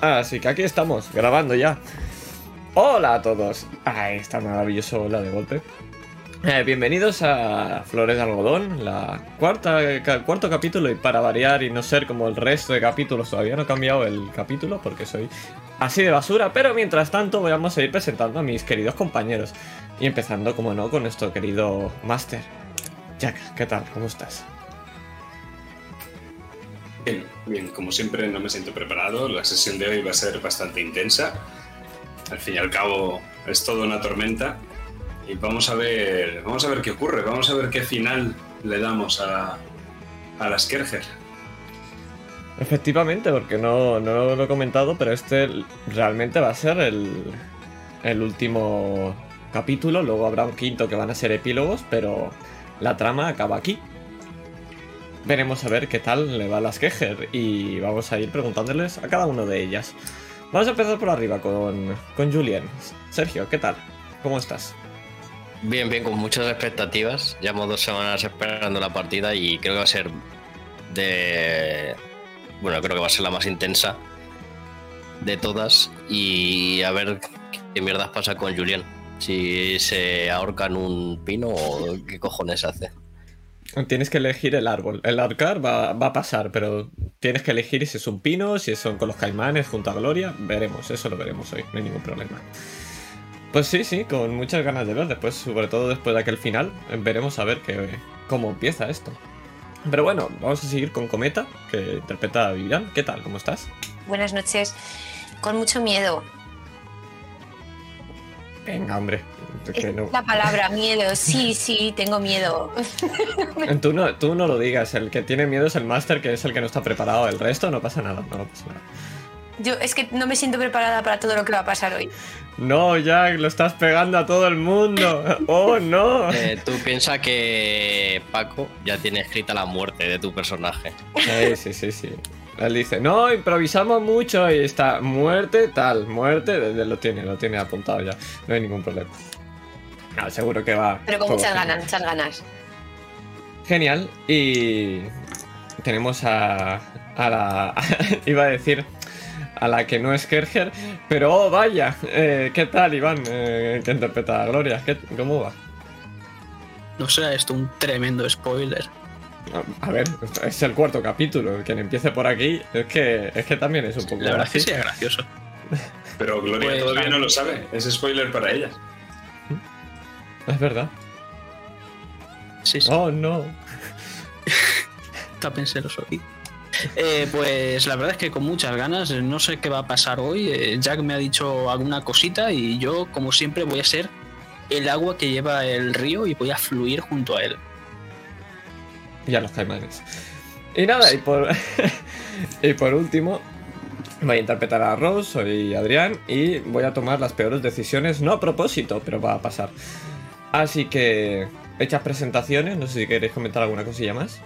Así que aquí estamos, grabando ya. Hola a todos. Ahí está maravilloso la de golpe. Eh, bienvenidos a Flores de Algodón, la cuarta, ca- cuarto capítulo y para variar y no ser como el resto de capítulos, todavía no he cambiado el capítulo porque soy así de basura, pero mientras tanto vamos a ir presentando a mis queridos compañeros y empezando, como no, con nuestro querido Master. Jack, ¿qué tal? ¿Cómo estás? Bien, bien, como siempre no me siento preparado, la sesión de hoy va a ser bastante intensa. Al fin y al cabo es toda una tormenta y vamos a ver, vamos a ver qué ocurre, vamos a ver qué final le damos a, a la Skerger. Efectivamente, porque no, no lo he comentado, pero este realmente va a ser el, el último capítulo. Luego habrá un quinto que van a ser epílogos, pero la trama acaba aquí. Veremos a ver qué tal le va a las Kejer y vamos a ir preguntándoles a cada uno de ellas. Vamos a empezar por arriba con, con Julien. Sergio, ¿qué tal? ¿Cómo estás? Bien, bien, con muchas expectativas. Llevamos dos semanas esperando la partida y creo que va a ser de. Bueno, creo que va a ser la más intensa de todas. Y a ver qué mierdas pasa con Julien. Si se ahorca en un pino o qué cojones hace. Tienes que elegir el árbol. El arcar va, va a pasar, pero tienes que elegir si es un pino, si son con los caimanes junto a Gloria. Veremos, eso lo veremos hoy, no hay ningún problema. Pues sí, sí, con muchas ganas de ver. Después, sobre todo después de aquel final, veremos a ver qué, cómo empieza esto. Pero bueno, vamos a seguir con Cometa, que interpreta a Vivian. ¿Qué tal? ¿Cómo estás? Buenas noches. Con mucho miedo. Venga, hombre. Que Es no- La palabra miedo. Sí, sí, tengo miedo. Tú, no, tú no lo digas, el que tiene miedo es el máster, que es el que no está preparado. El resto no pasa nada, no pasa nada. Yo es que no me siento preparada para todo lo que va a pasar hoy. No, Jack, lo estás pegando a todo el mundo. Oh, no. Eh, tú piensas que Paco ya tiene escrita la muerte de tu personaje. Sí, sí, sí, sí. Él dice, no, improvisamos mucho y está muerte, tal, muerte, desde lo tiene, lo tiene apuntado ya. No hay ningún problema. No, seguro que va. Pero con muchas genial. ganas, muchas ganas. Genial. Y tenemos a, a la... iba a decir a la que no es Kerger, pero oh, vaya. Eh, ¿Qué tal, Iván? Eh, que interpreta a Gloria. ¿Qué- ¿Cómo va? No sea esto un tremendo spoiler. A- A ver, es el cuarto capítulo. Quien empiece por aquí es que, es que también es un poco La verdad es que gracioso. Pero Gloria Pues, todavía no lo sabe, es spoiler para ella. Es verdad. Sí, sí. Oh, no. Tápense los oídos. Eh, pues la verdad es que con muchas ganas, no sé qué va a pasar hoy. eh, Jack me ha dicho alguna cosita y yo, como siempre, voy a ser el agua que lleva el río y voy a fluir junto a él. Y a los caimanes. Y nada, y por, y por último, voy a interpretar a Ross, soy Adrián, y voy a tomar las peores decisiones, no a propósito, pero va a pasar. Así que, hechas presentaciones, no sé si queréis comentar alguna cosilla más.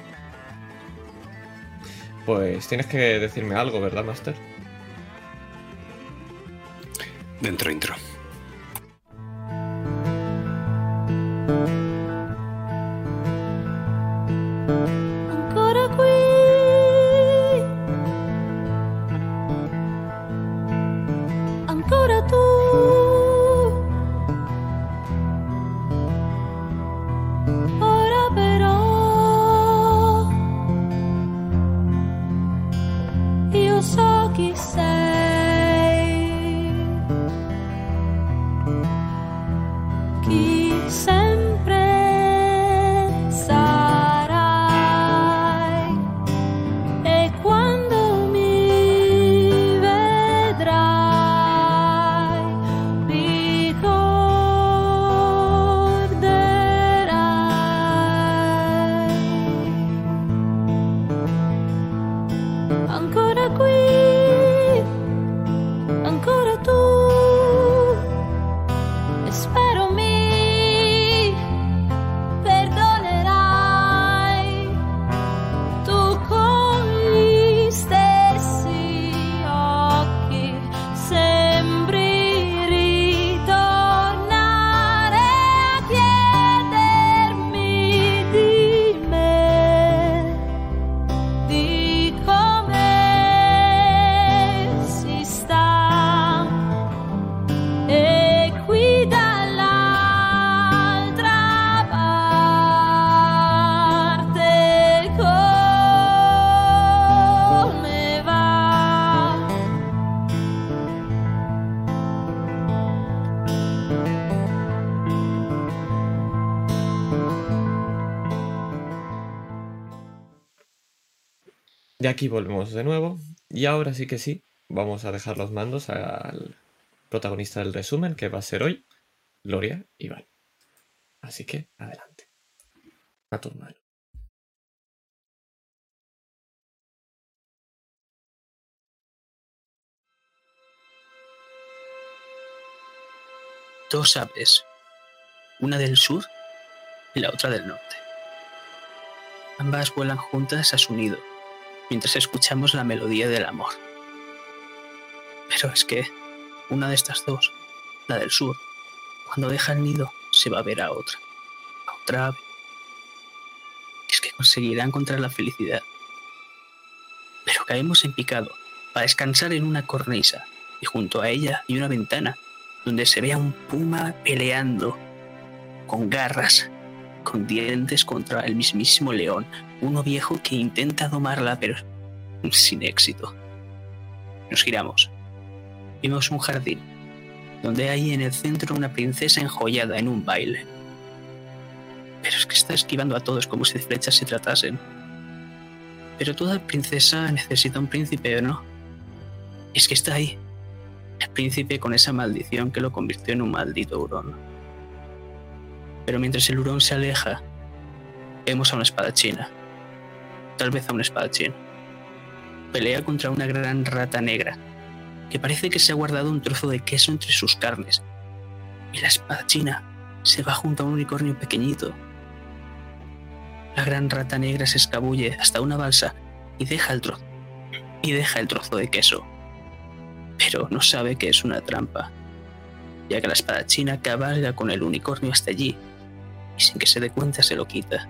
Pues tienes que decirme algo, ¿verdad, Master? Dentro intro. Aquí volvemos de nuevo. Y ahora sí que sí, vamos a dejar los mandos al protagonista del resumen, que va a ser hoy, Gloria Val. Así que, adelante. A tu mano. Dos aves, una del sur y la otra del norte. Ambas vuelan juntas a su nido, mientras escuchamos la melodía del amor. Pero es que una de estas dos, la del sur, cuando deja el nido se va a ver a otra, a otra ave. Es que conseguirá encontrar la felicidad. Pero caemos en picado para descansar en una cornisa y junto a ella hay una ventana donde se ve a un puma peleando con garras, con dientes contra el mismísimo león, uno viejo que intenta domarla pero sin éxito. Nos giramos. Vimos un jardín, donde hay en el centro una princesa enjollada en un baile. Pero es que está esquivando a todos como si de flechas se tratasen. Pero toda princesa necesita un príncipe, ¿o no? Es que está ahí, el príncipe con esa maldición que lo convirtió en un maldito hurón. Pero mientras el hurón se aleja, vemos a una espadachina. Tal vez a un espadachín. Pelea contra una gran rata negra, que parece que se ha guardado un trozo de queso entre sus carnes. Y la espadachina se va junto a un unicornio pequeñito. La gran rata negra se escabulle hasta una balsa y deja el trozo. Y deja el trozo de queso pero no sabe que es una trampa, ya que la espadachina cabalga con el unicornio hasta allí y sin que se dé cuenta se lo quita.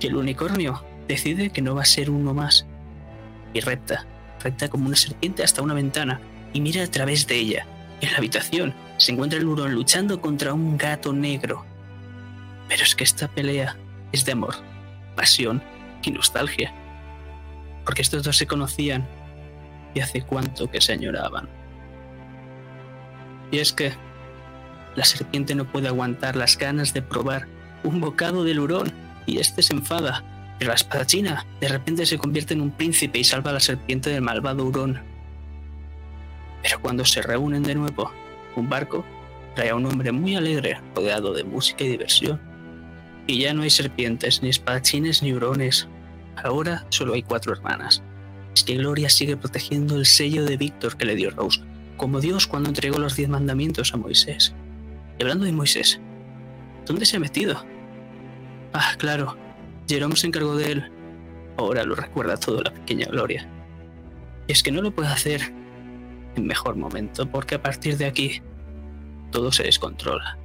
Y el unicornio decide que no va a ser uno más y recta, recta como una serpiente hasta una ventana y mira a través de ella. En la habitación se encuentra el hurón luchando contra un gato negro. Pero es que esta pelea es de amor, pasión y nostalgia. Porque estos dos se conocían y hace cuánto que se añoraban. Y es que la serpiente no puede aguantar las ganas de probar un bocado del hurón y este se enfada. Pero la espadachina de repente se convierte en un príncipe y salva a la serpiente del malvado hurón. Pero cuando se reúnen de nuevo, un barco trae a un hombre muy alegre, rodeado de música y diversión. Y ya no hay serpientes, ni espadachines, ni hurones. Ahora solo hay cuatro hermanas es que Gloria sigue protegiendo el sello de Víctor que le dio Rose, como Dios cuando entregó los diez mandamientos a Moisés. Y hablando de Moisés, ¿dónde se ha metido? Ah, claro, Jerome se encargó de él. Ahora lo recuerda todo la pequeña Gloria. Y es que no lo puede hacer en mejor momento, porque a partir de aquí todo se descontrola.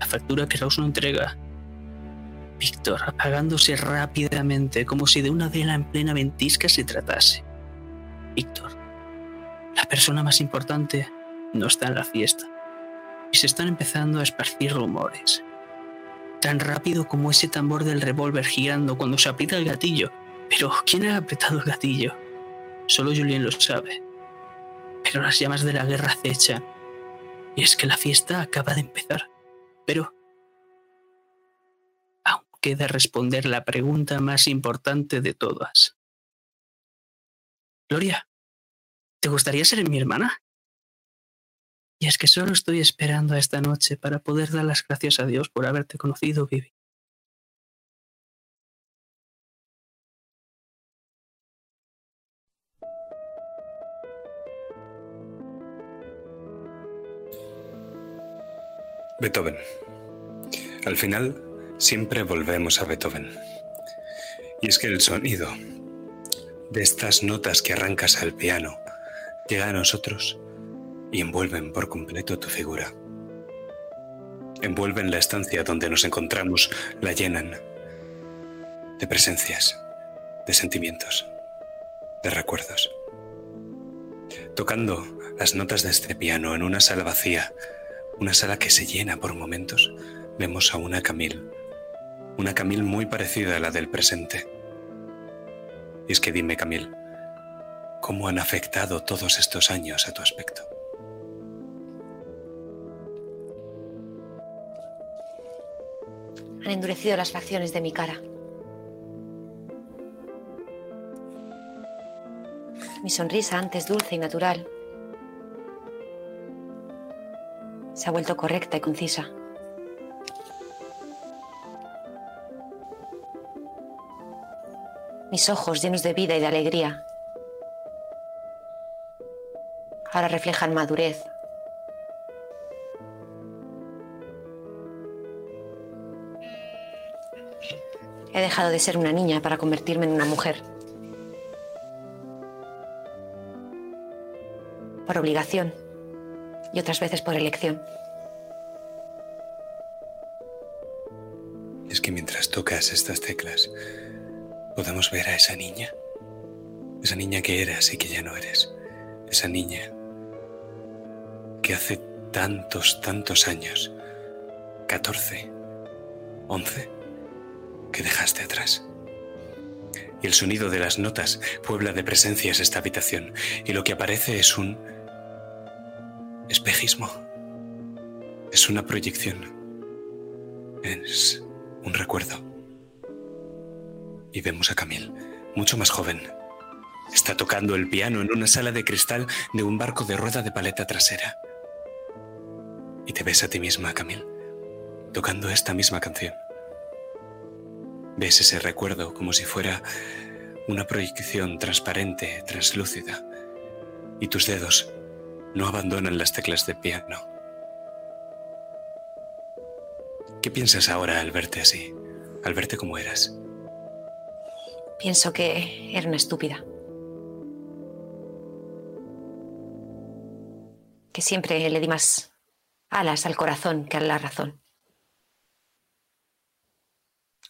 La factura que Rose no entrega Víctor, apagándose rápidamente, como si de una vela en plena ventisca se tratase. Víctor, la persona más importante, no está en la fiesta. Y se están empezando a esparcir rumores. Tan rápido como ese tambor del revólver girando cuando se aprieta el gatillo. Pero, ¿quién ha apretado el gatillo? Solo Julien lo sabe. Pero las llamas de la guerra acechan. Y es que la fiesta acaba de empezar. Pero, queda responder la pregunta más importante de todas. Gloria, ¿te gustaría ser mi hermana? Y es que solo estoy esperando a esta noche para poder dar las gracias a Dios por haberte conocido, Vivi. Beethoven. Al final, siempre volvemos a Beethoven. Y es que el sonido de estas notas que arrancas al piano llega a nosotros y envuelven por completo tu figura. Envuelven la estancia donde nos encontramos, la llenan de presencias, de sentimientos, de recuerdos. Tocando las notas de este piano en una sala vacía, una sala que se llena por momentos, vemos a una Camille una Camille muy parecida a la del presente. Y es que dime, Camille, ¿cómo han afectado todos estos años a tu aspecto? Han endurecido las facciones de mi cara. Mi sonrisa, antes dulce y natural, se ha vuelto correcta y concisa. Mis ojos llenos de vida y de alegría ahora reflejan madurez. He dejado de ser una niña para convertirme en una mujer. Por obligación y otras veces por elección. Es que mientras tocas estas teclas, podemos ver a esa niña. Esa niña que eras y que ya no eres. Esa niña que hace tantos, tantos años, 14, 11, que dejaste atrás. Y el sonido de las notas puebla de presencias esta habitación, y lo que aparece es un espejismo. Es una proyección. Es un recuerdo. Y vemos a Camille, mucho más joven. Está tocando el piano en una sala de cristal de un barco de rueda de paleta trasera. Y te ves a ti misma, Camille, tocando esta misma canción. Ves ese recuerdo como si fuera una proyección transparente, translúcida, y tus dedos no abandonan las teclas de piano. ¿Qué piensas ahora al verte así, al verte como eras? Pienso que era una estúpida. Que siempre le di más alas al corazón que a la razón.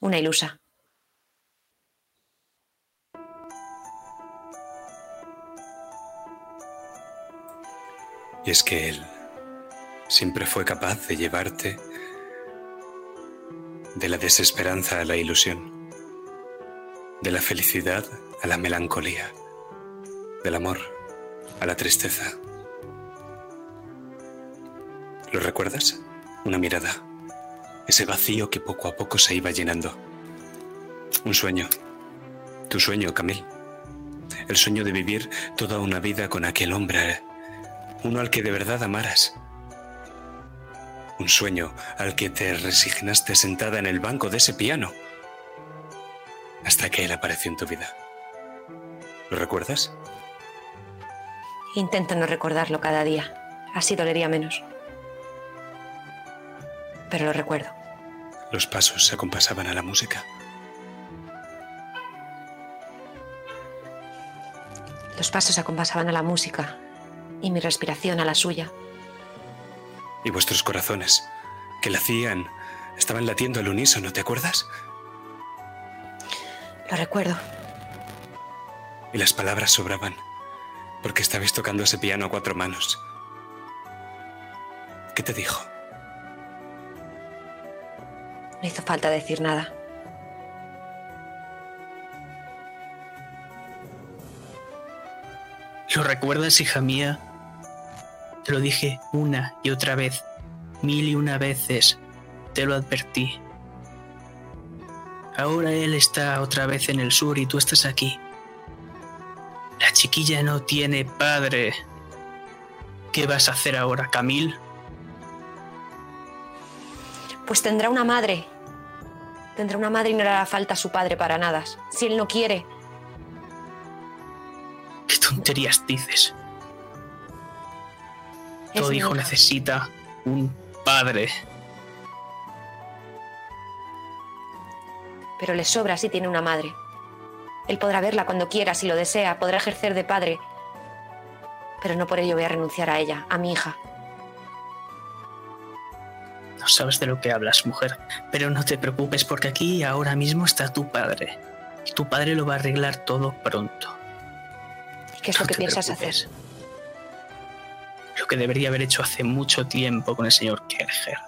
Una ilusa. Y es que él siempre fue capaz de llevarte de la desesperanza a la ilusión, de la felicidad a la melancolía, del amor a la tristeza. ¿Lo recuerdas? Una mirada, ese vacío que poco a poco se iba llenando. Un sueño, tu sueño, Camille. El sueño de vivir toda una vida con aquel hombre uno al que de verdad amaras. Un sueño al que te resignaste sentada en el banco de ese piano, hasta que él apareció en tu vida. ¿Lo recuerdas? Intento no recordarlo cada día. Así dolería menos. Pero lo recuerdo. Los pasos se acompasaban a la música. Los pasos acompasaban a la música y mi respiración a la suya. Y vuestros corazones, que la hacían, estaban latiendo al unísono, ¿te acuerdas? Lo recuerdo. Y las palabras sobraban, porque estabais tocando ese piano a cuatro manos. ¿Qué te dijo? No hizo falta decir nada. ¿Lo recuerdas, hija mía? Te lo dije una y otra vez, mil y una veces. Te lo advertí. Ahora él está otra vez en el sur y tú estás aquí. La chiquilla no tiene padre. ¿Qué vas a hacer ahora, Camil? Pues tendrá una madre. Tendrá una madre y no le hará falta a su padre para nada. Si él no quiere, ¿Qué tonterías dices? Es Todo hijo necesita un padre. pero le sobra si tiene una madre. Él podrá verla cuando quiera, si lo desea, podrá ejercer de padre. Pero no por ello voy a renunciar a ella, a mi hija. No sabes de lo que hablas, mujer. Pero no te preocupes porque aquí y ahora mismo está tu padre. Y tu padre lo va a arreglar todo pronto. ¿Y qué es lo que piensas preocupes. hacer? Lo que debería haber hecho hace mucho tiempo con el señor Kerger.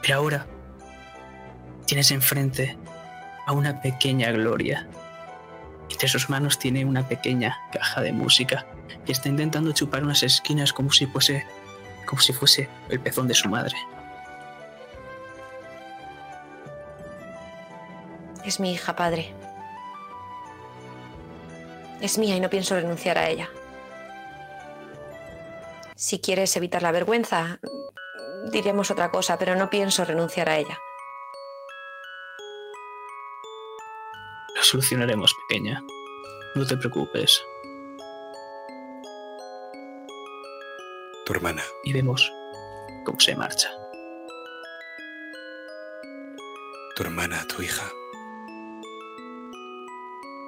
Pero ahora tienes enfrente a una pequeña Gloria. Entre sus manos tiene una pequeña caja de música y está intentando chupar unas esquinas como si fuese como si fuese el pezón de su madre. Es mi hija, padre. Es mía y no pienso renunciar a ella. Si quieres evitar la vergüenza, diremos otra cosa, pero no pienso renunciar a ella. Lo solucionaremos, pequeña. No te preocupes. Tu hermana. Y vemos cómo se marcha. Tu hermana, tu hija.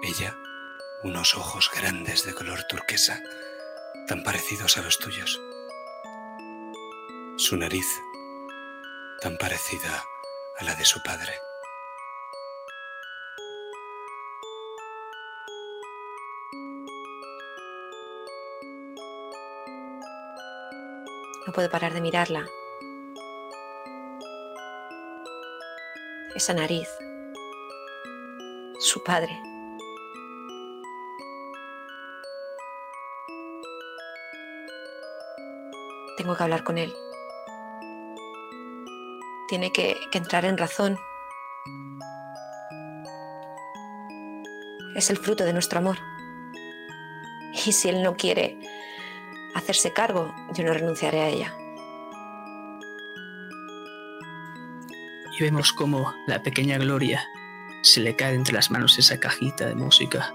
Ella, unos ojos grandes de color turquesa, tan parecidos a los tuyos. Su nariz, tan parecida a la de su padre. Puedo parar de mirarla. Esa nariz. Su padre. Tengo que hablar con él. Tiene que, que entrar en razón. Es el fruto de nuestro amor. Y si él no quiere hacerse cargo, yo no renunciaré a ella. Y vemos cómo la pequeña Gloria se le cae entre las manos esa cajita de música.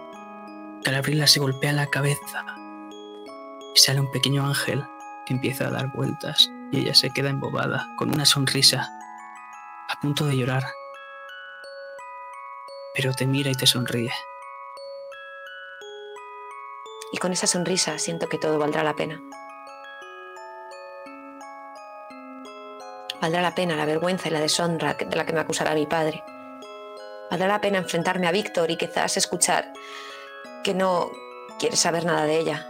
Que al abrirla se golpea la cabeza. Y sale un pequeño ángel que empieza a dar vueltas y ella se queda embobada, con una sonrisa, a punto de llorar. Pero te mira y te sonríe. Y con esa sonrisa siento que todo valdrá la pena. Valdrá la pena la vergüenza y la deshonra de la que me acusará mi padre. Valdrá la pena enfrentarme a Víctor y quizás escuchar que no quiere saber nada de ella.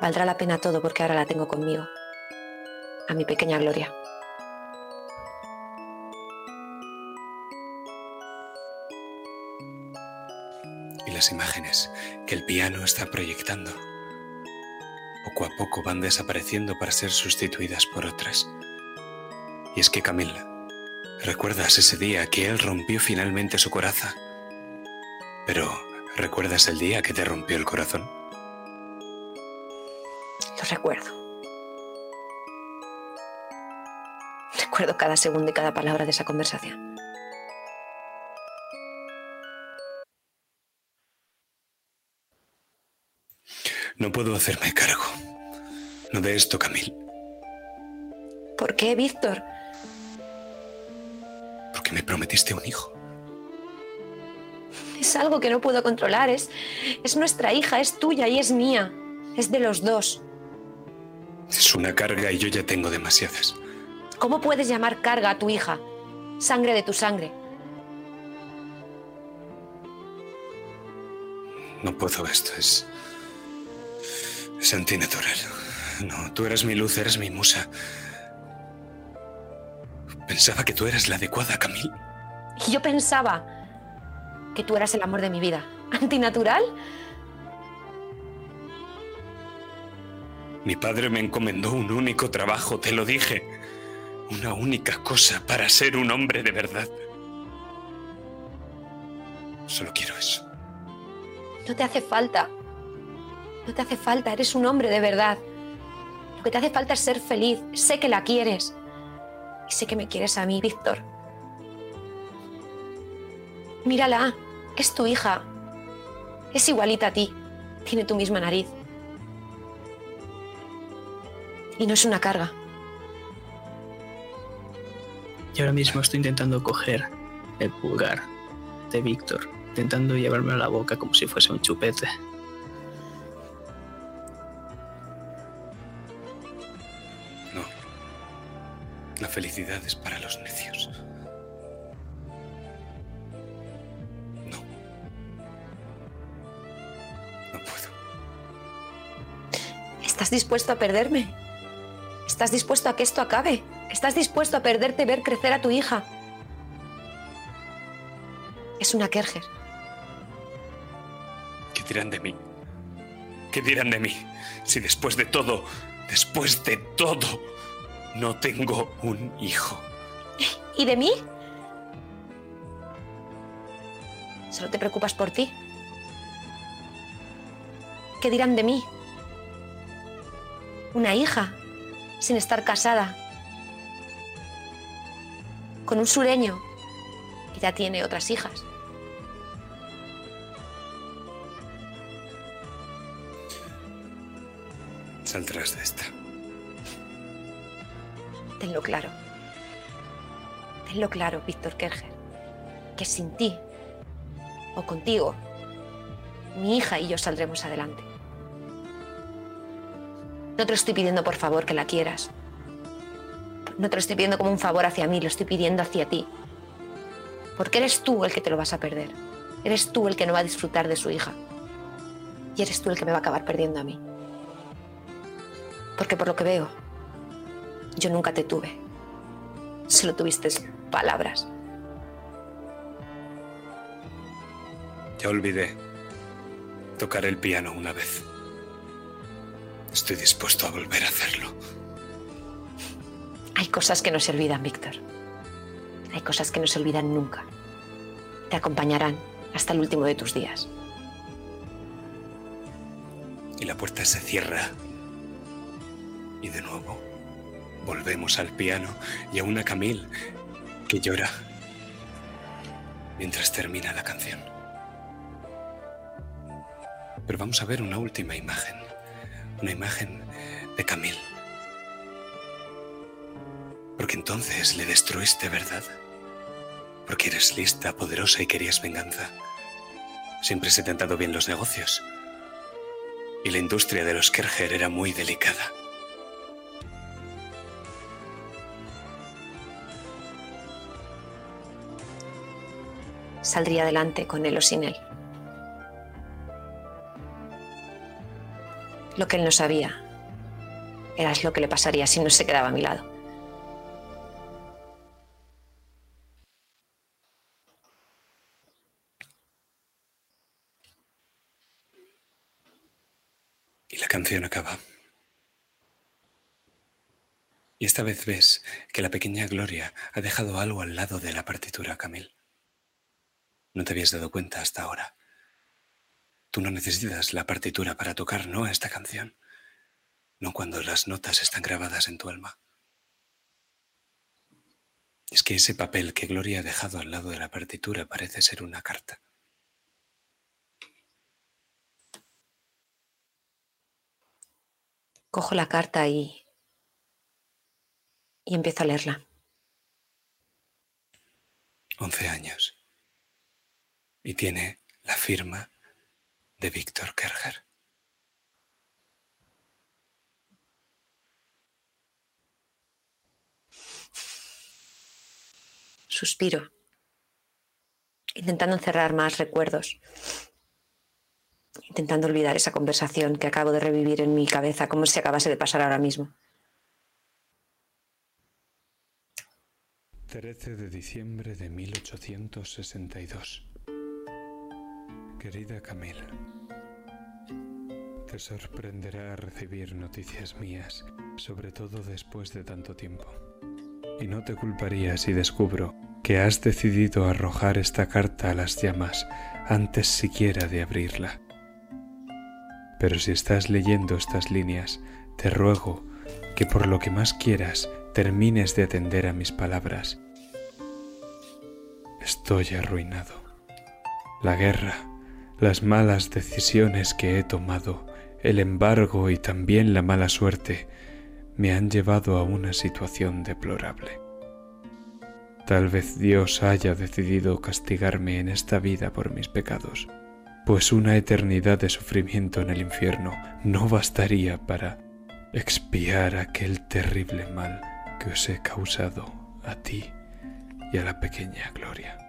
Valdrá la pena todo porque ahora la tengo conmigo. A mi pequeña Gloria. Imágenes que el piano está proyectando poco a poco van desapareciendo para ser sustituidas por otras. Y es que Camila, ¿recuerdas ese día que él rompió finalmente su coraza? Pero, ¿recuerdas el día que te rompió el corazón? Lo recuerdo. Recuerdo cada segundo y cada palabra de esa conversación. No puedo hacerme cargo. No de esto, Camil, ¿Por qué, Víctor? porque me prometiste un hijo. Es algo que no puedo controlar. Es, es nuestra hija, es tuya y es mía. Es de los dos. Es una carga y yo ya tengo demasiadas. ¿Cómo puedes llamar carga a tu hija? Sangre de tu sangre. No puedo esto, es... Es antinatural. No, tú eres mi luz, eres mi musa. Pensaba que tú eras la adecuada, Camil. Y yo pensaba que tú eras el amor de mi vida. ¿Antinatural? Mi padre me encomendó un único trabajo, te lo dije. Una única cosa para ser un hombre de verdad. Solo quiero eso. No te hace falta. No te hace falta, eres un hombre de verdad. Lo que te hace falta es ser feliz. Sé que la quieres. Y sé que me quieres a mí, Víctor. Mírala, es tu hija. Es igualita a ti. Tiene tu misma nariz. Y no es una carga. Y ahora mismo estoy intentando coger el pulgar de Víctor, intentando llevármelo a la boca como si fuese un chupete. Felicidad es para los necios. No. No puedo. ¿Estás dispuesto a perderme? ¿Estás dispuesto a que esto acabe? ¿Estás dispuesto a perderte ver crecer a tu hija? Es una Kerger. ¿Qué dirán de mí? ¿Qué dirán de mí? Si después de todo, después de todo, no tengo un hijo. ¿Y de mí? Solo te preocupas por ti. ¿Qué dirán de mí? Una hija, sin estar casada, con un sureño que ya tiene otras hijas. Saldrás de. Tenlo claro. Tenlo claro, Víctor Kerger, que sin ti o contigo, mi hija y yo saldremos adelante. No te lo estoy pidiendo por favor que la quieras. No te lo estoy pidiendo como un favor hacia mí, lo estoy pidiendo hacia ti. Porque eres tú el que te lo vas a perder. Eres tú el que no va a disfrutar de su hija. Y eres tú el que me va a acabar perdiendo a mí. Porque por lo que veo, yo nunca te tuve. Solo tuviste palabras. Ya olvidé tocar el piano una vez. Estoy dispuesto a volver a hacerlo. Hay cosas que no se olvidan, Víctor. Hay cosas que no se olvidan nunca. Te acompañarán hasta el último de tus días. Y la puerta se cierra. Y de nuevo volvemos al piano y a una Camille que llora mientras termina la canción. Pero vamos a ver una última imagen. Una imagen de Camille. Porque entonces le destruiste, ¿verdad? Porque eres lista, poderosa y querías venganza. Siempre se te han dado bien los negocios. Y la industria de los Kerger era muy delicada. Saldría adelante con él o sin él. Lo que él no sabía era lo que le pasaría si no se quedaba a mi lado. Y la canción acaba. Y esta vez ves que la pequeña Gloria ha dejado algo al lado de la partitura, Camille. No te habías dado cuenta hasta ahora. Tú no necesitas la partitura para tocar, no, esta canción. No cuando las notas están grabadas en tu alma. Es que ese papel que Gloria ha dejado al lado de la partitura parece ser una carta. Cojo la carta y. y empiezo a leerla. Once años. Y tiene la firma de Víctor Kerger. Suspiro, intentando encerrar más recuerdos, intentando olvidar esa conversación que acabo de revivir en mi cabeza como si acabase de pasar ahora mismo. 13 de diciembre de 1862. Querida Camila, te sorprenderá recibir noticias mías, sobre todo después de tanto tiempo. Y no te culparía si descubro que has decidido arrojar esta carta a las llamas antes siquiera de abrirla. Pero si estás leyendo estas líneas, te ruego que por lo que más quieras termines de atender a mis palabras. Estoy arruinado. La guerra, las malas decisiones que he tomado, el embargo y también la mala suerte me han llevado a una situación deplorable. Tal vez Dios haya decidido castigarme en esta vida por mis pecados, pues una eternidad de sufrimiento en el infierno no bastaría para expiar aquel terrible mal que os he causado a ti y a la pequeña Gloria.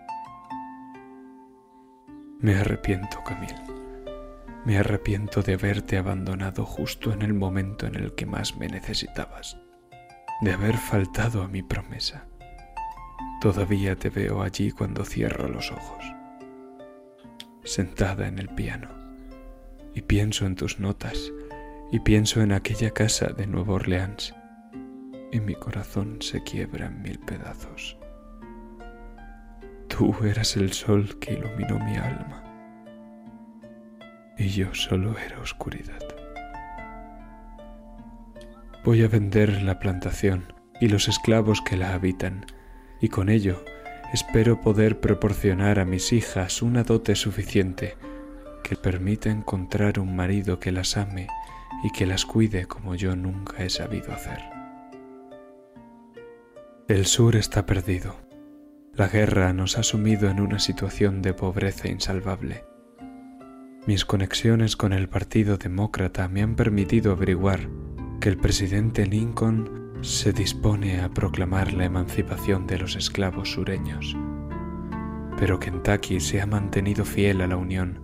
Me arrepiento, Camil. Me arrepiento de haberte abandonado justo en el momento en el que más me necesitabas, de haber faltado a mi promesa. Todavía te veo allí cuando cierro los ojos, sentada en el piano, y pienso en tus notas, y pienso en aquella casa de Nueva Orleans, y mi corazón se quiebra en mil pedazos. Tú eras el sol que iluminó mi alma. y yo solo era oscuridad. Voy a vender la plantación y los esclavos que la habitan, y con ello espero poder proporcionar a mis hijas una dote suficiente que permita encontrar un marido que las ame y que las cuide como yo nunca he sabido hacer. El sur está perdido. La guerra nos ha sumido en una situación de pobreza insalvable. Mis conexiones con el Partido Demócrata me han permitido averiguar que el presidente Lincoln se dispone a proclamar la emancipación de los esclavos sureños. Pero Kentucky se ha mantenido fiel a la Unión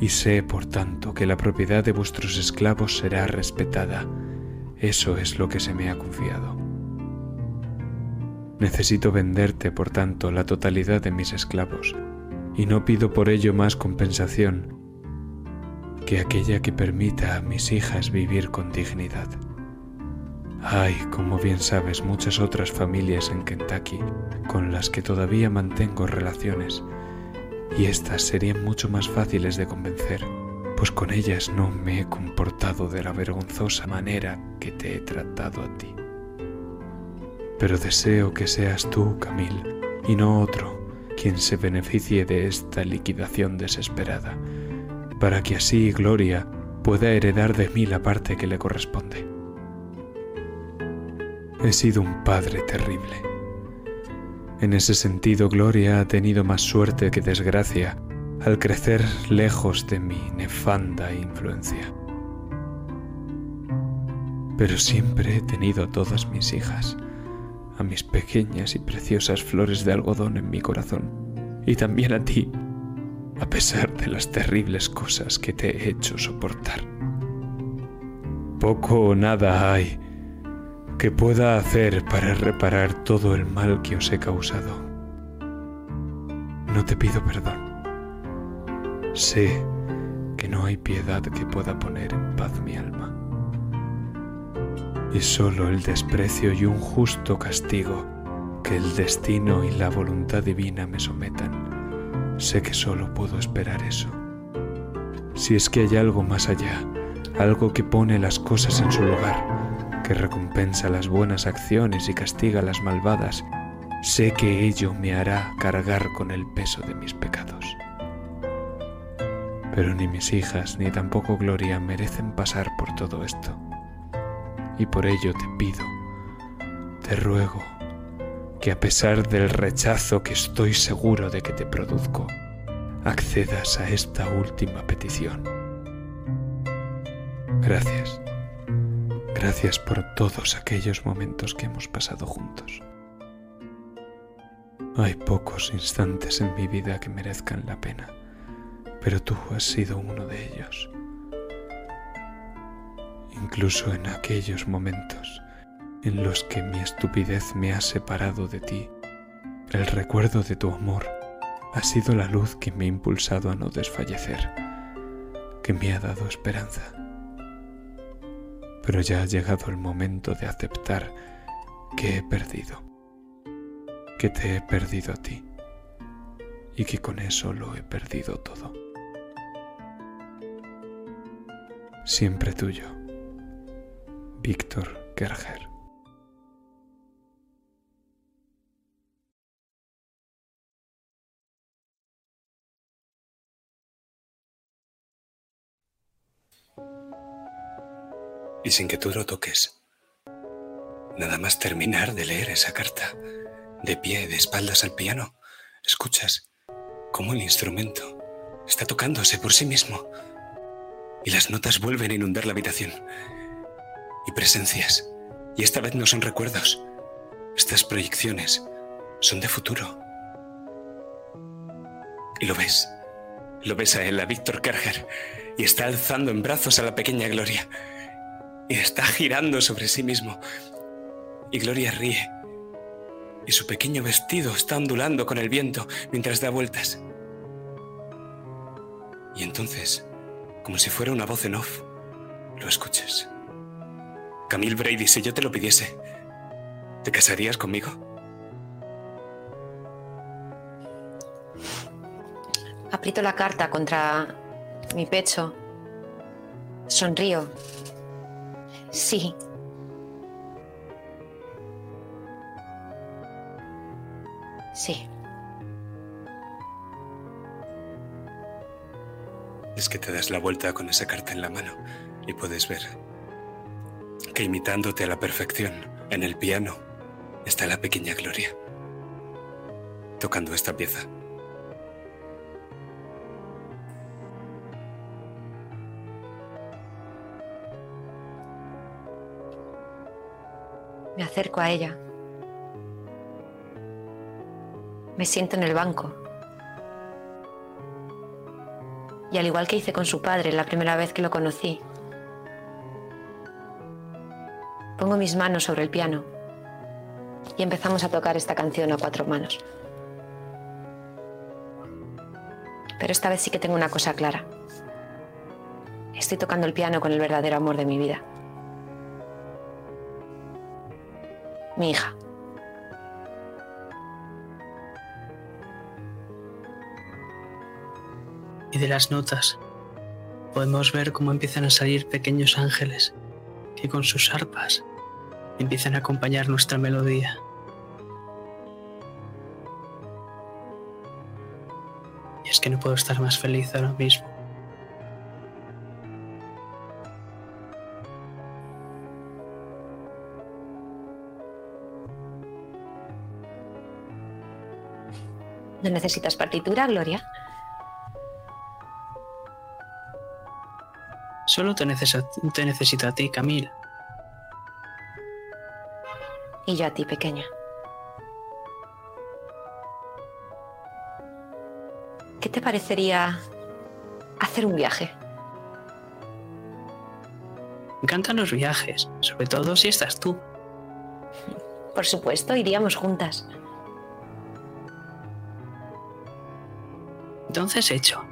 y sé, por tanto, que la propiedad de vuestros esclavos será respetada. Eso es lo que se me ha confiado. Necesito venderte, por tanto, la totalidad de mis esclavos, y no pido por ello más compensación que aquella que permita a mis hijas vivir con dignidad. Hay, como bien sabes, muchas otras familias en Kentucky con las que todavía mantengo relaciones, y estas serían mucho más fáciles de convencer, pues con ellas no me he comportado de la vergonzosa manera que te he tratado a ti. Pero deseo que seas tú, Camille, y no otro, quien se beneficie de esta liquidación desesperada, para que así Gloria pueda heredar de mí la parte que le corresponde. He sido un padre terrible. En ese sentido, Gloria ha tenido más suerte que desgracia al crecer lejos de mi nefanda influencia. Pero siempre he tenido todas mis hijas, a mis pequeñas y preciosas flores de algodón en mi corazón, y también a ti, a pesar de las terribles cosas que te he hecho soportar. Poco o nada hay que pueda hacer para reparar todo el mal que os he causado. No te pido perdón. Sé que no hay piedad que pueda poner en paz mi alma. Y solo el desprecio y un justo castigo que el destino y la voluntad divina me sometan. Sé que solo puedo esperar eso. Si es que hay algo más allá, algo que pone las cosas en su lugar, que recompensa las buenas acciones y castiga las malvadas, sé que ello me hará cargar con el peso de mis pecados. Pero ni mis hijas ni tampoco Gloria merecen pasar por todo esto. Y por ello te pido, te ruego, que a pesar del rechazo que estoy seguro de que te produzco, accedas a esta última petición. Gracias. Gracias por todos aquellos momentos que hemos pasado juntos. Hay pocos instantes en mi vida que merezcan la pena, pero tú has sido uno de ellos. Incluso en aquellos momentos en los que mi estupidez me ha separado de ti, el recuerdo de tu amor ha sido la luz que me ha impulsado a no desfallecer, que me ha dado esperanza. Pero ya ha llegado el momento de aceptar que he perdido, que te he perdido a ti y que con eso lo he perdido todo. Siempre tuyo, Víctor Kerger. y sin que tú lo toques. Nada más terminar de leer esa carta, de pie, de espaldas al piano, escuchas cómo el instrumento está tocándose por sí mismo y las notas vuelven a inundar la habitación. Y presencias, y esta vez no son recuerdos, estas proyecciones son de futuro. Y lo ves, lo ves a él, a Víctor Kerger, y está alzando en brazos a la pequeña Gloria y está girando sobre sí mismo. Y Gloria ríe. Y su pequeño vestido está ondulando con el viento mientras da vueltas. Y entonces, como si fuera una voz en off, lo escuchas. Camille Brady, si yo te lo pidiese, ¿te casarías conmigo? Aprieto la carta contra mi pecho. Sonrío. Sí. Sí. Es que te das la vuelta con esa carta en la mano y puedes ver que imitándote a la perfección en el piano está la pequeña Gloria tocando esta pieza. Me acerco a ella. Me siento en el banco. Y al igual que hice con su padre la primera vez que lo conocí, pongo mis manos sobre el piano y empezamos a tocar esta canción a cuatro manos. Pero esta vez sí que tengo una cosa clara. Estoy tocando el piano con el verdadero amor de mi vida. Mi hija. Y de las notas podemos ver cómo empiezan a salir pequeños ángeles que con sus arpas empiezan a acompañar nuestra melodía. Y es que no puedo estar más feliz ahora mismo. ¿No necesitas partitura, Gloria? Solo te, necesito, te necesito a ti, Camila. Y yo a ti, pequeña. ¿Qué te parecería hacer un viaje? Me encantan los viajes, sobre todo si estás tú. Por supuesto, iríamos juntas. Entonces hecho.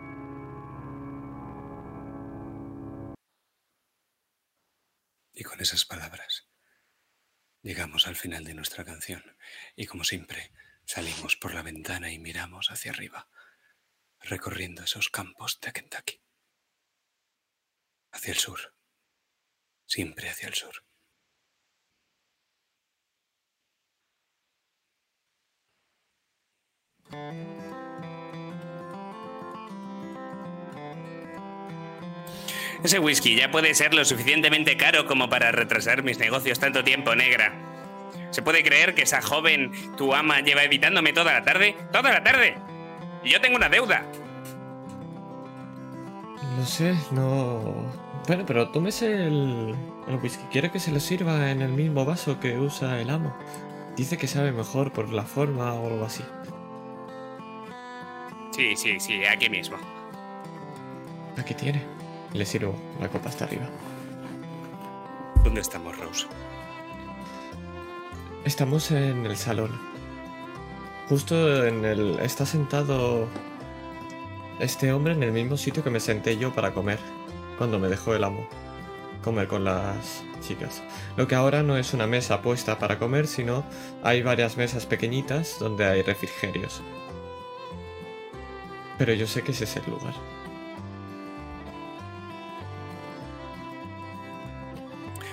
Y con esas palabras llegamos al final de nuestra canción y como siempre salimos por la ventana y miramos hacia arriba, recorriendo esos campos de Kentucky. Hacia el sur, siempre hacia el sur. Ese whisky ya puede ser lo suficientemente caro como para retrasar mis negocios tanto tiempo, negra. ¿Se puede creer que esa joven, tu ama, lleva evitándome toda la tarde? ¡Toda la tarde! Y yo tengo una deuda. No sé, no. Bueno, pero tómese el, el whisky. Quiere que se lo sirva en el mismo vaso que usa el amo. Dice que sabe mejor por la forma o algo así. Sí, sí, sí, aquí mismo. Aquí tiene. Le sirvo la copa hasta arriba. ¿Dónde estamos, Rose? Estamos en el salón. Justo en el. Está sentado este hombre en el mismo sitio que me senté yo para comer. Cuando me dejó el amo. Comer con las chicas. Lo que ahora no es una mesa puesta para comer, sino hay varias mesas pequeñitas donde hay refrigerios. Pero yo sé que ese es el lugar.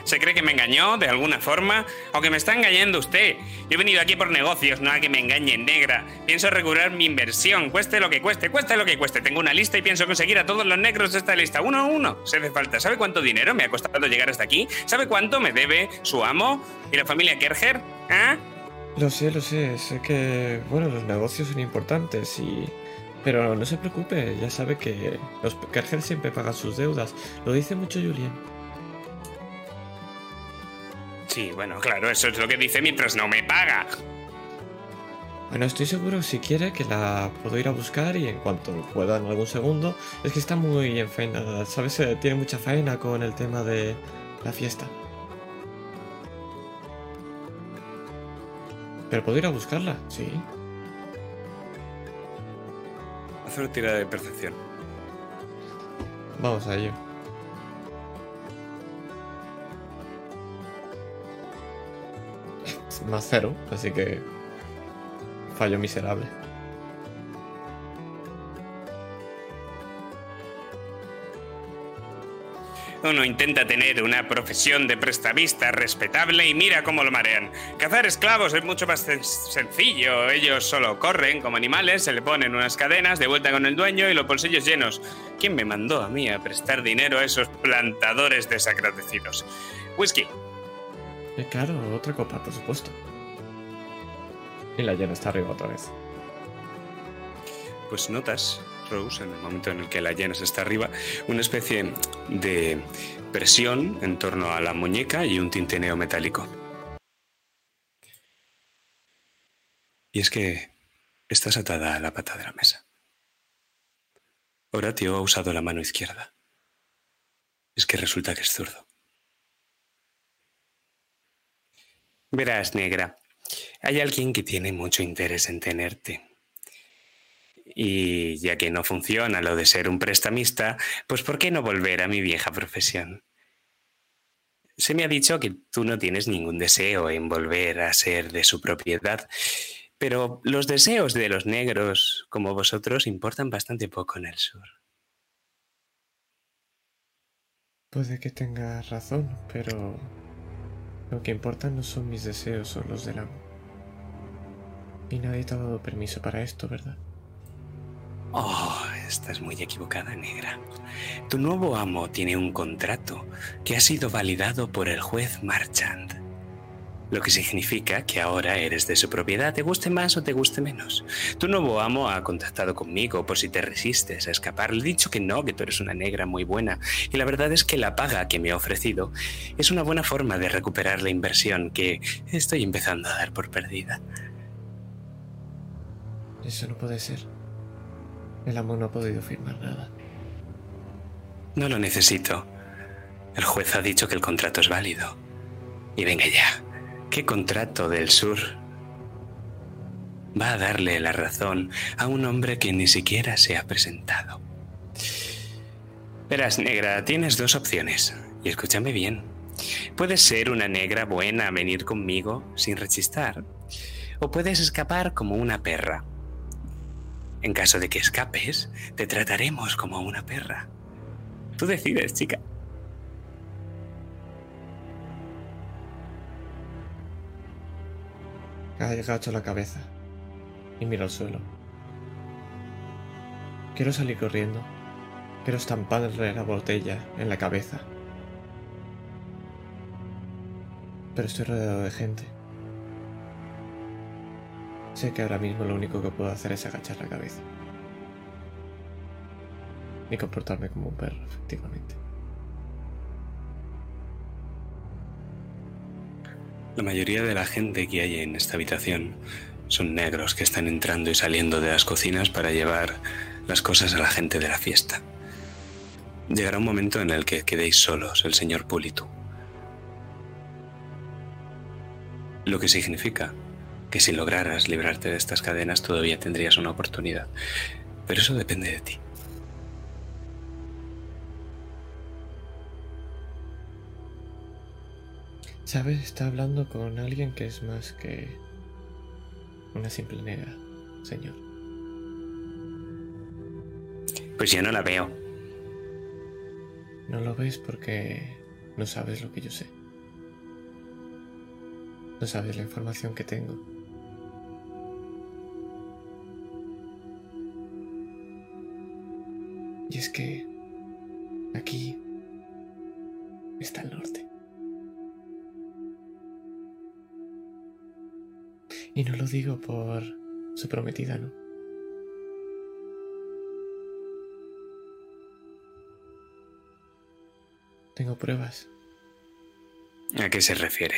¿Se cree que me engañó de alguna forma? ¿O que me está engañando usted? Yo he venido aquí por negocios, no a que me engañe, negra. Pienso recuperar mi inversión, cueste lo que cueste, cueste lo que cueste. Tengo una lista y pienso conseguir a todos los negros de esta lista, uno a uno. Se hace falta. ¿Sabe cuánto dinero me ha costado llegar hasta aquí? ¿Sabe cuánto me debe su amo y la familia Kerger? ¿Ah? Lo sé, lo sé. Sé que, bueno, los negocios son importantes y... Pero no se preocupe, ya sabe que los Kerger siempre pagan sus deudas. Lo dice mucho Julien. Sí, bueno, claro, eso es lo que dice mientras no me paga. Bueno, estoy seguro si quiere que la puedo ir a buscar y en cuanto pueda en algún segundo. Es que está muy enfeinada, ¿sabes? Eh, Tiene mucha faena con el tema de la fiesta. Pero puedo ir a buscarla, sí. Haz una tirada de percepción. Vamos a ello. Más cero, así que fallo miserable. Uno intenta tener una profesión de prestamista respetable y mira cómo lo marean. Cazar esclavos es mucho más sen- sencillo. Ellos solo corren como animales, se le ponen unas cadenas de vuelta con el dueño y los bolsillos llenos. ¿Quién me mandó a mí a prestar dinero a esos plantadores desagradecidos? Whisky. Eh, claro, otra copa, por supuesto. Y la llena está arriba otra vez. Pues notas, Rose, en el momento en el que la llenas está arriba, una especie de presión en torno a la muñeca y un tintineo metálico. Y es que estás atada a la pata de la mesa. Horatio ha usado la mano izquierda. Es que resulta que es zurdo. Verás, negra, hay alguien que tiene mucho interés en tenerte. Y ya que no funciona lo de ser un prestamista, pues ¿por qué no volver a mi vieja profesión? Se me ha dicho que tú no tienes ningún deseo en volver a ser de su propiedad, pero los deseos de los negros como vosotros importan bastante poco en el sur. Puede que tengas razón, pero lo que importa no son mis deseos, son los del amo. Y nadie te ha dado permiso para esto, ¿verdad? Oh, estás muy equivocada, negra. Tu nuevo amo tiene un contrato que ha sido validado por el juez Marchand. Lo que significa que ahora eres de su propiedad, te guste más o te guste menos. Tu nuevo amo ha contactado conmigo por si te resistes a escapar. Le he dicho que no, que tú eres una negra muy buena. Y la verdad es que la paga que me ha ofrecido es una buena forma de recuperar la inversión que estoy empezando a dar por perdida. Eso no puede ser. El amo no ha podido firmar nada. No lo necesito. El juez ha dicho que el contrato es válido. Y venga ya, ¿qué contrato del sur va a darle la razón a un hombre que ni siquiera se ha presentado? Verás, negra, tienes dos opciones. Y escúchame bien. Puedes ser una negra buena a venir conmigo sin rechistar. O puedes escapar como una perra. En caso de que escapes, te trataremos como una perra. Tú decides, chica. Agacho la cabeza y miro al suelo. Quiero salir corriendo. Quiero estamparle la botella en la cabeza. Pero estoy rodeado de gente. Sé que ahora mismo lo único que puedo hacer es agachar la cabeza. Y comportarme como un perro, efectivamente. La mayoría de la gente que hay en esta habitación son negros que están entrando y saliendo de las cocinas para llevar las cosas a la gente de la fiesta. Llegará un momento en el que quedéis solos, el señor Pulitu. Lo que significa que si lograras librarte de estas cadenas todavía tendrías una oportunidad. Pero eso depende de ti. ¿Sabes? Está hablando con alguien que es más que una simple negra, señor. Pues yo no la veo. No lo ves porque no sabes lo que yo sé. No sabes la información que tengo. Y es que aquí está el norte. Y no lo digo por su prometida, ¿no? Tengo pruebas. ¿A qué se refiere?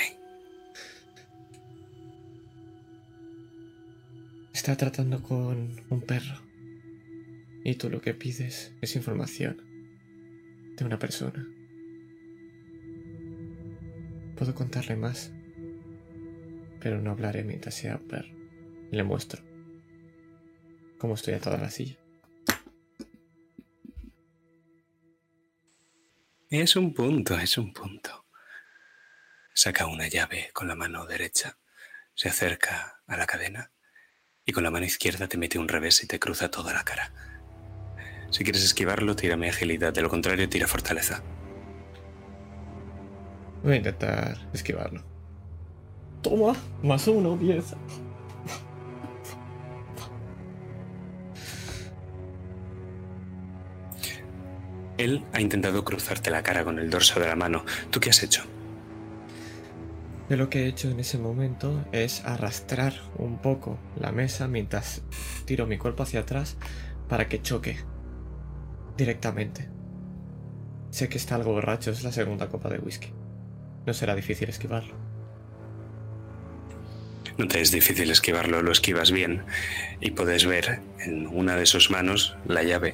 Está tratando con un perro. Y tú lo que pides es información de una persona. Puedo contarle más, pero no hablaré mientras sea. Y le muestro cómo estoy atada a la silla. Es un punto, es un punto. Saca una llave con la mano derecha, se acerca a la cadena y con la mano izquierda te mete un revés y te cruza toda la cara. Si quieres esquivarlo, tírame agilidad, de lo contrario, tira fortaleza. Voy a intentar esquivarlo. Toma, más uno, diez. Él ha intentado cruzarte la cara con el dorso de la mano. ¿Tú qué has hecho? Yo lo que he hecho en ese momento es arrastrar un poco la mesa mientras tiro mi cuerpo hacia atrás para que choque directamente. Sé que está algo borracho, es la segunda copa de whisky. No será difícil esquivarlo. No te es difícil esquivarlo, lo esquivas bien. Y puedes ver en una de sus manos la llave.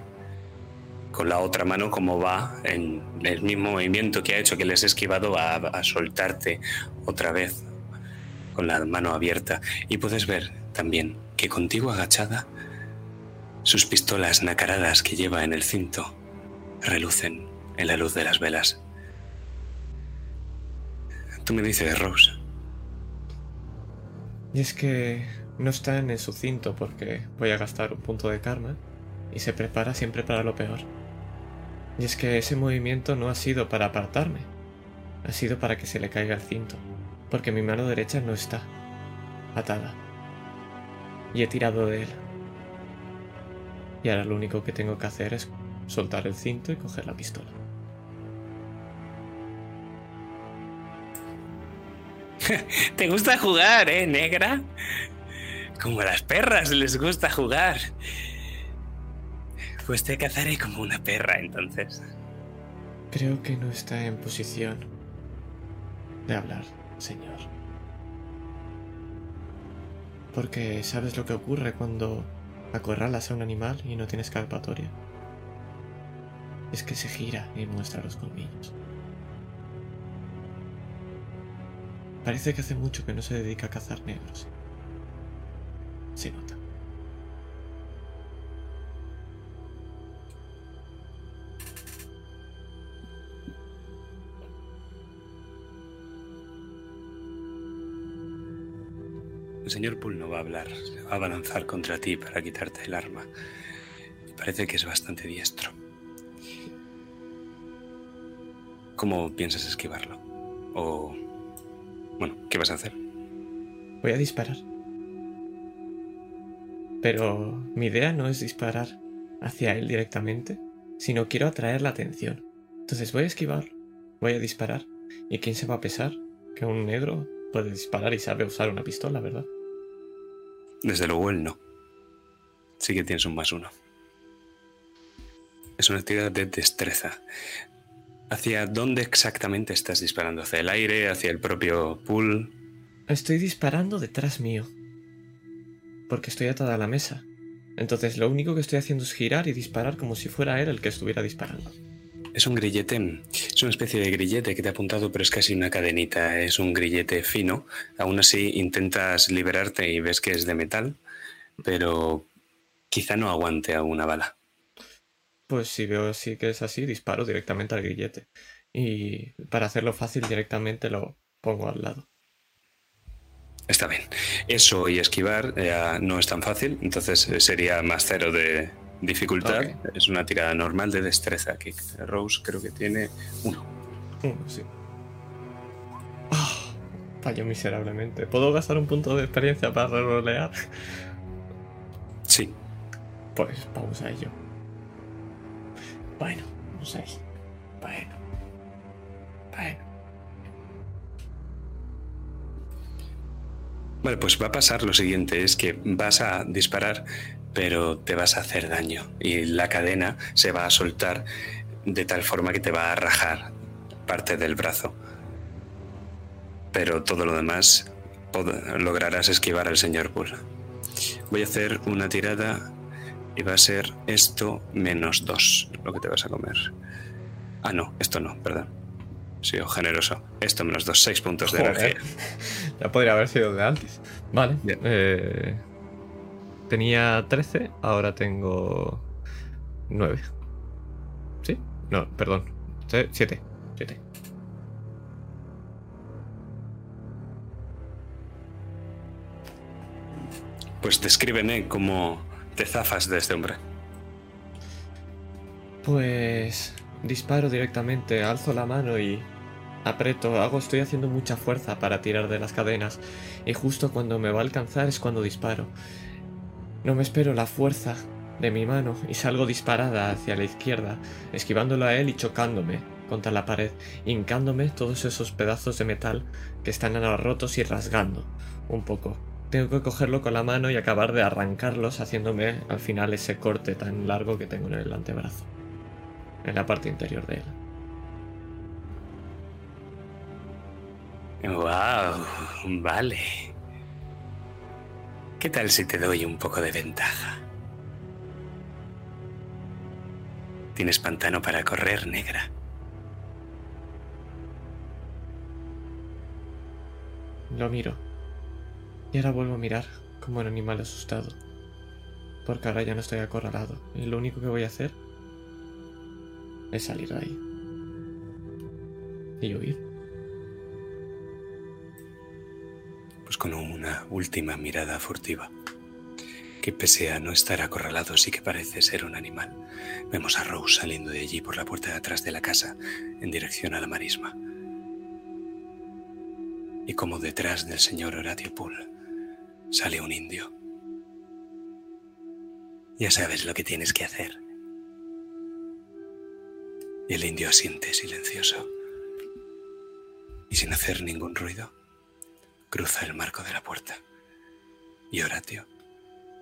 Con la otra mano, como va en el mismo movimiento que ha hecho que les he esquivado, va a, a soltarte otra vez con la mano abierta. Y puedes ver también que contigo agachada, sus pistolas nacaradas que lleva en el cinto relucen en la luz de las velas. Tú me dices, Rose, Y es que no está en su cinto porque voy a gastar un punto de karma y se prepara siempre para lo peor. Y es que ese movimiento no ha sido para apartarme, ha sido para que se le caiga el cinto, porque mi mano derecha no está atada. Y he tirado de él. Y ahora lo único que tengo que hacer es soltar el cinto y coger la pistola. ¿Te gusta jugar, eh, negra? Como a las perras les gusta jugar. Pues te cazaré como una perra entonces. Creo que no está en posición de hablar, señor. Porque sabes lo que ocurre cuando acorralas a un animal y no tiene escapatoria. Es que se gira y muestra los colmillos. Parece que hace mucho que no se dedica a cazar negros. Se nota. el señor Poole no va a hablar, se va a abalanzar contra ti para quitarte el arma. Parece que es bastante diestro. ¿Cómo piensas esquivarlo? O... Bueno, ¿qué vas a hacer? Voy a disparar. Pero mi idea no es disparar hacia él directamente, sino quiero atraer la atención. Entonces voy a esquivarlo, voy a disparar. ¿Y quién se va a pesar? Que un negro puede disparar y sabe usar una pistola, ¿verdad? Desde luego él no. Sí que tienes un más uno. Es una actividad de destreza. ¿Hacia dónde exactamente estás disparando? ¿Hacia el aire? ¿Hacia el propio pool? Estoy disparando detrás mío. Porque estoy atada a la mesa. Entonces lo único que estoy haciendo es girar y disparar como si fuera él el que estuviera disparando. Es un grillete, es una especie de grillete que te ha apuntado, pero es casi una cadenita, es un grillete fino. Aún así intentas liberarte y ves que es de metal, pero quizá no aguante a una bala. Pues si veo sí que es así, disparo directamente al grillete. Y para hacerlo fácil directamente lo pongo al lado. Está bien. Eso y esquivar ya no es tan fácil, entonces eh, sería más cero de dificultad. Es una tirada normal de destreza. Que Rose creo que tiene uno. Uno, sí. Ah, fallo miserablemente. ¿Puedo gastar un punto de experiencia para rerolear? Sí, Pues vamos a ello. Bueno, un 6. Bueno. Bueno. Vale, pues va a pasar lo siguiente, es que vas a disparar, pero te vas a hacer daño y la cadena se va a soltar de tal forma que te va a rajar parte del brazo. Pero todo lo demás lograrás esquivar al señor Bull. Voy a hacer una tirada y va a ser esto menos dos, lo que te vas a comer. Ah, no, esto no, perdón. He sido generoso. Esto menos dos, seis puntos de Joder. gracia. Ya podría haber sido de antes. Vale. Eh, tenía 13, ahora tengo 9. ¿Sí? No, perdón. 7. 7. Pues descríbeme cómo te zafas de este hombre. Pues disparo directamente, alzo la mano y Aprieto, hago, estoy haciendo mucha fuerza para tirar de las cadenas y justo cuando me va a alcanzar es cuando disparo. No me espero la fuerza de mi mano y salgo disparada hacia la izquierda, esquivándolo a él y chocándome contra la pared, hincándome todos esos pedazos de metal que están ahora rotos y rasgando un poco. Tengo que cogerlo con la mano y acabar de arrancarlos haciéndome al final ese corte tan largo que tengo en el antebrazo, en la parte interior de él. Wow, vale. ¿Qué tal si te doy un poco de ventaja? Tienes pantano para correr, negra. Lo miro. Y ahora vuelvo a mirar como un animal asustado. Porque ahora ya no estoy acorralado. Y lo único que voy a hacer es salir de ahí. Y huir. Pues con una última mirada furtiva, que pese a no estar acorralado sí que parece ser un animal, vemos a Rose saliendo de allí por la puerta de atrás de la casa en dirección a la marisma. Y como detrás del señor Horatio Poole sale un indio. Ya sabes lo que tienes que hacer. Y el indio asiente silencioso y sin hacer ningún ruido cruza el marco de la puerta y Horatio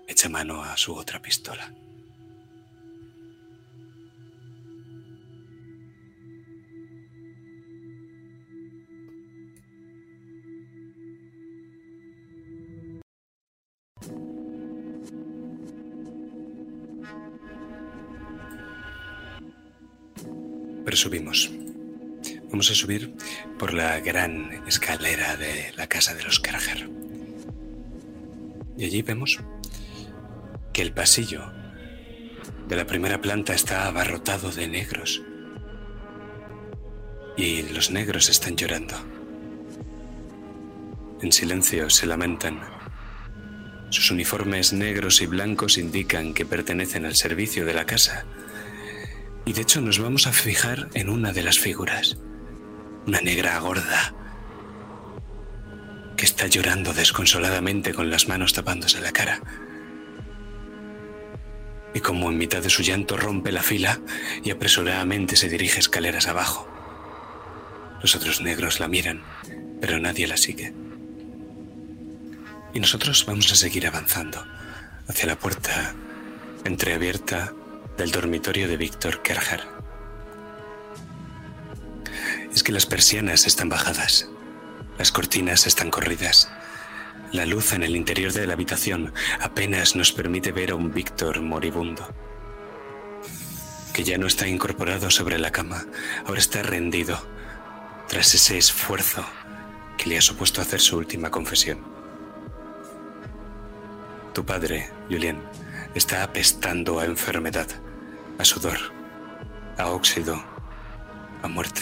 echa mano a su otra pistola. Subimos. Vamos a subir por la gran escalera de la casa de los Kerger. Y allí vemos que el pasillo de la primera planta está abarrotado de negros. Y los negros están llorando. En silencio se lamentan. Sus uniformes negros y blancos indican que pertenecen al servicio de la casa. Y de hecho nos vamos a fijar en una de las figuras una negra gorda que está llorando desconsoladamente con las manos tapándose la cara. Y como en mitad de su llanto rompe la fila y apresuradamente se dirige escaleras abajo. Los otros negros la miran, pero nadie la sigue. Y nosotros vamos a seguir avanzando hacia la puerta entreabierta del dormitorio de Víctor Kerger es que las persianas están bajadas, las cortinas están corridas. La luz en el interior de la habitación apenas nos permite ver a un Víctor moribundo, que ya no está incorporado sobre la cama, ahora está rendido tras ese esfuerzo que le ha supuesto hacer su última confesión. Tu padre, Julián, está apestando a enfermedad, a sudor, a óxido, a muerte.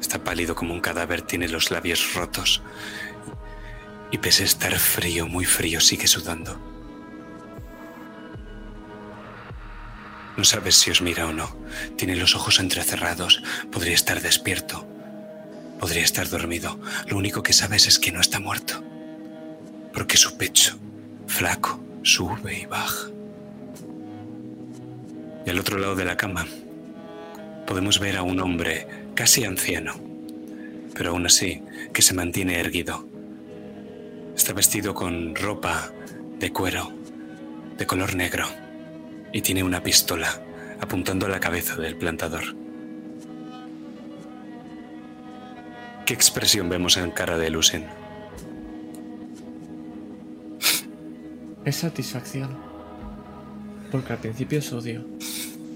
Está pálido como un cadáver, tiene los labios rotos. Y pese a estar frío, muy frío, sigue sudando. No sabes si os mira o no. Tiene los ojos entrecerrados. Podría estar despierto. Podría estar dormido. Lo único que sabes es que no está muerto. Porque su pecho, flaco, sube y baja. Al otro lado de la cama podemos ver a un hombre casi anciano, pero aún así que se mantiene erguido. Está vestido con ropa de cuero, de color negro, y tiene una pistola apuntando a la cabeza del plantador. ¿Qué expresión vemos en cara de Lucen? Es satisfacción. Porque al principio es odio,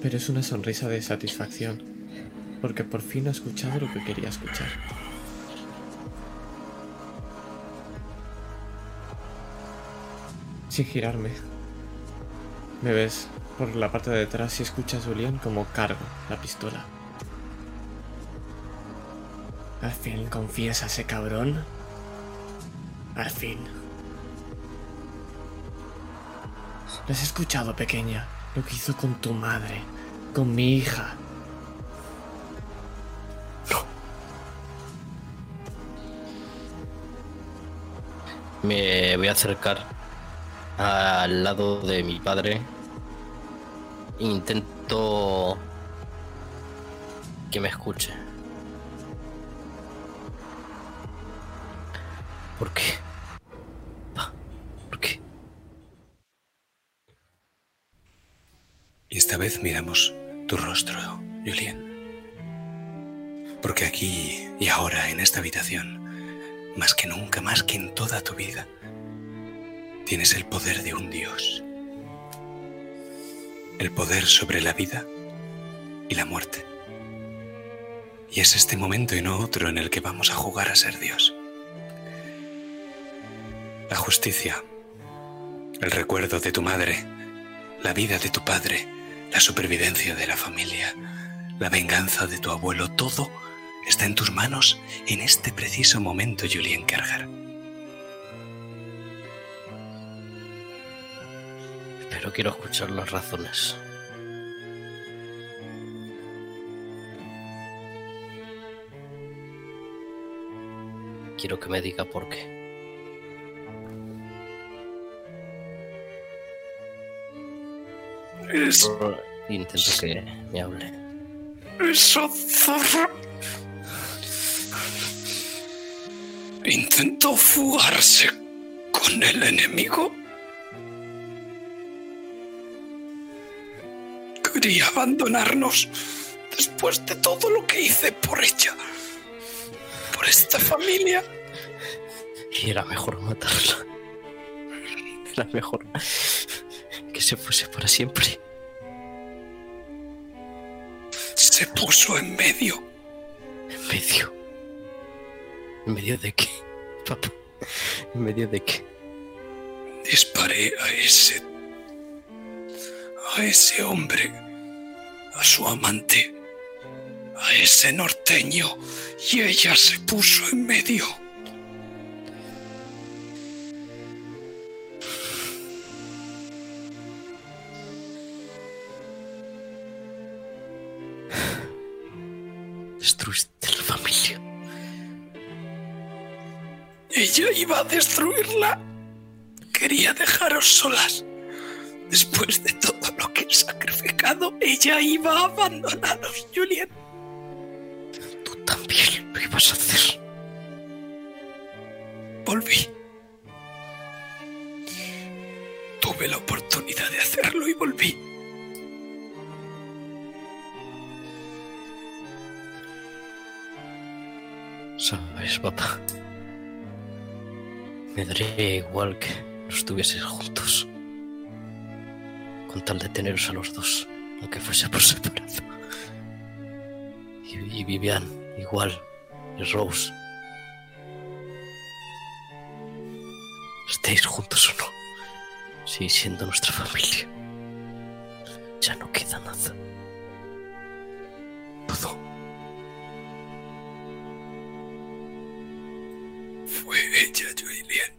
pero es una sonrisa de satisfacción porque por fin ha escuchado lo que quería escuchar. Sin girarme. Me ves por la parte de detrás y escuchas a Julián como cargo la pistola. Al fin confiesa ese cabrón. Al fin. ¿No has escuchado, pequeña? Lo que hizo con tu madre, con mi hija. Me voy a acercar al lado de mi padre. Intento que me escuche. ¿Por qué? Y esta vez miramos tu rostro, Julien. Porque aquí y ahora, en esta habitación, más que nunca, más que en toda tu vida, tienes el poder de un Dios. El poder sobre la vida y la muerte. Y es este momento y no otro en el que vamos a jugar a ser Dios. La justicia, el recuerdo de tu madre, la vida de tu padre, la supervivencia de la familia, la venganza de tu abuelo, todo está en tus manos en este preciso momento, Julien Kerger. Pero quiero escuchar las razones. Quiero que me diga por qué. Es Intento que me hable. esa zorra. Intentó fugarse con el enemigo. Quería abandonarnos después de todo lo que hice por ella. Por esta familia. Y era mejor matarla. Era mejor que se fuese para siempre. Se puso en medio. En medio. ¿En medio de qué? Papá. ¿En medio de qué? Disparé a ese. a ese hombre. a su amante. a ese norteño. y ella se puso en medio. Destruiste la familia. Ella iba a destruirla. Quería dejaros solas. Después de todo lo que he sacrificado, ella iba a abandonaros, Julian. Tú también lo ibas a hacer. Volví. Tuve la oportunidad de hacerlo y volví. Sabes, papá. Me daría igual que no estuvieses juntos. Con tal de teneros a los dos, aunque fuese por separado. Y, y Vivian, igual. Y Rose. Estéis juntos o no. Sigue siendo nuestra familia. Ya no queda nada. Todo. Fue ella, Julian.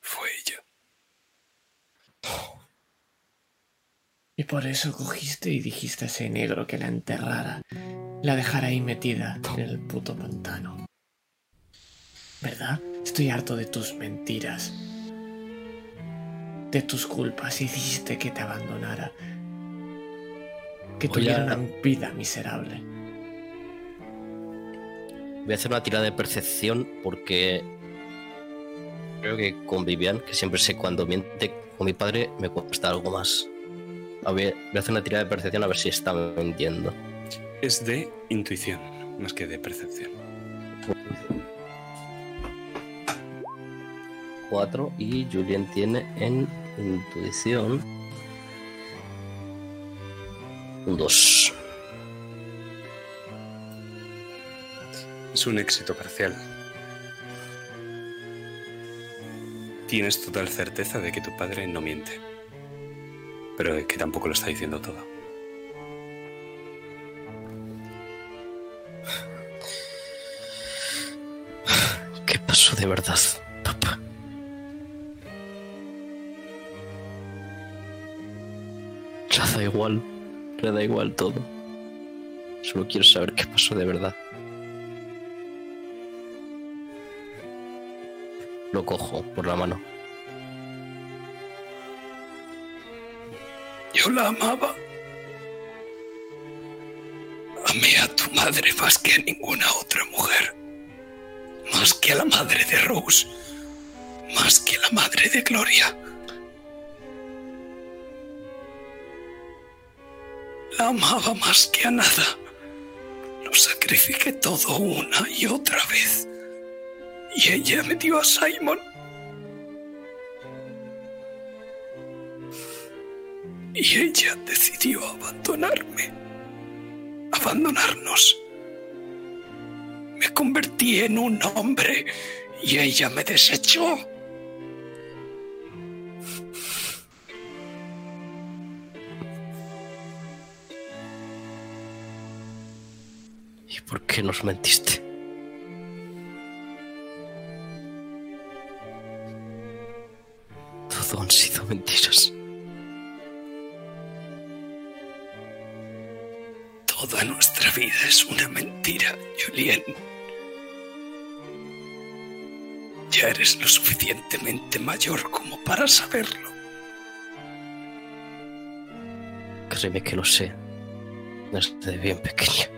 Fue ella. Y por eso cogiste y dijiste a ese negro que la enterrara. La dejara ahí metida en el puto pantano. ¿Verdad? Estoy harto de tus mentiras. De tus culpas. Hiciste que te abandonara. Que Voy tuviera a- una vida miserable. Voy a hacer una tirada de percepción porque creo que con Vivian, que siempre sé cuando miente con mi padre, me cuesta algo más. A ver, voy a hacer una tirada de percepción a ver si está mintiendo. Es de intuición, más que de percepción. 4 y Julien tiene en intuición un 2. Es un éxito parcial. Tienes total certeza de que tu padre no miente. Pero de que tampoco lo está diciendo todo. ¿Qué pasó de verdad, papá? Le da igual, le da igual todo. Solo quiero saber qué pasó de verdad. Lo cojo por la mano. Yo la amaba. Amé a tu madre más que a ninguna otra mujer. Más que a la madre de Rose. Más que a la madre de Gloria. La amaba más que a nada. Lo sacrifiqué todo una y otra vez. Y ella me dio a Simon. Y ella decidió abandonarme. Abandonarnos. Me convertí en un hombre y ella me desechó. ¿Y por qué nos mentiste? Han sido mentiras. Toda nuestra vida es una mentira, Julien. Ya eres lo suficientemente mayor como para saberlo. Créeme que lo sé. Desde bien pequeña.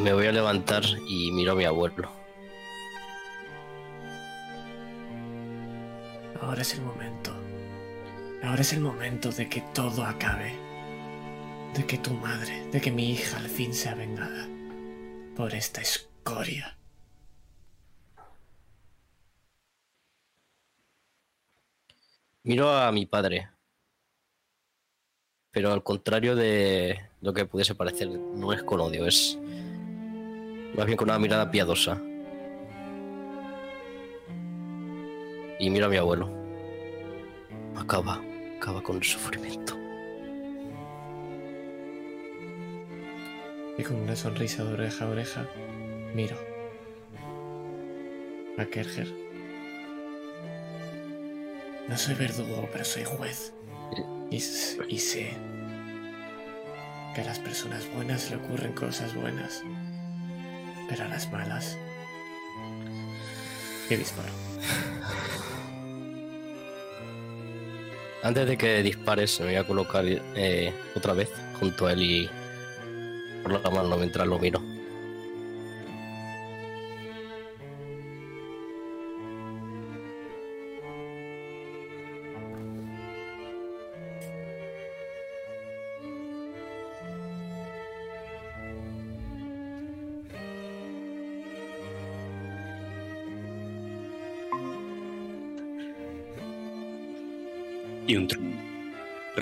Me voy a levantar y miro a mi abuelo. Ahora es el momento. Ahora es el momento de que todo acabe. De que tu madre, de que mi hija al fin sea vengada por esta escoria. Miro a mi padre. Pero al contrario de lo que pudiese parecer, no es con odio, es más bien con una mirada piadosa. Y miro a mi abuelo. Acaba, acaba con el sufrimiento. Y con una sonrisa de oreja a oreja, miro a Kerger. No soy verdugo, pero soy juez. Y sé que a las personas buenas le ocurren cosas buenas, pero a las malas. Y disparo. Antes de que dispares, me voy a colocar eh, otra vez junto a él y por la mano mientras lo miro.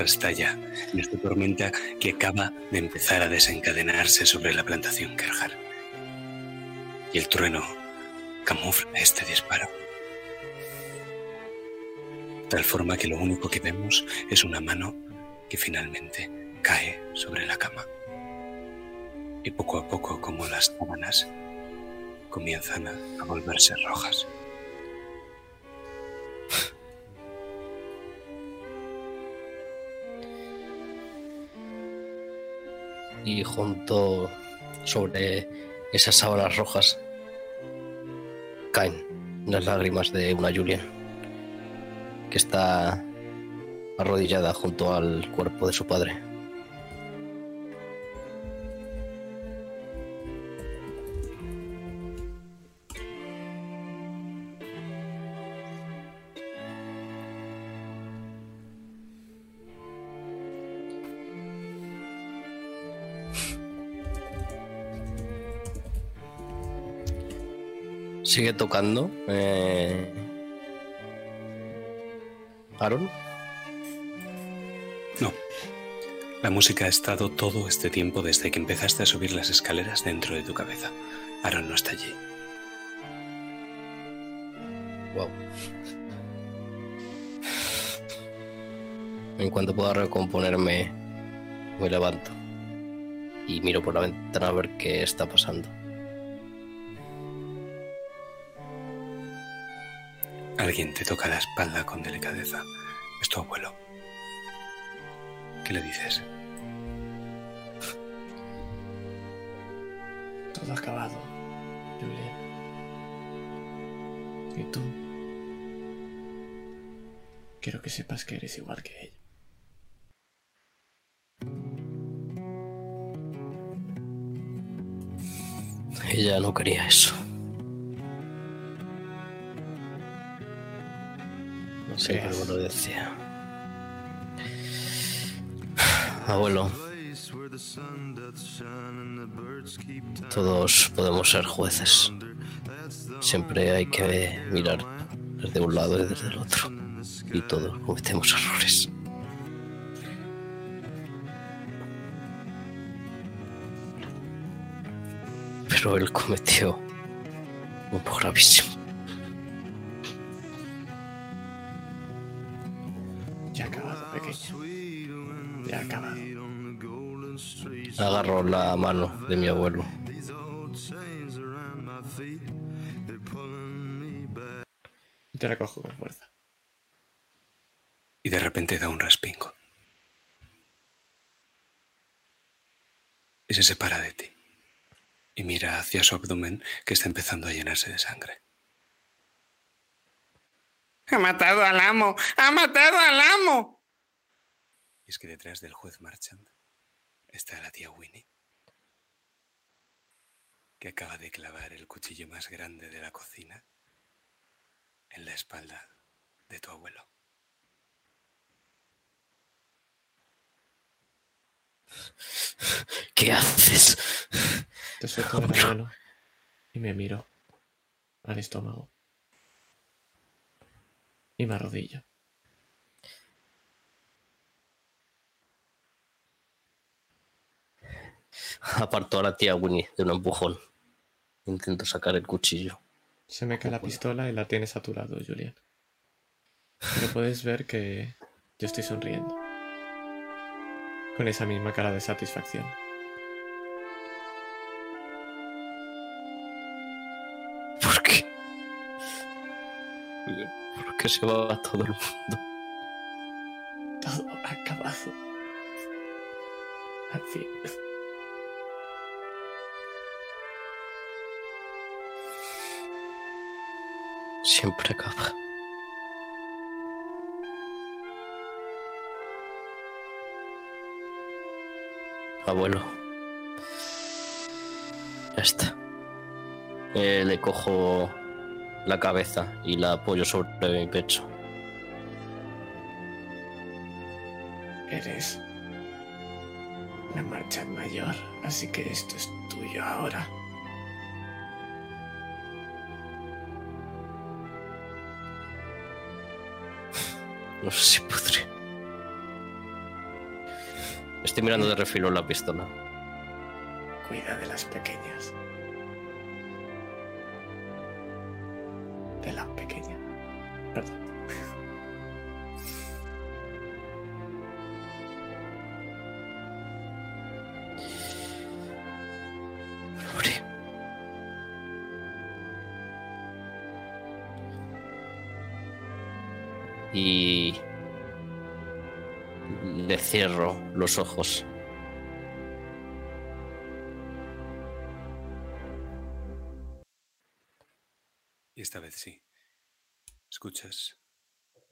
Restalla en esta tormenta que acaba de empezar a desencadenarse sobre la plantación Kerjar. Y el trueno camufla este disparo. Tal forma que lo único que vemos es una mano que finalmente cae sobre la cama. Y poco a poco, como las sábanas, comienzan a volverse rojas. Y junto sobre esas sábanas rojas caen las lágrimas de una Julia que está arrodillada junto al cuerpo de su padre. Sigue tocando. Eh... Aaron. No. La música ha estado todo este tiempo desde que empezaste a subir las escaleras dentro de tu cabeza. Aaron no está allí. Wow. En cuanto pueda recomponerme, me levanto y miro por la ventana a ver qué está pasando. Alguien te toca la espalda con delicadeza Es tu abuelo. ¿Qué le dices? Todo acabado, Julian. Y tú. Quiero que sepas que eres igual que ella. Ella no quería eso. No sé creas. cómo lo decía. Abuelo. Todos podemos ser jueces. Siempre hay que mirar desde un lado y desde el otro. Y todos cometemos errores. Pero él cometió un gravísimo. Agarró la mano de mi abuelo. Y te la cojo con fuerza. Y de repente da un respingo. Y se separa de ti. Y mira hacia su abdomen que está empezando a llenarse de sangre. ¡Ha matado al amo! ¡Ha matado al amo! Y es que detrás del juez Marchand está la tía Winnie, que acaba de clavar el cuchillo más grande de la cocina en la espalda de tu abuelo. ¿Qué haces? Te suelto de la mano y me miro al estómago. Y me arrodillo. Apartó a la tía Winnie de un empujón. Intento sacar el cuchillo. Se me cae la pistola y la tienes a tu lado, Julian. Pero puedes ver que yo estoy sonriendo. Con esa misma cara de satisfacción. ¿Por qué? ¿Por qué se va todo el mundo? Todo ha acabado. Al fin. Siempre acaba. Abuelo. Ya está. Eh, le cojo la cabeza y la apoyo sobre mi pecho. Eres la marcha mayor, así que esto es tuyo ahora. No sé si podré. Estoy mirando de refilo la pistola. Cuida de las pequeñas. Los ojos. Y esta vez sí. Escuchas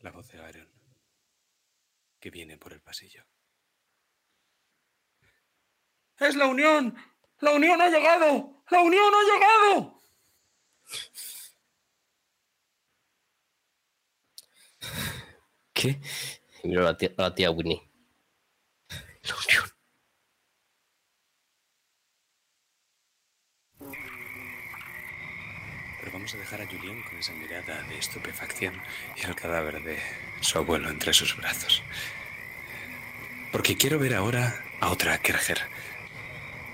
la voz de Aaron que viene por el pasillo. ¡Es la unión! ¡La unión ha llegado! ¡La unión ha llegado! ¿Qué? Y miro a la tía, a la tía Winnie. Vamos a dejar a Julien con esa mirada de estupefacción y al cadáver de su abuelo entre sus brazos. Porque quiero ver ahora a otra Kerger,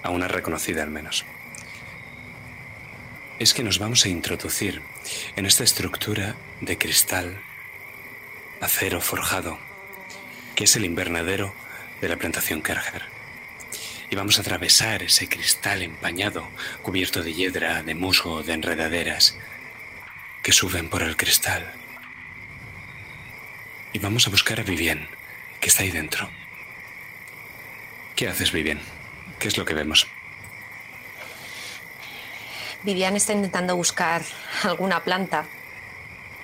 a una reconocida al menos. Es que nos vamos a introducir en esta estructura de cristal, acero forjado, que es el invernadero de la plantación Kerger. Y vamos a atravesar ese cristal empañado, cubierto de hiedra, de musgo, de enredaderas, que suben por el cristal. y vamos a buscar a Vivien, que está ahí dentro. ¿Qué haces, Vivien? ¿Qué es lo que vemos? Vivian está intentando buscar alguna planta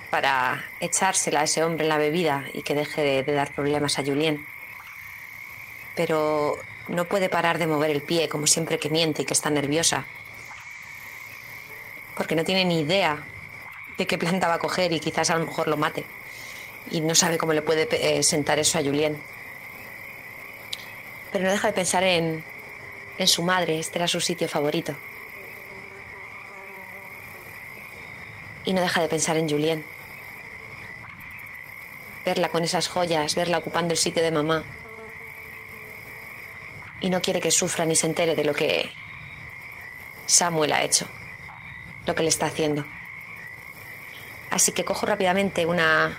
para echársela a ese hombre en la bebida y que deje de, de dar problemas a Julien. Pero no puede parar de mover el pie, como siempre que miente y que está nerviosa. Porque no tiene ni idea de qué planta va a coger y quizás a lo mejor lo mate. Y no sabe cómo le puede eh, sentar eso a Julien. Pero no deja de pensar en, en su madre, este era su sitio favorito. Y no deja de pensar en Julien. Verla con esas joyas, verla ocupando el sitio de mamá. Y no quiere que sufra ni se entere de lo que Samuel ha hecho, lo que le está haciendo. Así que cojo rápidamente una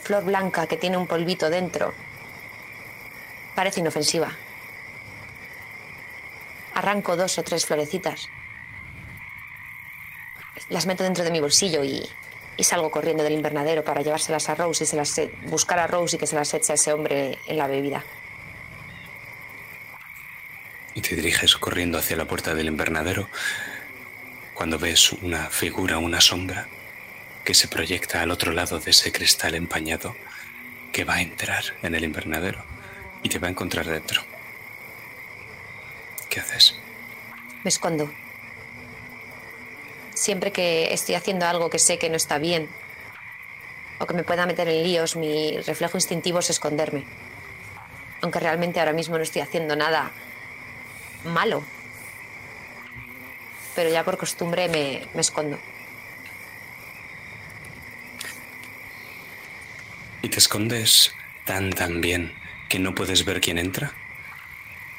flor blanca que tiene un polvito dentro. Parece inofensiva. Arranco dos o tres florecitas. Las meto dentro de mi bolsillo y, y salgo corriendo del invernadero para llevárselas a Rose y se las e- buscar a Rose y que se las eche a ese hombre en la bebida. Y te diriges corriendo hacia la puerta del invernadero cuando ves una figura, una sombra que se proyecta al otro lado de ese cristal empañado que va a entrar en el invernadero y te va a encontrar dentro. ¿Qué haces? Me escondo. Siempre que estoy haciendo algo que sé que no está bien o que me pueda meter en líos, mi reflejo instintivo es esconderme. Aunque realmente ahora mismo no estoy haciendo nada malo. Pero ya por costumbre me, me escondo. ¿Y te escondes tan tan bien que no puedes ver quién entra?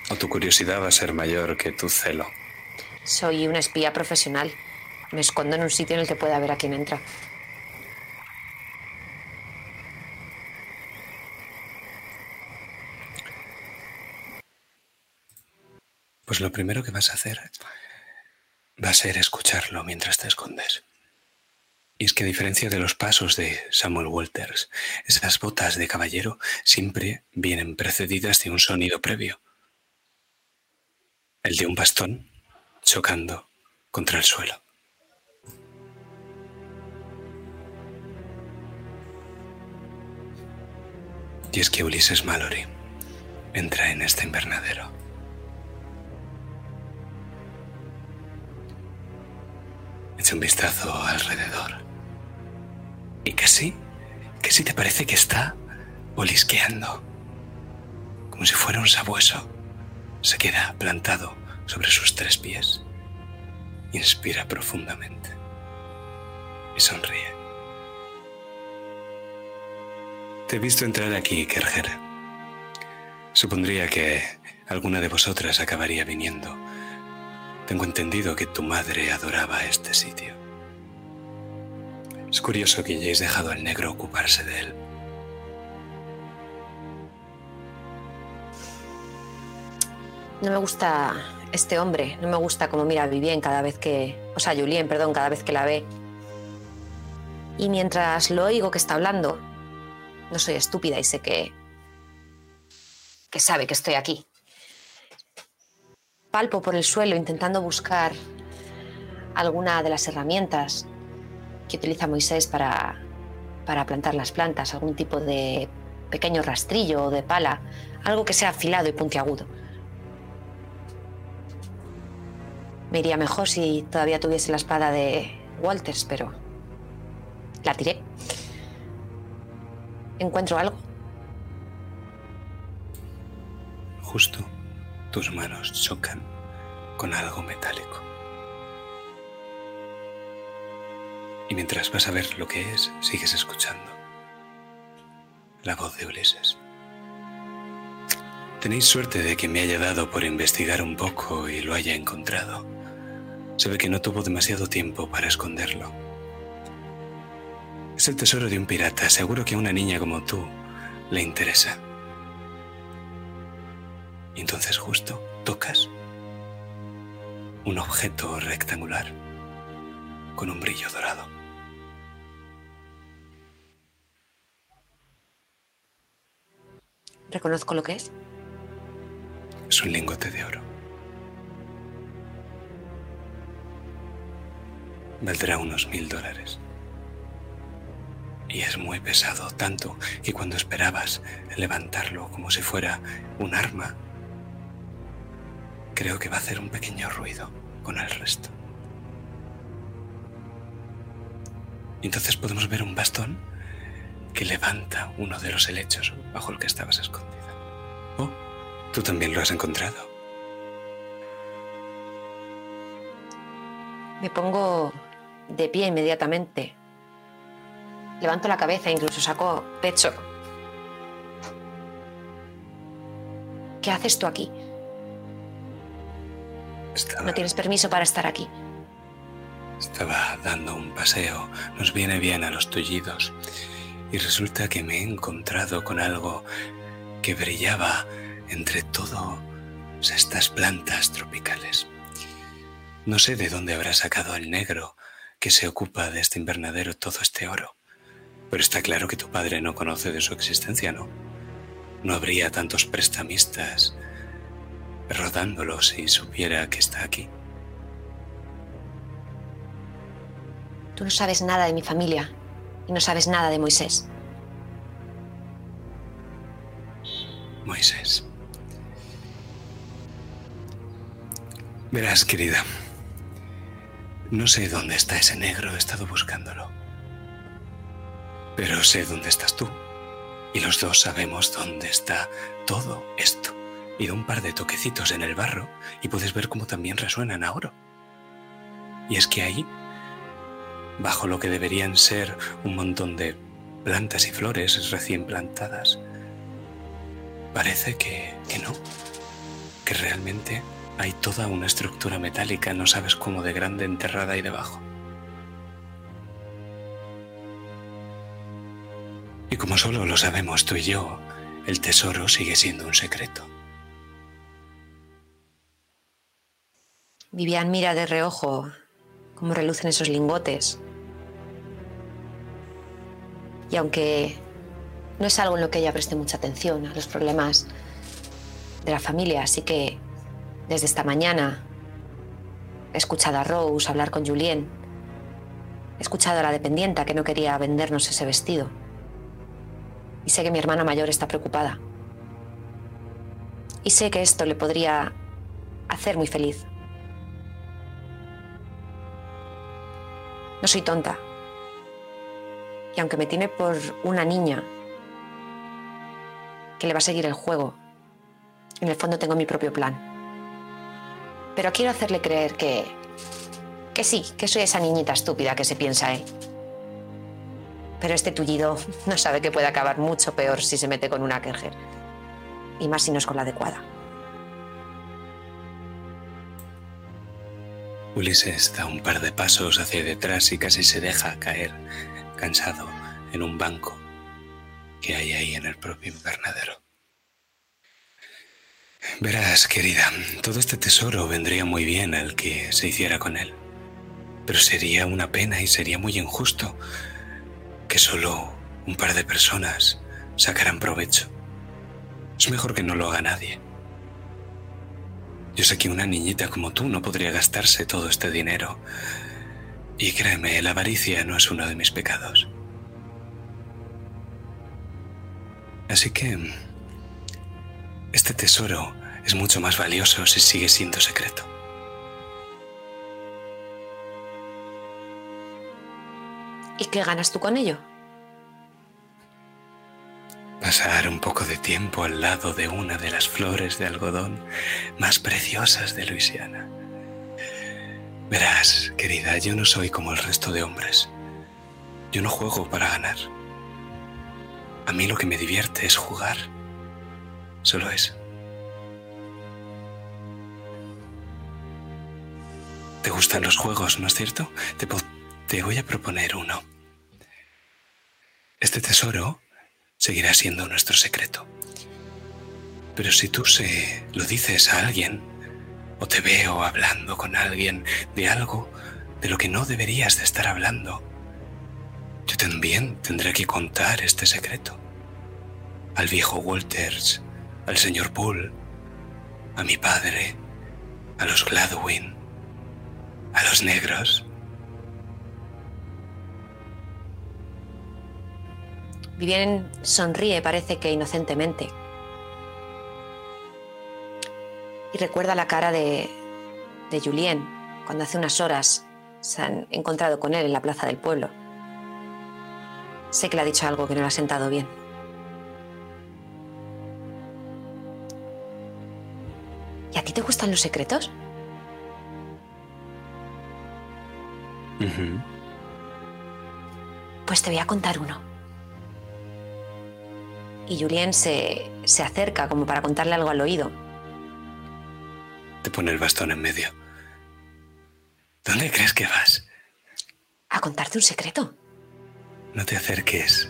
¿O tu curiosidad va a ser mayor que tu celo? Soy una espía profesional. Me escondo en un sitio en el que pueda ver a quién entra. Pues lo primero que vas a hacer va a ser escucharlo mientras te escondes. Y es que a diferencia de los pasos de Samuel Walters, esas botas de caballero siempre vienen precedidas de un sonido previo. El de un bastón chocando contra el suelo. Y es que Ulises Mallory entra en este invernadero. Echa un vistazo alrededor. Y casi, casi te parece que está olisqueando. Como si fuera un sabueso. Se queda plantado sobre sus tres pies. Inspira profundamente. Y sonríe. Te he visto entrar aquí, Kerger. Supondría que alguna de vosotras acabaría viniendo. Tengo entendido que tu madre adoraba este sitio. Es curioso que hayáis dejado al negro ocuparse de él. No me gusta este hombre, no me gusta cómo mira a Vivien cada vez que. O sea, Julien, perdón, cada vez que la ve. Y mientras lo oigo que está hablando, no soy estúpida y sé que. que sabe que estoy aquí. Palpo por el suelo intentando buscar alguna de las herramientas que utiliza Moisés para, para plantar las plantas, algún tipo de pequeño rastrillo o de pala, algo que sea afilado y puntiagudo. Me iría mejor si todavía tuviese la espada de Walters, pero la tiré. ¿Encuentro algo? Justo tus manos chocan con algo metálico. Y mientras vas a ver lo que es, sigues escuchando la voz de Ulises. Tenéis suerte de que me haya dado por investigar un poco y lo haya encontrado. Se ve que no tuvo demasiado tiempo para esconderlo. Es el tesoro de un pirata. Seguro que a una niña como tú le interesa. Y entonces justo tocas un objeto rectangular con un brillo dorado. Reconozco lo que es. Es un lingote de oro. Valdrá unos mil dólares. Y es muy pesado, tanto que cuando esperabas levantarlo como si fuera un arma, creo que va a hacer un pequeño ruido con el resto. Entonces podemos ver un bastón que levanta uno de los helechos bajo el que estabas escondida. Oh, tú también lo has encontrado. Me pongo de pie inmediatamente. Levanto la cabeza, incluso saco pecho. ¿Qué haces tú aquí? Estaba, No tienes permiso para estar aquí. estaba dando un paseo. Nos viene bien a los tullidos. Y resulta que me he encontrado con algo que brillaba entre todas estas plantas tropicales. No sé de dónde habrá sacado el negro que se ocupa de este invernadero todo este oro. Pero está claro que tu padre no conoce de su existencia, ¿no? No habría tantos prestamistas rodándolo si supiera que está aquí. Tú no sabes nada de mi familia y no sabes nada de Moisés. Moisés. Verás, querida, no sé dónde está ese negro, he estado buscándolo. Pero sé dónde estás tú. Y los dos sabemos dónde está todo esto. Y da un par de toquecitos en el barro y puedes ver cómo también resuenan a oro. Y es que ahí, bajo lo que deberían ser un montón de plantas y flores recién plantadas, parece que, que no. Que realmente hay toda una estructura metálica, no sabes cómo de grande enterrada ahí debajo. Y como solo lo sabemos tú y yo, el tesoro sigue siendo un secreto. Vivian mira de reojo cómo relucen esos lingotes. Y aunque no es algo en lo que ella preste mucha atención a los problemas de la familia, así que desde esta mañana he escuchado a Rose hablar con Julien. He escuchado a la dependienta que no quería vendernos ese vestido. Y sé que mi hermana mayor está preocupada. Y sé que esto le podría hacer muy feliz. No soy tonta. Y aunque me tiene por una niña que le va a seguir el juego, en el fondo tengo mi propio plan. Pero quiero hacerle creer que... que sí, que soy esa niñita estúpida que se piensa él. Pero este tullido no sabe que puede acabar mucho peor si se mete con una Kerger. Y más si no es con la adecuada. Ulises da un par de pasos hacia detrás y casi se deja caer, cansado, en un banco que hay ahí en el propio invernadero. Verás, querida, todo este tesoro vendría muy bien al que se hiciera con él. Pero sería una pena y sería muy injusto que solo un par de personas sacaran provecho. Es mejor que no lo haga nadie. Yo sé que una niñita como tú no podría gastarse todo este dinero. Y créeme, la avaricia no es uno de mis pecados. Así que... Este tesoro es mucho más valioso si sigue siendo secreto. ¿Y qué ganas tú con ello? Pasar un poco de tiempo al lado de una de las flores de algodón más preciosas de Luisiana. Verás, querida, yo no soy como el resto de hombres. Yo no juego para ganar. A mí lo que me divierte es jugar. Solo eso. ¿Te gustan los juegos, no es cierto? Te, te voy a proponer uno. Este tesoro seguirá siendo nuestro secreto. Pero si tú se lo dices a alguien, o te veo hablando con alguien de algo de lo que no deberías de estar hablando, yo también tendré que contar este secreto. al viejo Walters, al señor Poole, a mi padre, a los Gladwin, a los negros. Vivien sonríe, parece que inocentemente. Y recuerda la cara de, de Julien cuando hace unas horas se han encontrado con él en la plaza del pueblo. Sé que le ha dicho algo que no le ha sentado bien. ¿Y a ti te gustan los secretos? Pues te voy a contar uno. Y Julien se, se acerca como para contarle algo al oído. Te pone el bastón en medio. ¿Dónde crees que vas? ¿A contarte un secreto? No te acerques.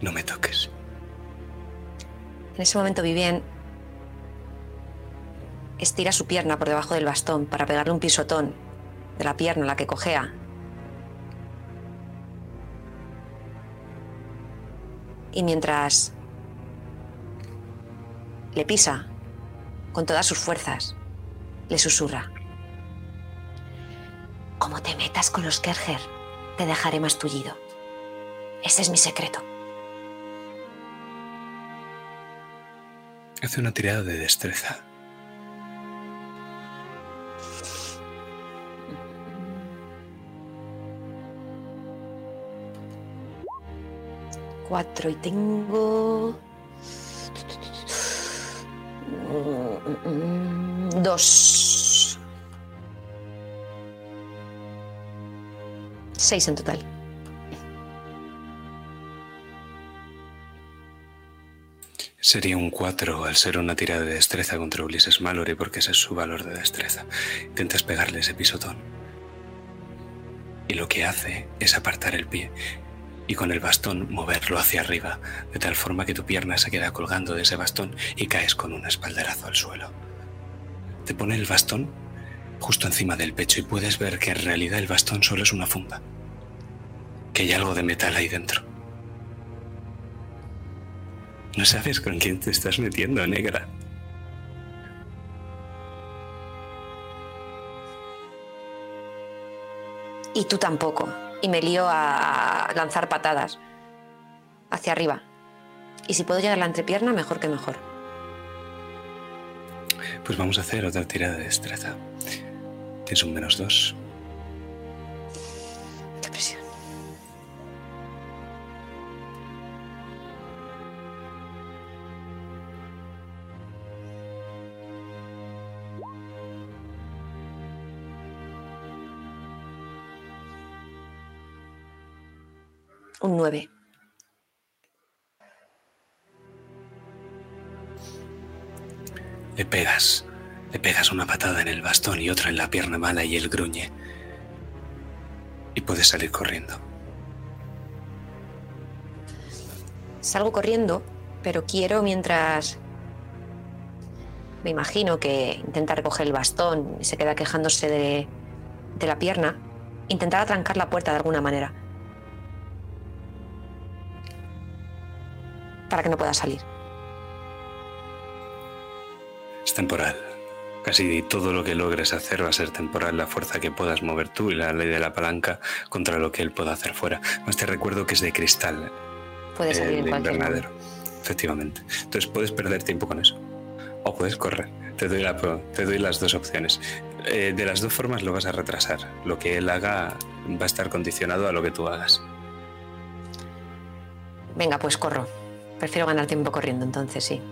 No me toques. En ese momento Vivien estira su pierna por debajo del bastón para pegarle un pisotón de la pierna a la que cojea. Y mientras le pisa con todas sus fuerzas, le susurra. Como te metas con los Kerger, te dejaré más tullido. Ese es mi secreto. Hace una tirada de destreza. Cuatro y tengo... Dos. Seis en total. Sería un 4 al ser una tirada de destreza contra Ulises Mallory porque ese es su valor de destreza. Intentas pegarle ese pisotón. Y lo que hace es apartar el pie y con el bastón moverlo hacia arriba, de tal forma que tu pierna se queda colgando de ese bastón y caes con un espaldarazo al suelo. Te pone el bastón justo encima del pecho y puedes ver que en realidad el bastón solo es una funda. Que hay algo de metal ahí dentro. No sabes con quién te estás metiendo, negra. Y tú tampoco. Y me lío a lanzar patadas hacia arriba. Y si puedo llegar a la entrepierna, mejor que mejor. Pues vamos a hacer otra tirada de destreza. Tienes un menos dos. Un 9. Le pegas. Le pegas una patada en el bastón y otra en la pierna mala y él gruñe. Y puedes salir corriendo. Salgo corriendo, pero quiero mientras... Me imagino que intenta recoger el bastón y se queda quejándose de, de la pierna. Intentar atrancar la puerta de alguna manera. Para que no pueda salir. Es temporal. Casi todo lo que logres hacer va a ser temporal, la fuerza que puedas mover tú y la ley de la palanca contra lo que él pueda hacer fuera. Más te recuerdo que es de cristal, Puede salir el en cualquier invernadero. Efectivamente. Entonces puedes perder tiempo con eso. O puedes correr. Te doy, la, pro- te doy las dos opciones. Eh, de las dos formas lo vas a retrasar. Lo que él haga va a estar condicionado a lo que tú hagas. Venga, pues corro. Prefiero ganar tiempo corriendo, entonces sí.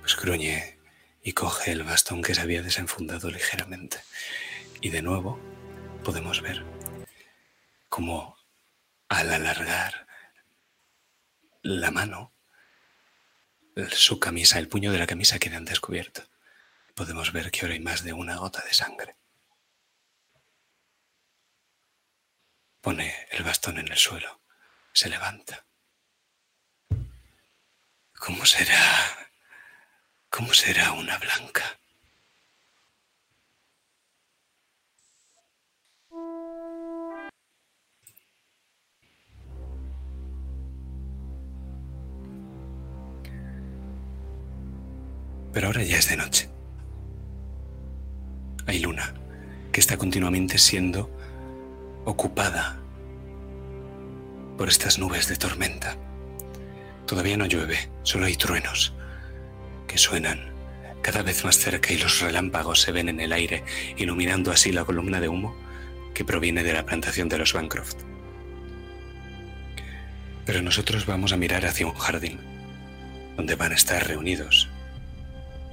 Pues gruñe y coge el bastón que se había desenfundado ligeramente. Y de nuevo podemos ver cómo al alargar la mano, su camisa, el puño de la camisa queda descubierto. Podemos ver que ahora hay más de una gota de sangre. pone el bastón en el suelo, se levanta. ¿Cómo será? ¿Cómo será una blanca? Pero ahora ya es de noche. Hay luna, que está continuamente siendo ocupada por estas nubes de tormenta. Todavía no llueve, solo hay truenos que suenan cada vez más cerca y los relámpagos se ven en el aire, iluminando así la columna de humo que proviene de la plantación de los Bancroft. Pero nosotros vamos a mirar hacia un jardín, donde van a estar reunidos,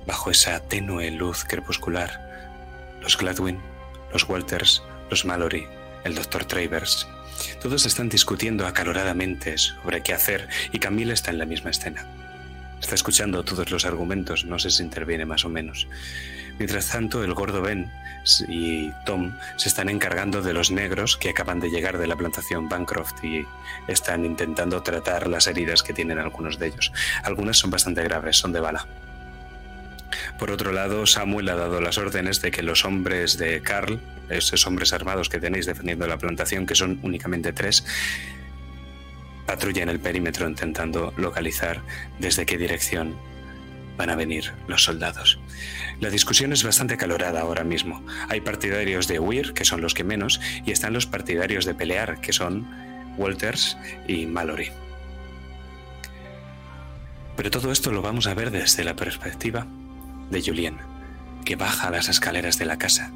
bajo esa tenue luz crepuscular, los Gladwin, los Walters, los Mallory, el Dr. Travers. Todos están discutiendo acaloradamente sobre qué hacer y Camille está en la misma escena. Está escuchando todos los argumentos, no sé si interviene más o menos. Mientras tanto, el gordo Ben y Tom se están encargando de los negros que acaban de llegar de la plantación Bancroft y están intentando tratar las heridas que tienen algunos de ellos. Algunas son bastante graves, son de bala. Por otro lado, Samuel ha dado las órdenes de que los hombres de Carl, esos hombres armados que tenéis defendiendo la plantación, que son únicamente tres, patrullen el perímetro intentando localizar desde qué dirección van a venir los soldados. La discusión es bastante calorada ahora mismo. Hay partidarios de huir, que son los que menos, y están los partidarios de pelear, que son Walters y Mallory. Pero todo esto lo vamos a ver desde la perspectiva de Julien, que baja las escaleras de la casa.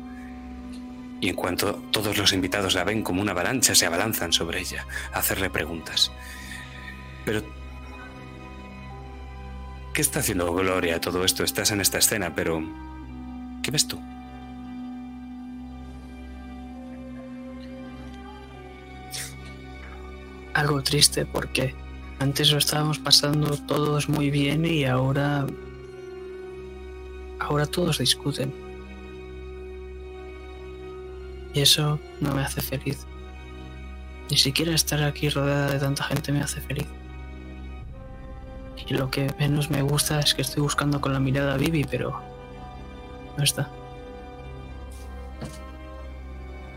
Y en cuanto todos los invitados la ven como una avalancha, se abalanzan sobre ella a hacerle preguntas. Pero ¿Qué está haciendo Gloria todo esto? Estás en esta escena, pero... ¿Qué ves tú? Algo triste porque antes lo estábamos pasando todos muy bien y ahora... Ahora todos discuten. Y eso no me hace feliz. Ni siquiera estar aquí rodeada de tanta gente me hace feliz. Y lo que menos me gusta es que estoy buscando con la mirada a Vivi, pero no está.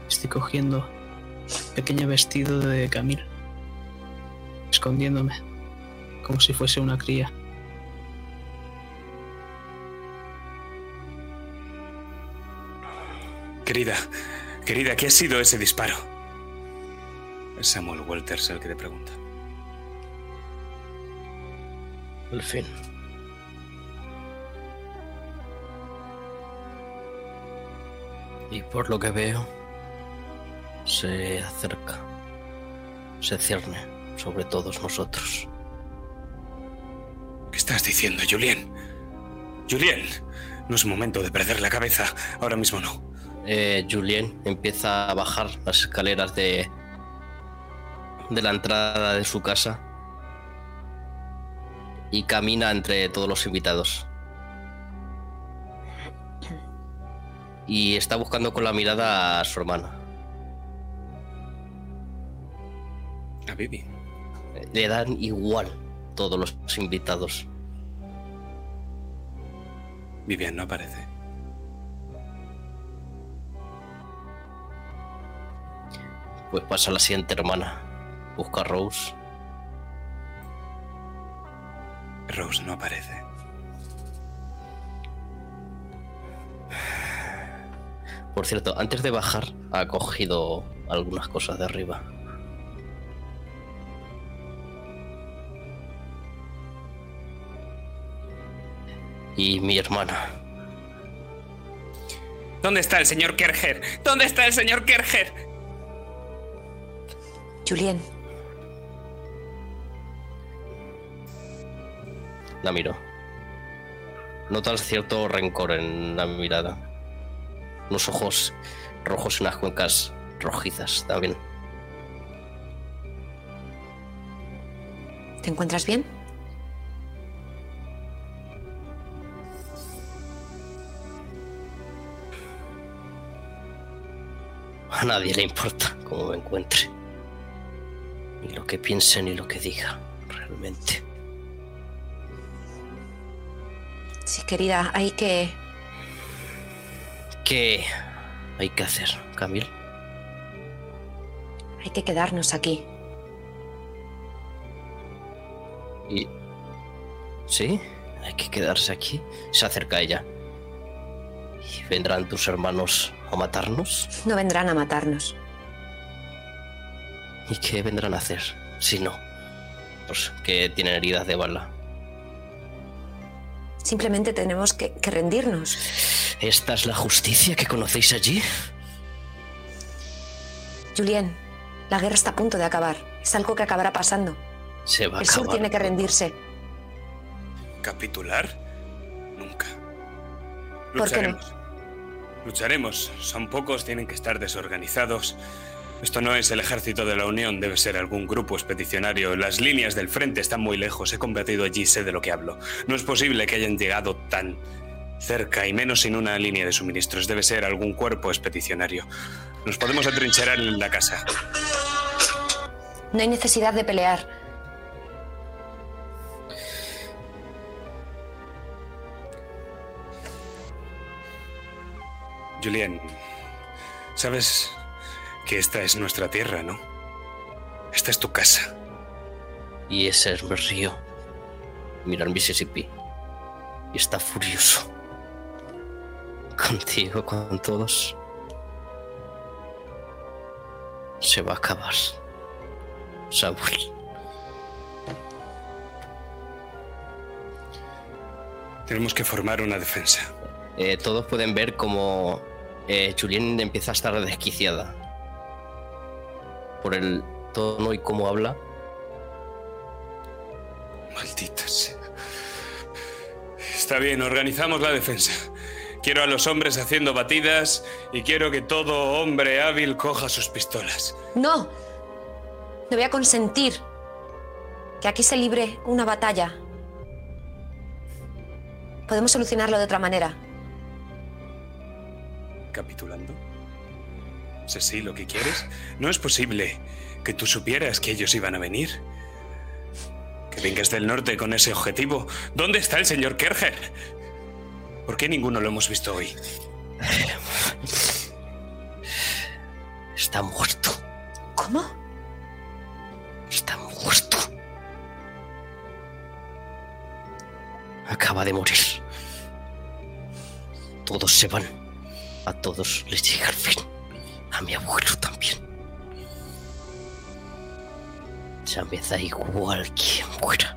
Estoy cogiendo el pequeño vestido de Camille, escondiéndome, como si fuese una cría. Querida, querida, ¿qué ha sido ese disparo? Es Samuel Walters el que te pregunta. Al fin. Y por lo que veo, se acerca, se cierne sobre todos nosotros. ¿Qué estás diciendo, Julien? Julien, no es momento de perder la cabeza. Ahora mismo no. Eh, Julien empieza a bajar las escaleras de, de la entrada de su casa y camina entre todos los invitados. Y está buscando con la mirada a su hermana. A Vivi. Le dan igual todos los invitados. Vivian no aparece. Pues pasa la siguiente hermana. Busca a Rose. Rose no aparece. Por cierto, antes de bajar ha cogido algunas cosas de arriba. Y mi hermana. ¿Dónde está el señor Kerger? ¿Dónde está el señor Kerger? Julien, La miro. Notas cierto rencor en la mirada. Unos ojos rojos y unas cuencas rojizas también. ¿te encuentras bien? A nadie le importa cómo me encuentre. Ni lo que piense ni lo que diga, realmente. Sí, querida, hay que... ¿Qué hay que hacer, Camil? Hay que quedarnos aquí. Y... ¿Sí? hay que quedarse aquí. Se acerca a ella. ¿Y vendrán tus hermanos a matarnos? No vendrán a matarnos. ¿Y qué vendrán a hacer si no? Pues que tienen heridas de bala. Simplemente tenemos que, que rendirnos. ¿Esta es la justicia que conocéis allí? Julien, la guerra está a punto de acabar. Es algo que acabará pasando. Se va a El sur tiene que rendirse. ¿Capitular? Nunca. ¿Por qué no? Lucharemos. Son pocos, tienen que estar desorganizados. Esto no es el ejército de la Unión, debe ser algún grupo expedicionario. Las líneas del frente están muy lejos. He combatido allí, sé de lo que hablo. No es posible que hayan llegado tan cerca y menos sin una línea de suministros. Debe ser algún cuerpo expedicionario. Nos podemos atrincherar en la casa. No hay necesidad de pelear. Julien, sabes que esta es nuestra tierra, ¿no? Esta es tu casa. Y ese es mi río. Mira el Mississippi. Y está furioso. Contigo, con todos. Se va a acabar. Samuel. Tenemos que formar una defensa. Eh, todos pueden ver como eh, Julien empieza a estar desquiciada. Por el tono y cómo habla. Maldita sea. Está bien, organizamos la defensa. Quiero a los hombres haciendo batidas y quiero que todo hombre hábil coja sus pistolas. No. No voy a consentir que aquí se libre una batalla. Podemos solucionarlo de otra manera. ¿Capitulando? ¿Es así lo que quieres? No es posible que tú supieras que ellos iban a venir. Que vengas del norte con ese objetivo. ¿Dónde está el señor Kerger? ¿Por qué ninguno lo hemos visto hoy? Está muerto. ¿Cómo? Está muerto. Acaba de morir. Todos se van. A todos les llega el fin. A mi abuelo también. Ya me da igual quién muera.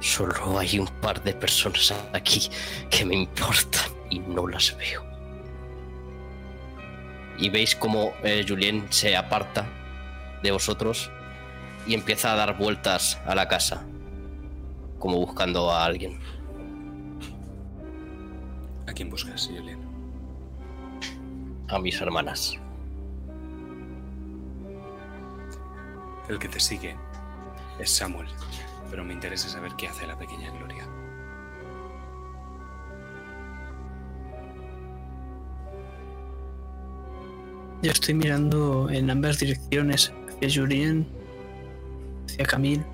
Solo hay un par de personas aquí que me importan y no las veo. Y veis cómo eh, Julien se aparta de vosotros y empieza a dar vueltas a la casa, como buscando a alguien. ¿A quién buscas, Julien? A mis hermanas. El que te sigue es Samuel, pero me interesa saber qué hace la pequeña Gloria. Yo estoy mirando en ambas direcciones, hacia Julien, hacia Camille.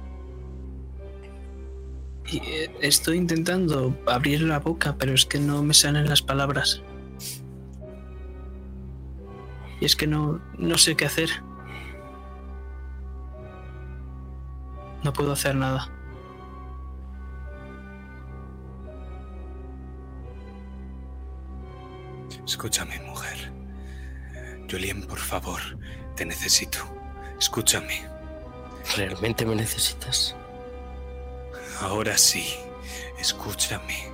Y eh, estoy intentando abrir la boca, pero es que no me salen las palabras. Y es que no, no sé qué hacer. No puedo hacer nada. Escúchame, mujer. Julien, por favor, te necesito. Escúchame. ¿Realmente me necesitas? Ahora sí, escúchame.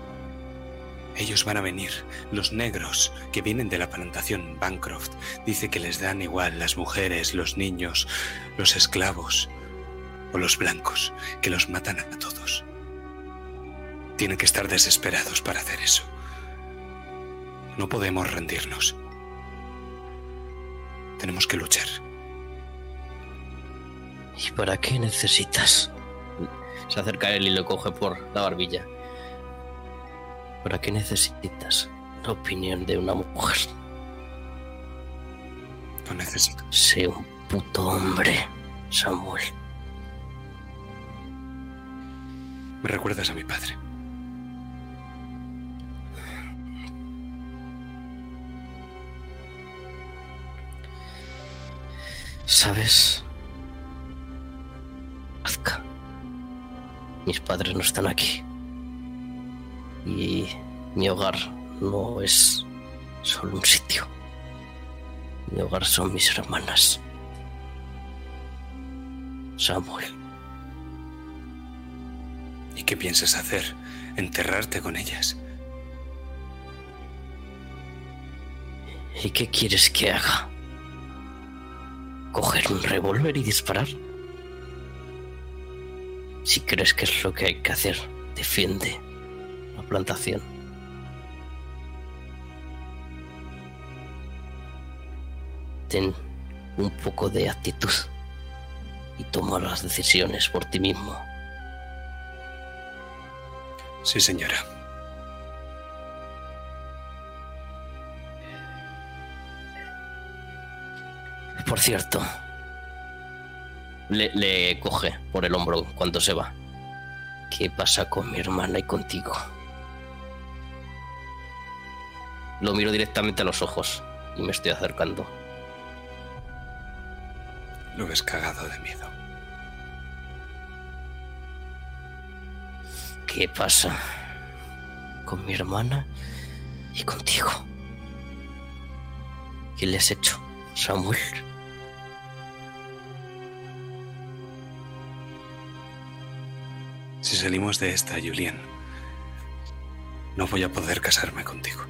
Ellos van a venir, los negros que vienen de la plantación Bancroft. Dice que les dan igual las mujeres, los niños, los esclavos o los blancos, que los matan a todos. Tienen que estar desesperados para hacer eso. No podemos rendirnos. Tenemos que luchar. ¿Y para qué necesitas? Se acerca a él y lo coge por la barbilla. ¿Para qué necesitas la opinión de una mujer? Lo necesito. Sé un puto hombre, Samuel. Me recuerdas a mi padre. ¿Sabes? Azka. Mis padres no están aquí. Y mi hogar no es solo un sitio. Mi hogar son mis hermanas. Samuel, ¿Y qué piensas hacer? ¿Enterrarte con ellas? ¿y qué quieres que haga? ¿Coger un revólver y disparar? Si crees que es lo que hay que hacer, defiende plantación. Ten un poco de actitud y toma las decisiones por ti mismo. Sí, señora. Por cierto, le, le coge por el hombro cuando se va. ¿Qué pasa con mi hermana y contigo? Lo miro directamente a los ojos y me estoy acercando. Lo ves cagado de miedo. ¿Qué pasa con mi hermana y contigo? ¿Qué le has hecho, Samuel? Si salimos de esta, Julián, no voy a poder casarme contigo.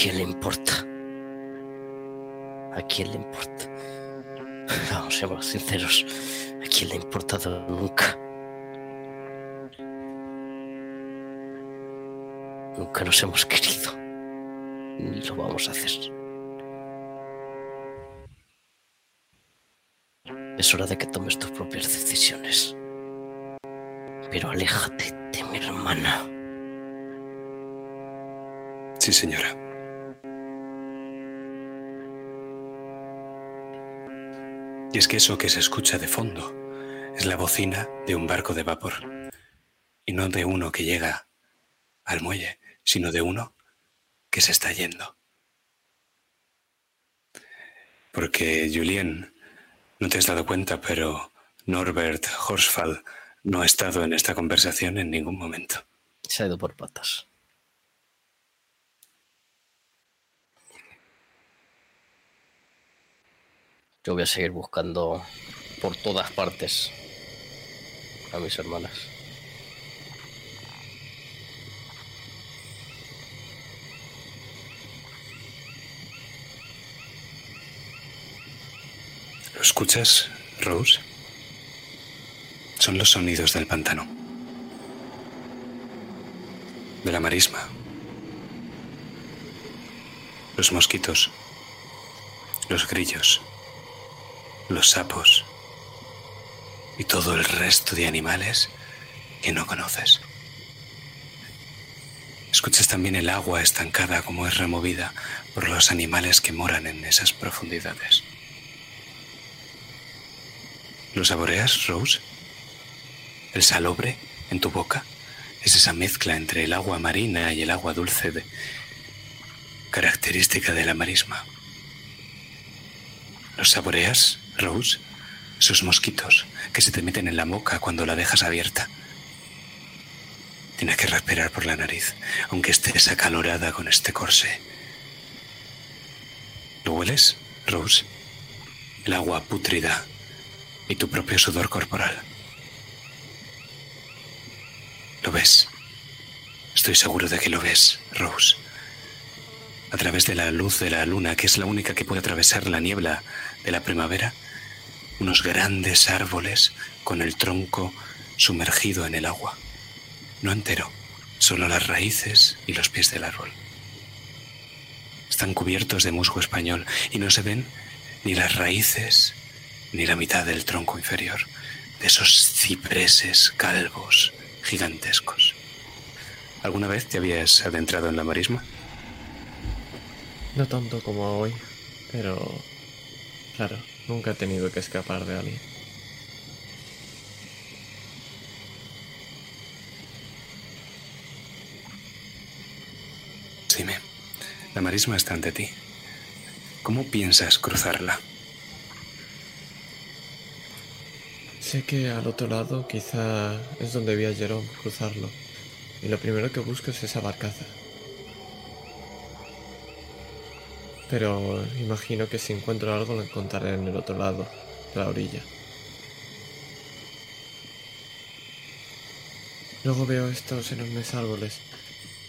Quién le importa? ¿A quién le importa? Vamos, seamos sinceros. ¿A quién le ha importado nunca? Nunca nos hemos querido. Ni lo vamos a hacer. Es hora de que tomes tus propias decisiones. Pero aléjate de mi hermana. Sí, señora. Y es que eso que se escucha de fondo es la bocina de un barco de vapor. Y no de uno que llega al muelle, sino de uno que se está yendo. Porque, Julien, no te has dado cuenta, pero Norbert Horsfall no ha estado en esta conversación en ningún momento. Se ha ido por patas. Yo voy a seguir buscando por todas partes a mis hermanas. ¿Lo escuchas, Rose? Son los sonidos del pantano. De la marisma. Los mosquitos. Los grillos. Los sapos. Y todo el resto de animales que no conoces. Escuchas también el agua estancada como es removida por los animales que moran en esas profundidades. ¿Lo saboreas, Rose? El salobre en tu boca es esa mezcla entre el agua marina y el agua dulce característica de la marisma. ¿Lo saboreas, Rose? Esos mosquitos que se te meten en la boca cuando la dejas abierta. Tienes que respirar por la nariz, aunque estés acalorada con este corsé. ¿Lo hueles, Rose? El agua pútrida y tu propio sudor corporal. ¿Lo ves? Estoy seguro de que lo ves, Rose. A través de la luz de la luna, que es la única que puede atravesar la niebla de la primavera, unos grandes árboles con el tronco sumergido en el agua. No entero, solo las raíces y los pies del árbol. Están cubiertos de musgo español y no se ven ni las raíces ni la mitad del tronco inferior de esos cipreses calvos gigantescos. ¿Alguna vez te habías adentrado en la marisma? No tanto como hoy, pero claro, Nunca he tenido que escapar de alguien. Dime, la marisma está ante ti. ¿Cómo piensas cruzarla? Sé que al otro lado quizá es donde vi a Jerome cruzarlo. Y lo primero que busco es esa barcaza. Pero imagino que si encuentro algo lo encontraré en el otro lado, de la orilla. Luego veo estos enormes árboles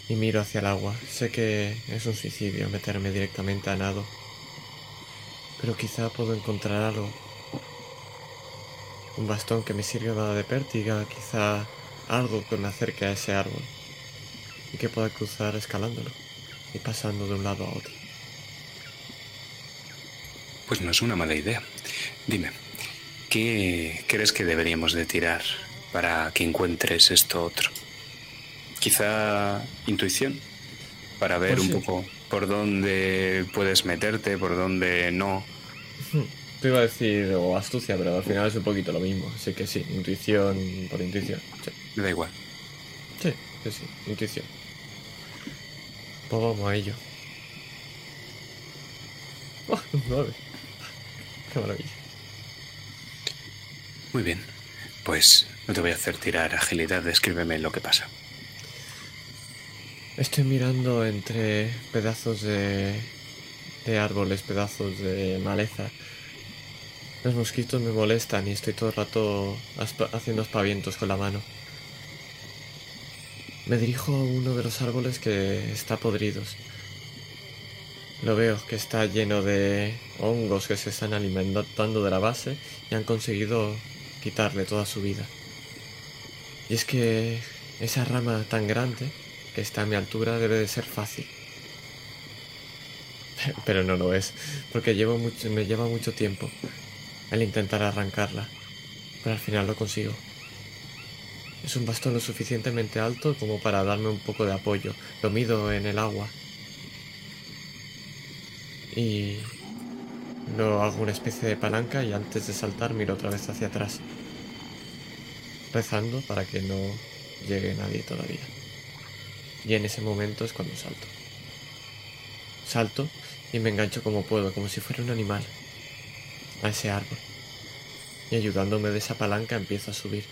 y miro hacia el agua. Sé que es un suicidio meterme directamente a nado. Pero quizá puedo encontrar algo. Un bastón que me sirva de pértiga, quizá algo que me acerque a ese árbol. Y que pueda cruzar escalándolo y pasando de un lado a otro. Pues no es una mala idea. Dime, ¿qué crees que deberíamos de tirar para que encuentres esto otro? Quizá intuición, para ver Pues un sí. poco por dónde puedes meterte, por dónde no. Te iba a decir o astucia, pero al final es un poquito lo mismo. Así que sí, intuición por intuición. Sí, Me da igual. sí, sí, sí, intuición. Pues vamos a ello. Oh, nueve. Qué maravilla. Muy bien. Pues no te voy a hacer tirar agilidad, descríbeme lo que pasa. Estoy mirando entre pedazos de, de árboles, pedazos de maleza. Los mosquitos me molestan y estoy todo el rato aspa- haciendo aspavientos con la mano. Me dirijo a uno de los árboles que está podridos. Lo veo que está lleno de hongos que se están alimentando de la base y han conseguido quitarle toda su vida. Y es que esa rama tan grande que está a mi altura debe de ser fácil. Pero no lo es, porque llevo me lleva mucho tiempo el intentar arrancarla, pero al final lo consigo. Es un bastón lo suficientemente alto como para darme un poco de apoyo. Lo mido en el agua. Y lo hago una especie de palanca y antes de saltar miro otra vez hacia atrás. Rezando para que no llegue nadie todavía. Y en ese momento es cuando salto. Salto y me engancho como puedo, como si fuera un animal, a ese árbol. Y ayudándome de esa palanca empiezo a subir.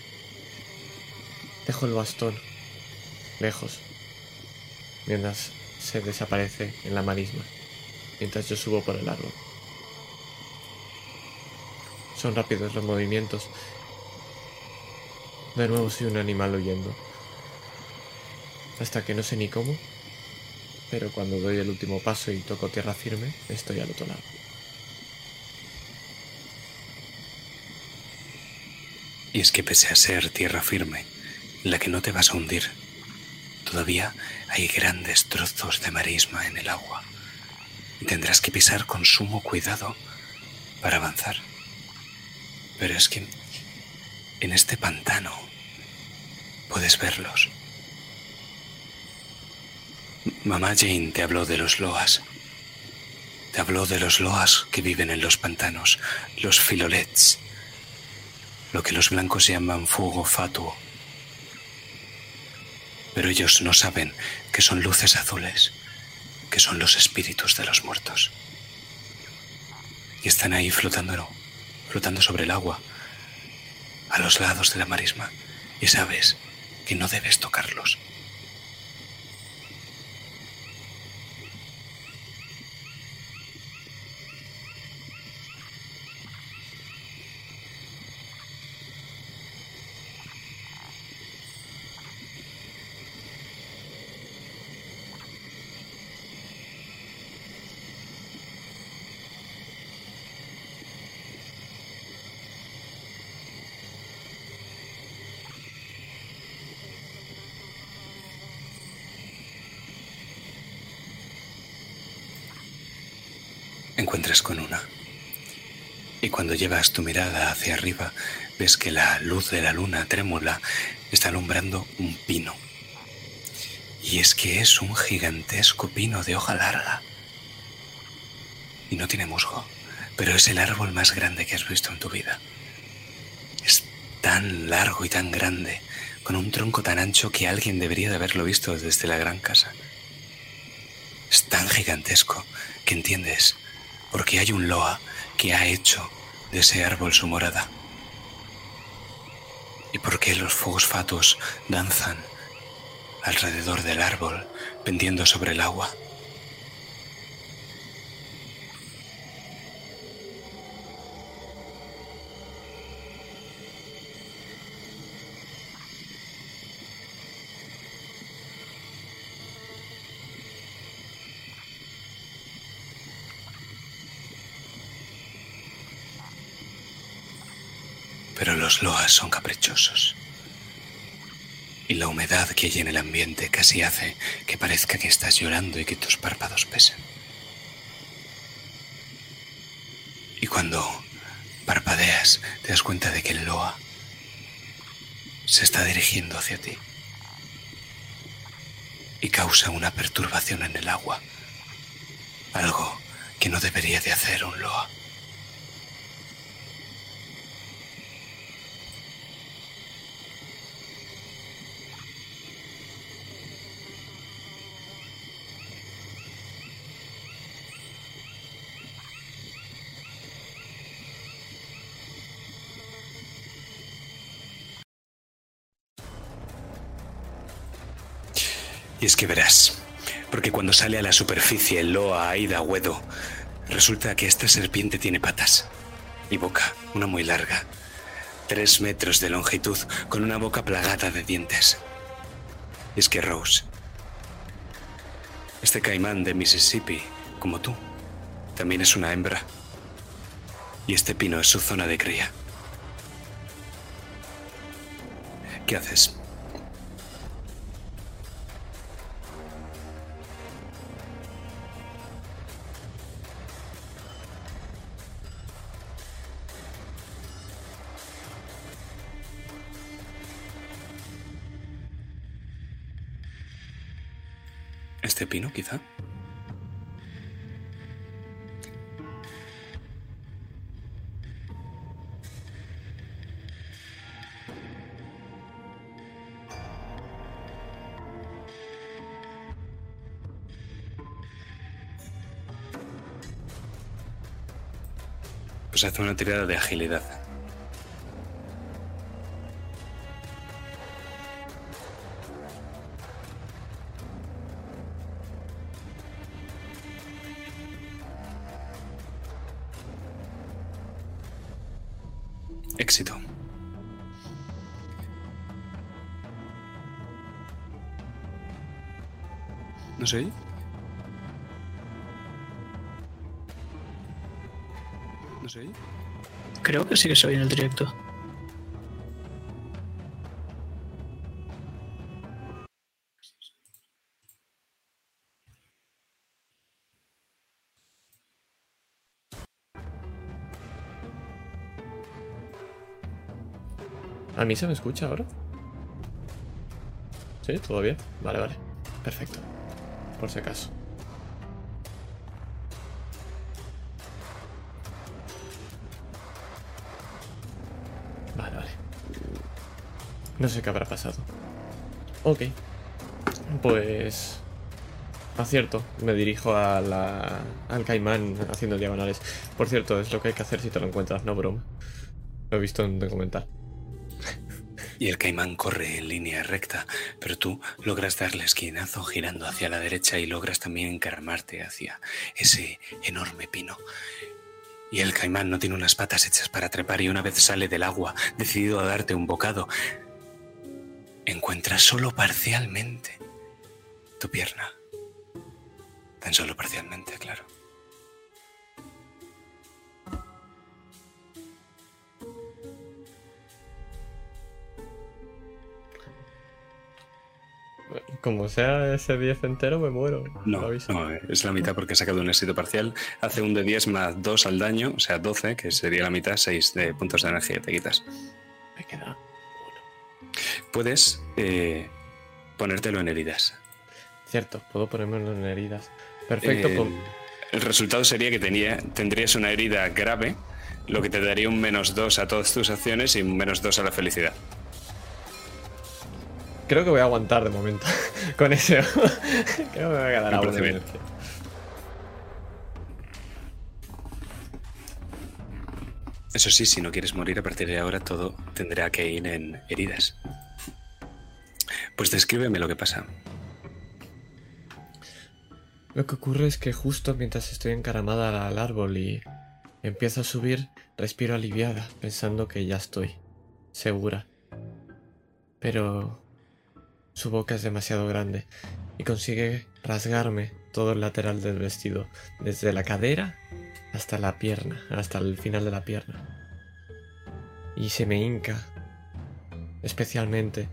Dejo el bastón lejos, mientras se desaparece en la marisma, mientras yo subo por el árbol. Son rápidos los movimientos. De nuevo soy un animal huyendo. Hasta que no sé ni cómo, pero cuando doy el último paso y toco tierra firme, estoy al otro lado. Y es que pese a ser tierra firme, la que no te vas a hundir, todavía hay grandes trozos de marisma en el agua. Tendrás que pisar con sumo cuidado para avanzar. Pero es que en este pantano puedes verlos. Mamá Jane te habló de los loas. Te habló de los loas que viven en los pantanos, los filolets, lo que los blancos llaman fuego fatuo. Pero ellos no saben que son luces azules, que son los espíritus de los muertos. Y están ahí flotando, flotando sobre el agua, a los lados de la marisma, y sabes que no debes tocarlos. Con una. Y cuando llevas tu mirada hacia arriba, ves que la luz de la luna trémula está alumbrando un pino. Y es que es un gigantesco pino de hoja larga. Y no tiene musgo, pero es el árbol más grande que has visto en tu vida. Es tan largo y tan grande, con un tronco tan ancho que alguien debería de haberlo visto desde la gran casa. Es tan gigantesco que entiendes porque hay un loa que ha hecho de ese árbol su morada. ¿Y por qué los fuegos fatuos danzan alrededor del árbol, pendiendo sobre el agua? Pero los loas son caprichosos. Y la humedad que hay en el ambiente casi hace que parezca que estás llorando y que tus párpados pesen. Y cuando parpadeas, te das cuenta de que el loa se está dirigiendo hacia ti. Y causa una perturbación en el agua. Algo que no debería de hacer un loa. Es que verás, porque cuando sale a la superficie Loa Aida Wedo, resulta que esta serpiente tiene patas y boca, una muy larga, tres metros de longitud, con una boca plagada de dientes. Y es que Rose, este caimán de Mississippi, como tú, también es una hembra. Y este pino es su zona de cría. ¿Qué haces? ¿Este pino, quizá? Pues hace una tirada de agilidad. ¿No sé? ¿No sé? Creo que sí que se oye en el directo. ¿A mí se me escucha ahora? ¿Sí? ¿Todo bien? Vale, vale. Perfecto. Por si acaso. Vale, vale. No sé qué habrá pasado. Ok. Pues... Acierto, me dirijo a la- al caimán haciendo diagonales. Por cierto, es lo que hay que hacer si te lo encuentras, no broma. Lo he visto en un documental. Y el caimán corre en línea recta, pero tú logras darle esquinazo girando hacia la derecha y logras también encaramarte hacia ese enorme pino. Y el caimán no tiene unas patas hechas para trepar y una vez sale del agua, decidido a darte un bocado, encuentra solo parcialmente tu pierna. Tan solo parcialmente, claro. Como sea ese 10 entero, me muero. No, no, es la mitad porque he sacado un éxito parcial. Hace un de 10 más 2 al daño, o sea, 12, que sería la mitad, 6 de puntos de energía te quitas. Me queda. Puedes eh, ponértelo en heridas. Cierto, puedo ponérmelo en heridas. Perfecto, Eh, pues- el resultado sería que tenía, tendrías una herida grave, lo que te daría un menos 2 a todas tus acciones y un menos 2 a la felicidad. Creo que voy a aguantar de momento. Con eso. creo que me va a quedar a bien. energía. Eso sí, si no quieres morir a partir de ahora, todo tendrá que ir en heridas. Pues descríbeme lo que pasa. Lo que ocurre es que justo mientras estoy encaramada al árbol y empiezo a subir, respiro aliviada, pensando que ya estoy segura. Pero su boca es demasiado grande y consigue rasgarme todo el lateral del vestido, desde la cadera hasta la pierna, hasta el final de la pierna. Y se me hinca, especialmente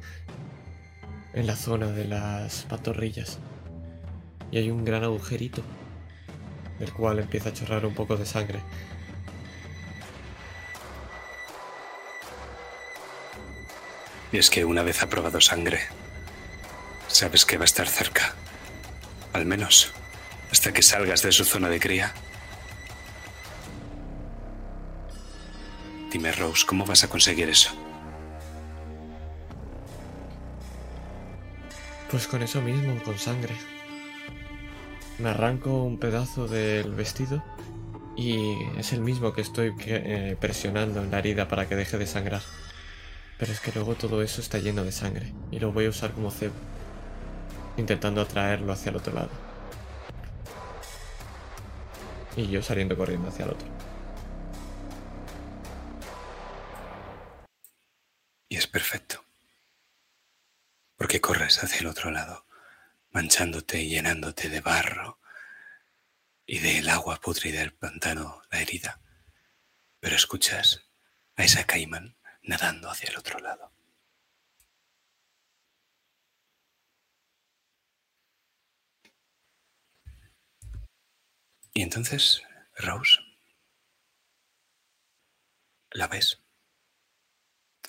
en la zona de las pantorrillas. Y hay un gran agujerito, del cual empieza a chorrar un poco de sangre. Y es que una vez ha probado sangre, sabes que va a estar cerca. Al menos hasta que salgas de su zona de cría. Dime, Rose, ¿cómo vas a conseguir eso? Pues con eso mismo, con sangre. Me arranco un pedazo del vestido y es el mismo que estoy eh, presionando en la herida para que deje de sangrar. Pero es que luego todo eso está lleno de sangre y lo voy a usar como cebo, intentando atraerlo hacia el otro lado. Y yo saliendo corriendo hacia el otro. Y es perfecto. Porque corres hacia el otro lado, manchándote y llenándote de barro y del agua pútrida del pantano, la herida. Pero escuchas a esa caimán nadando hacia el otro lado. Y entonces, Rose, la ves.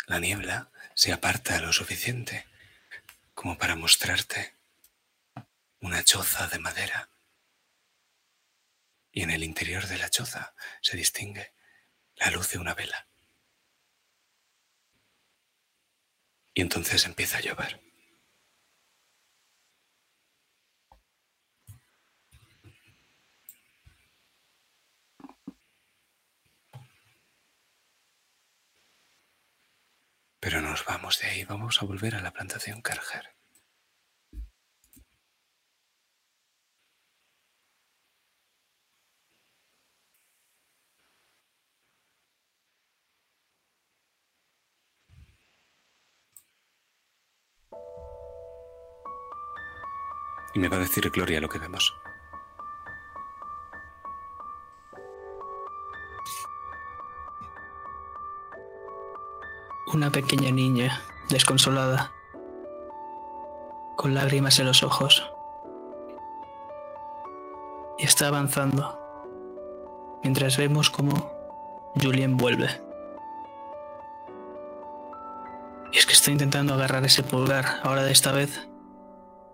La niebla se aparta lo suficiente como para mostrarte una choza de madera. Y en el interior de la choza se distingue la luz de una vela. Y entonces empieza a llover. Pero nos vamos de ahí, vamos a volver a la plantación Carger. Y me va a decir Gloria lo que vemos. Una pequeña niña, desconsolada, con lágrimas en los ojos. Y está avanzando, mientras vemos cómo Julien vuelve. Y es que está intentando agarrar ese pulgar, ahora de esta vez,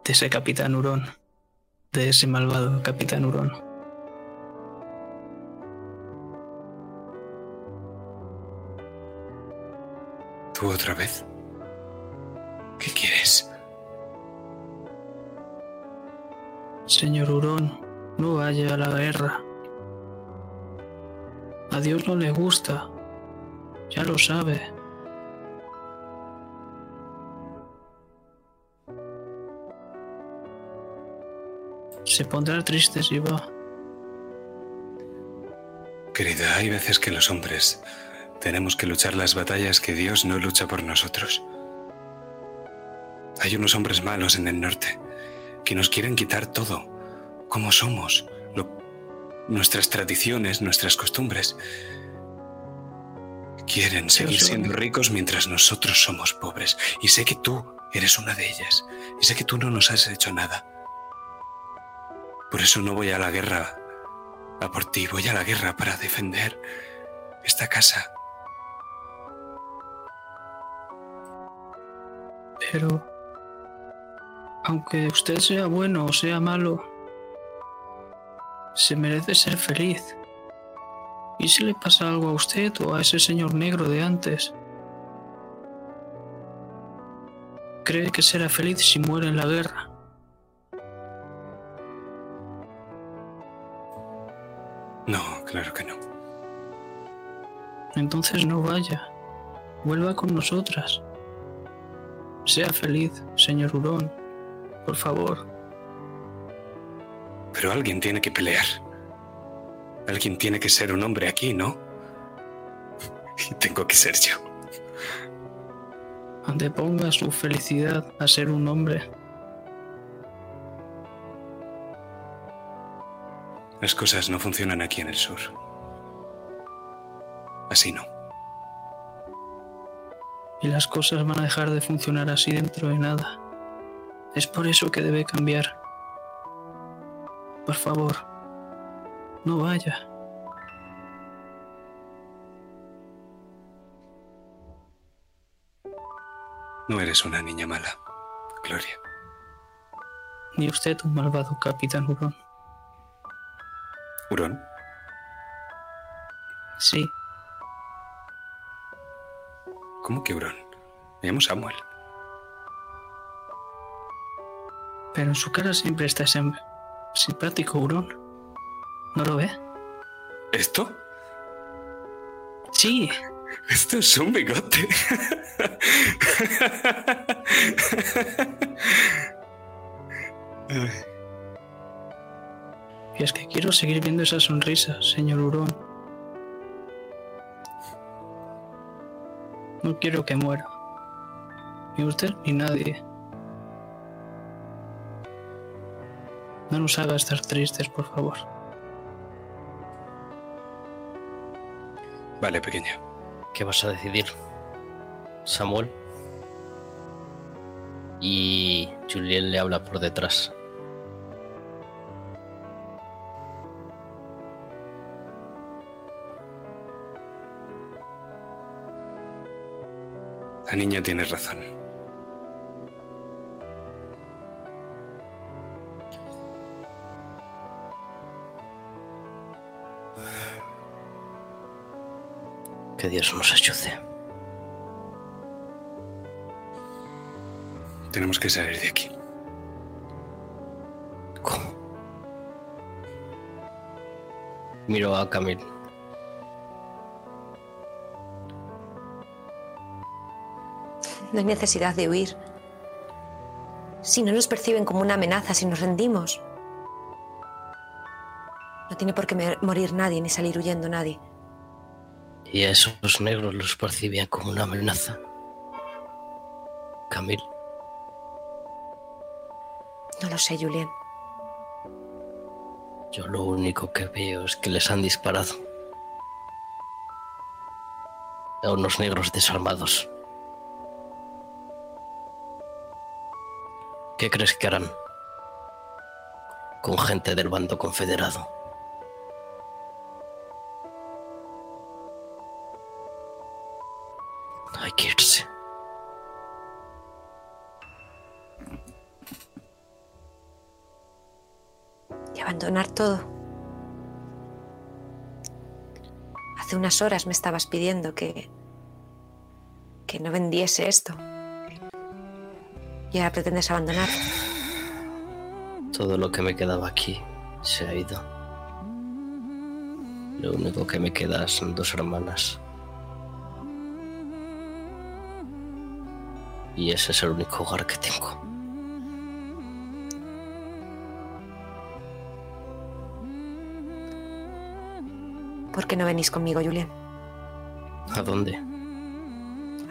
de ese capitán Hurón, de ese malvado capitán Hurón. ¿Tú otra vez? ¿Qué quieres? Señor Hurón, no vaya a la guerra. A Dios no le gusta. Ya lo sabe. Se pondrá triste si va. Querida, hay veces que los hombres tenemos que luchar las batallas que Dios no lucha por nosotros. Hay unos hombres malos en el norte que nos quieren quitar todo, como somos, lo- nuestras tradiciones, nuestras costumbres. Quieren seguir siendo ricos mientras nosotros somos pobres. Y sé que tú eres una de ellas. Y sé que tú no nos has hecho nada. Por eso no voy a la guerra a por ti, voy a la guerra para defender esta casa. Pero, aunque usted sea bueno o sea malo, se merece ser feliz. ¿Y si le pasa algo a usted o a ese señor negro de antes? ¿Cree que será feliz si muere en la guerra? No, claro que no. Entonces no vaya. Vuelva con nosotras. Sea feliz, señor Hurón. Por favor. Pero alguien tiene que pelear. Alguien tiene que ser un hombre aquí, ¿no? Y tengo que ser yo. Anteponga su felicidad a ser un hombre. Las cosas no funcionan aquí en el sur. Así no. Y las cosas van a dejar de funcionar así dentro de nada. Es por eso que debe cambiar. Por favor, no vaya. No eres una niña mala, Gloria. Ni usted un malvado capitán Hurón. Hurón, Sí, ¿cómo que Hurón? Me llamo Samuel. pero en su cara siempre está ese simpático Hurón. ¿No lo ve? ¿Esto? Sí, Esto es un bigote. Y es que quiero seguir viendo esa sonrisa, señor Hurón. No quiero que muera. Ni usted ni nadie. No nos haga estar tristes, por favor. Vale, pequeña. ¿Qué vas a decidir? Samuel. Y Julien le habla por detrás. La niña tiene razón. Que Dios nos ayude. Tenemos que salir de aquí. ¿Cómo? Miro a Camille. No hay necesidad de huir. Si no nos perciben como una amenaza, si nos rendimos. No tiene por qué morir nadie ni salir huyendo nadie. Y a esos negros los percibían como una amenaza. Camille, No lo sé, Julien. yo lo único que veo es que les han disparado. A unos negros desarmados. ¿Qué crees que harán con gente del bando confederado? Hay que irse. Y abandonar todo. Hace unas horas me estabas pidiendo que. que no vendiese esto. Y ahora pretendes abandonar. Todo lo que me quedaba aquí se ha ido. Lo único que me queda son dos hermanas. Y ese es el único hogar que tengo. ¿Por qué no venís conmigo, Julien? ¿A dónde?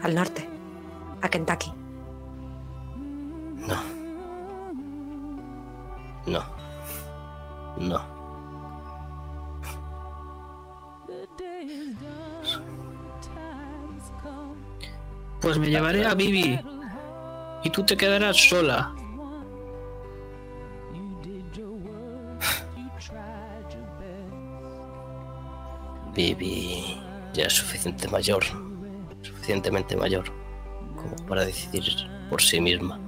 Al norte. A Kentucky. No. Pues me llevaré a Bibi. Y tú te quedarás sola. Vivi ya es suficiente mayor, suficientemente mayor como para decidir por sí misma.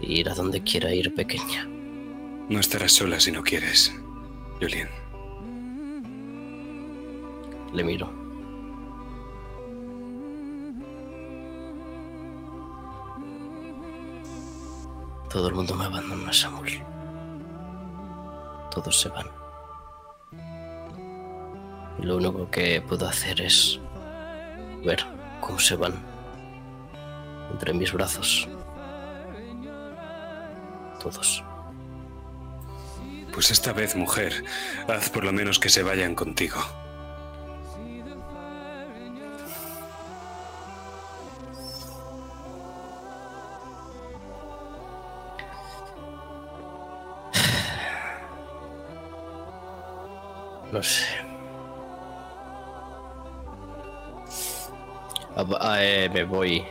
Ir a donde quiera ir pequeña. No estarás sola si no quieres, Julien. Le miro. Todo el mundo me abandona, Samuel. Todos se van. Y lo único que puedo hacer es ver cómo se van entre mis brazos. Todos. Pues esta vez, mujer, haz por lo menos que se vayan contigo. No sé. Ah, eh, me voy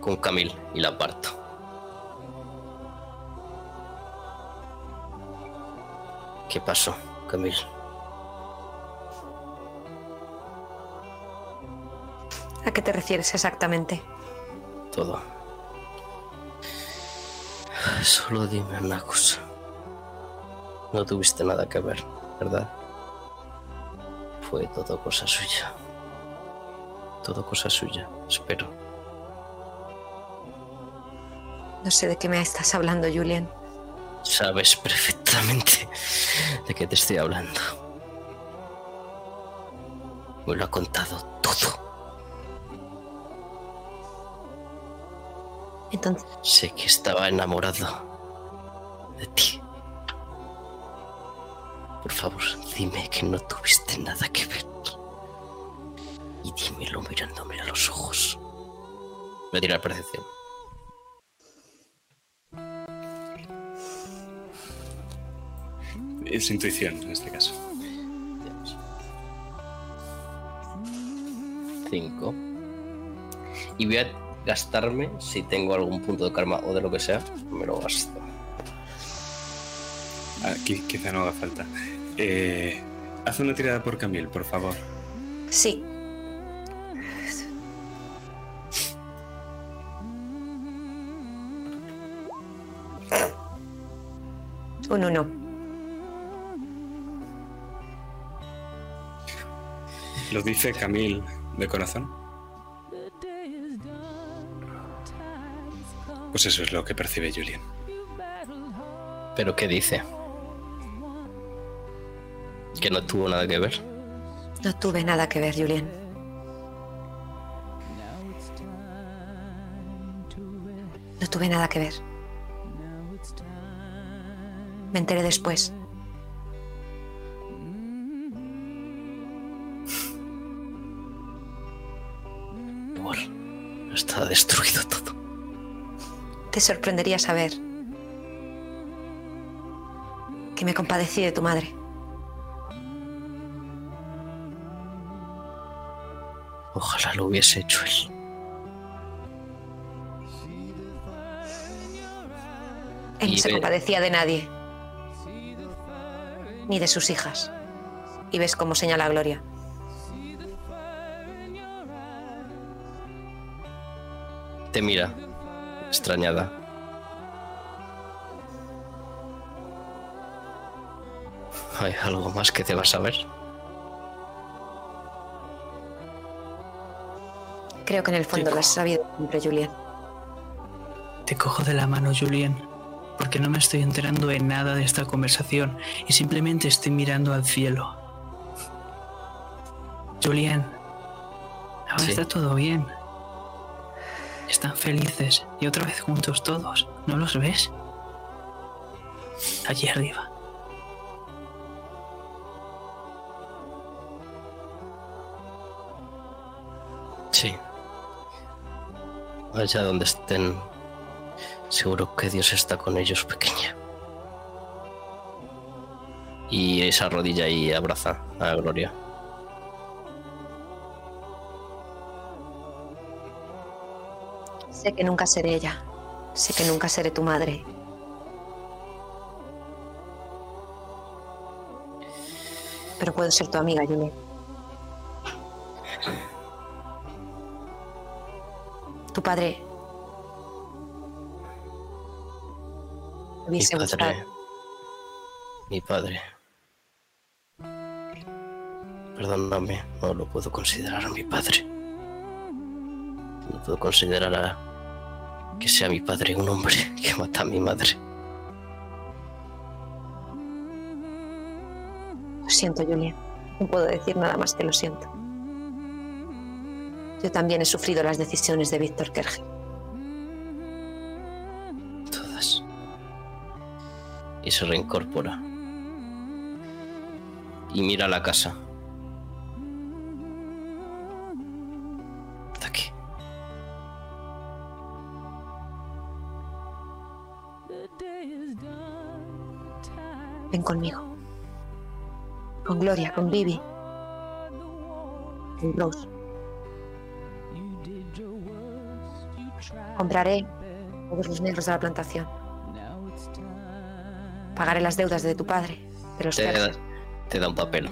con Camil y la aparto. ¿Qué pasó, Camil? ¿A qué te refieres exactamente? Todo. Solo dime una cosa. No tuviste nada que ver, ¿verdad? Fue todo cosa suya. Todo cosa suya, espero. No sé de qué me estás hablando, Julian. Sabes perfectamente de qué te estoy hablando. Me lo ha contado todo. Entonces, Sé que estaba enamorado de ti. Por favor, dime que no tuviste nada que ver. Y dímelo mirándome a los ojos. Voy a tirar percepción. Es intuición en este caso. Cinco. Y voy a gastarme, si tengo algún punto de karma o de lo que sea, me lo gasto. Aquí quizá no haga falta. Eh, haz una tirada por Camille, por favor. sí. Un uno. ¿Lo dice Camille de corazón? Pues eso es lo que percibe Julian. ¿Pero qué dice? Que no tuvo nada que ver. No tuve nada que ver, Julian. No tuve nada que ver. Me enteré después. Destruido todo. Te sorprendería saber que me compadecí de tu madre. Ojalá lo hubiese hecho él. Él no se compadecía de nadie. Ni de sus hijas. Y ves cómo señala a Gloria. Te mira, extrañada. ¿Hay algo más que debas saber? Creo que en el fondo lo has sabido siempre, Julian. Te cojo de la mano, Julien, porque no me estoy enterando de nada de esta conversación y simplemente estoy mirando al cielo. Julien, ahora Sí. está todo bien. Están felices y otra vez juntos todos. ¿No los ves? Allí arriba. Sí. Allá donde estén, seguro que Dios está con ellos, pequeña. Y esa rodilla y abraza a Gloria. Sé que nunca seré ella. Sé que nunca seré tu madre. Pero puedo ser tu amiga, Julian. Tu padre. Mi padre. Mi padre. Perdóname, no lo puedo considerar mi padre. No puedo considerar a que sea mi padre un hombre que mata a mi madre. Lo siento, Julian. No puedo decir nada más que lo siento. Yo también he sufrido las decisiones de Víctor Kerge. Todas. Y se reincorpora. Y mira la casa. Con Gloria, con Vivi. Con Rose. Compraré todos los negros de la plantación. Pagaré las deudas de tu padre, de los Te da, te da un papel.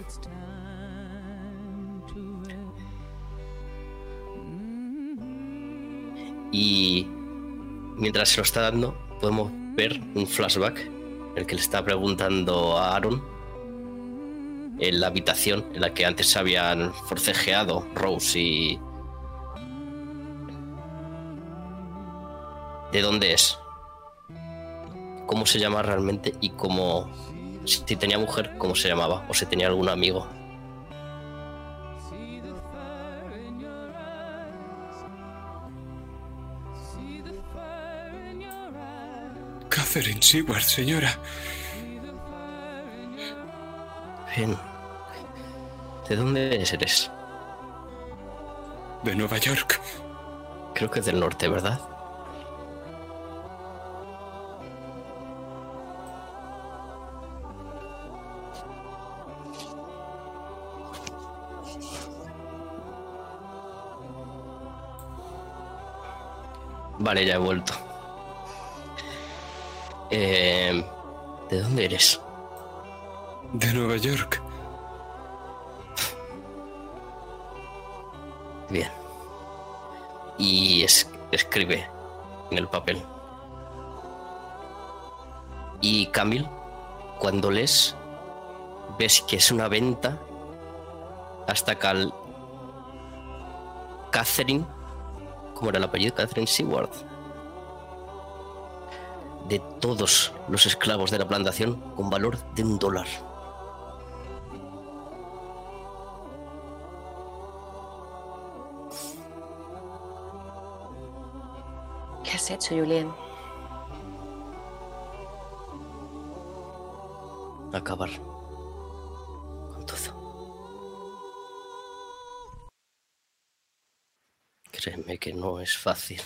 Y mientras se lo está dando, podemos ver un flashback en el que le está preguntando a Aaron en la habitación en la que antes se habían forcejeado Rose y. ¿De dónde es? ¿Cómo se llama realmente? Y cómo. Si tenía mujer, ¿cómo se llamaba? O si tenía algún amigo. Catherine Seward, señora. Bien. ¿De dónde eres? De Nueva York. Creo que es del norte, ¿verdad? Vale, ya he vuelto. Eh, ¿De dónde eres? De Nueva York. Bien. Y es- escribe en el papel. Y Camil, cuando lees, ves que es una venta hasta Cal. Catherine. ¿Cómo era el apellido? Catherine Seward. De todos los esclavos de la plantación con valor de un dólar. Has hecho, Julien? acabar con todo. Créeme que no es fácil.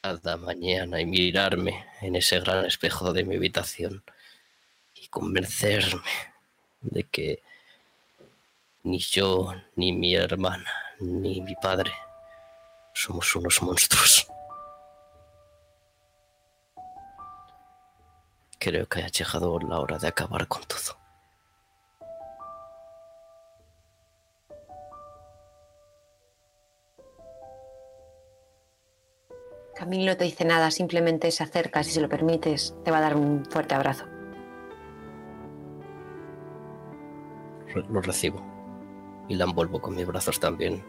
Cada mañana y mirarme en ese gran espejo de mi habitación y convencerme de que ni yo, ni mi hermana, ni mi padre somos unos monstruos. Creo que ha llegado la hora de acabar con todo. Camille no te dice nada, simplemente se acerca, si se lo permites, te va a dar un fuerte abrazo. Lo recibo. Y la envuelvo con mis brazos también.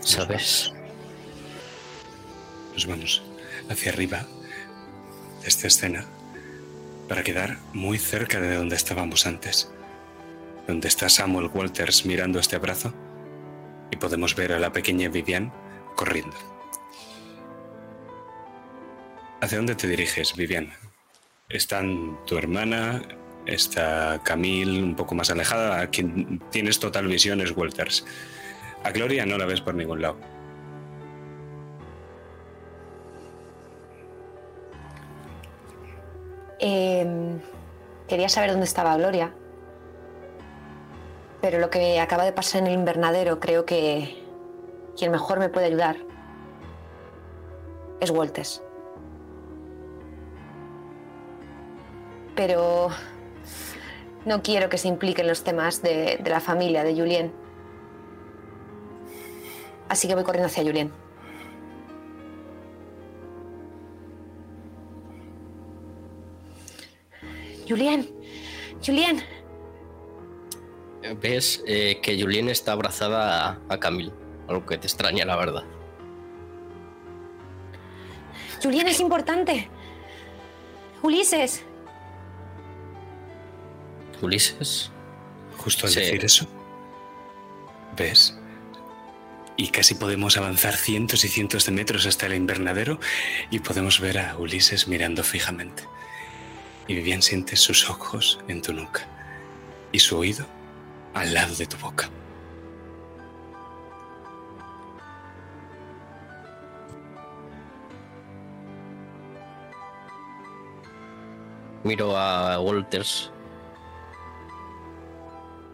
¿Sabes? Nos vamos hacia arriba de esta escena para quedar muy cerca de donde estábamos antes. Donde está Samuel Walters mirando este abrazo y podemos ver a la pequeña Vivian corriendo. ¿Hacia dónde te diriges, Vivian? Están tu hermana, está Camille un poco más alejada, a quien tienes total visión es Walters. A Gloria no la ves por ningún lado. Eh, quería saber dónde estaba Gloria. Pero lo que acaba de pasar en el invernadero, creo que quien mejor me puede ayudar es Walters. Pero no quiero que se impliquen los temas de la familia de Julien. Así que voy corriendo hacia Julien. Julien, Julien. Ves eh, que Julien está abrazada a, a Camille. Algo que te extraña, la verdad. Julien es importante. Ulises. Ulises. Justo al Sí. decir eso, ¿ves? Y casi podemos avanzar cientos y cientos de metros hasta el invernadero y podemos ver a Ulises mirando fijamente. Y bien sientes sus ojos en tu nuca y su oído al lado de tu boca. Miro a Walters.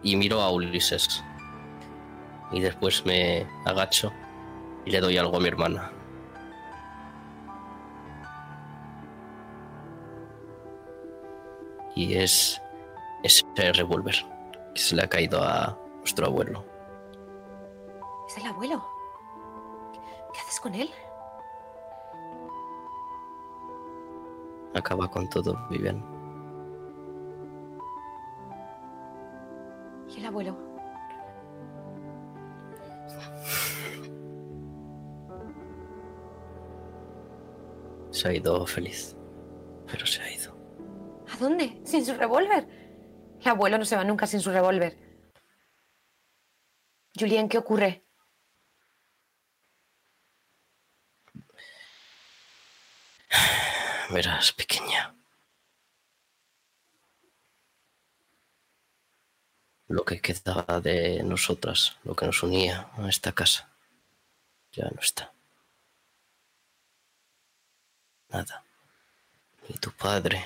Y miro a Ulises. Y después me agacho y le doy algo a mi hermana. Y es ese revólver que se le ha caído a nuestro abuelo. Es el abuelo. ¿Qué haces con él? Acaba con todo, Vivian. ¿Y el abuelo? Se ha ido feliz. Pero se ha ido. ¿A dónde? ¿Sin su revólver? El abuelo no se va nunca sin su revólver. Julien, ¿qué ocurre? Verás, pequeña. Lo que quedaba de nosotras, lo que nos unía a esta casa, ya no está. Nada. Ni tu padre,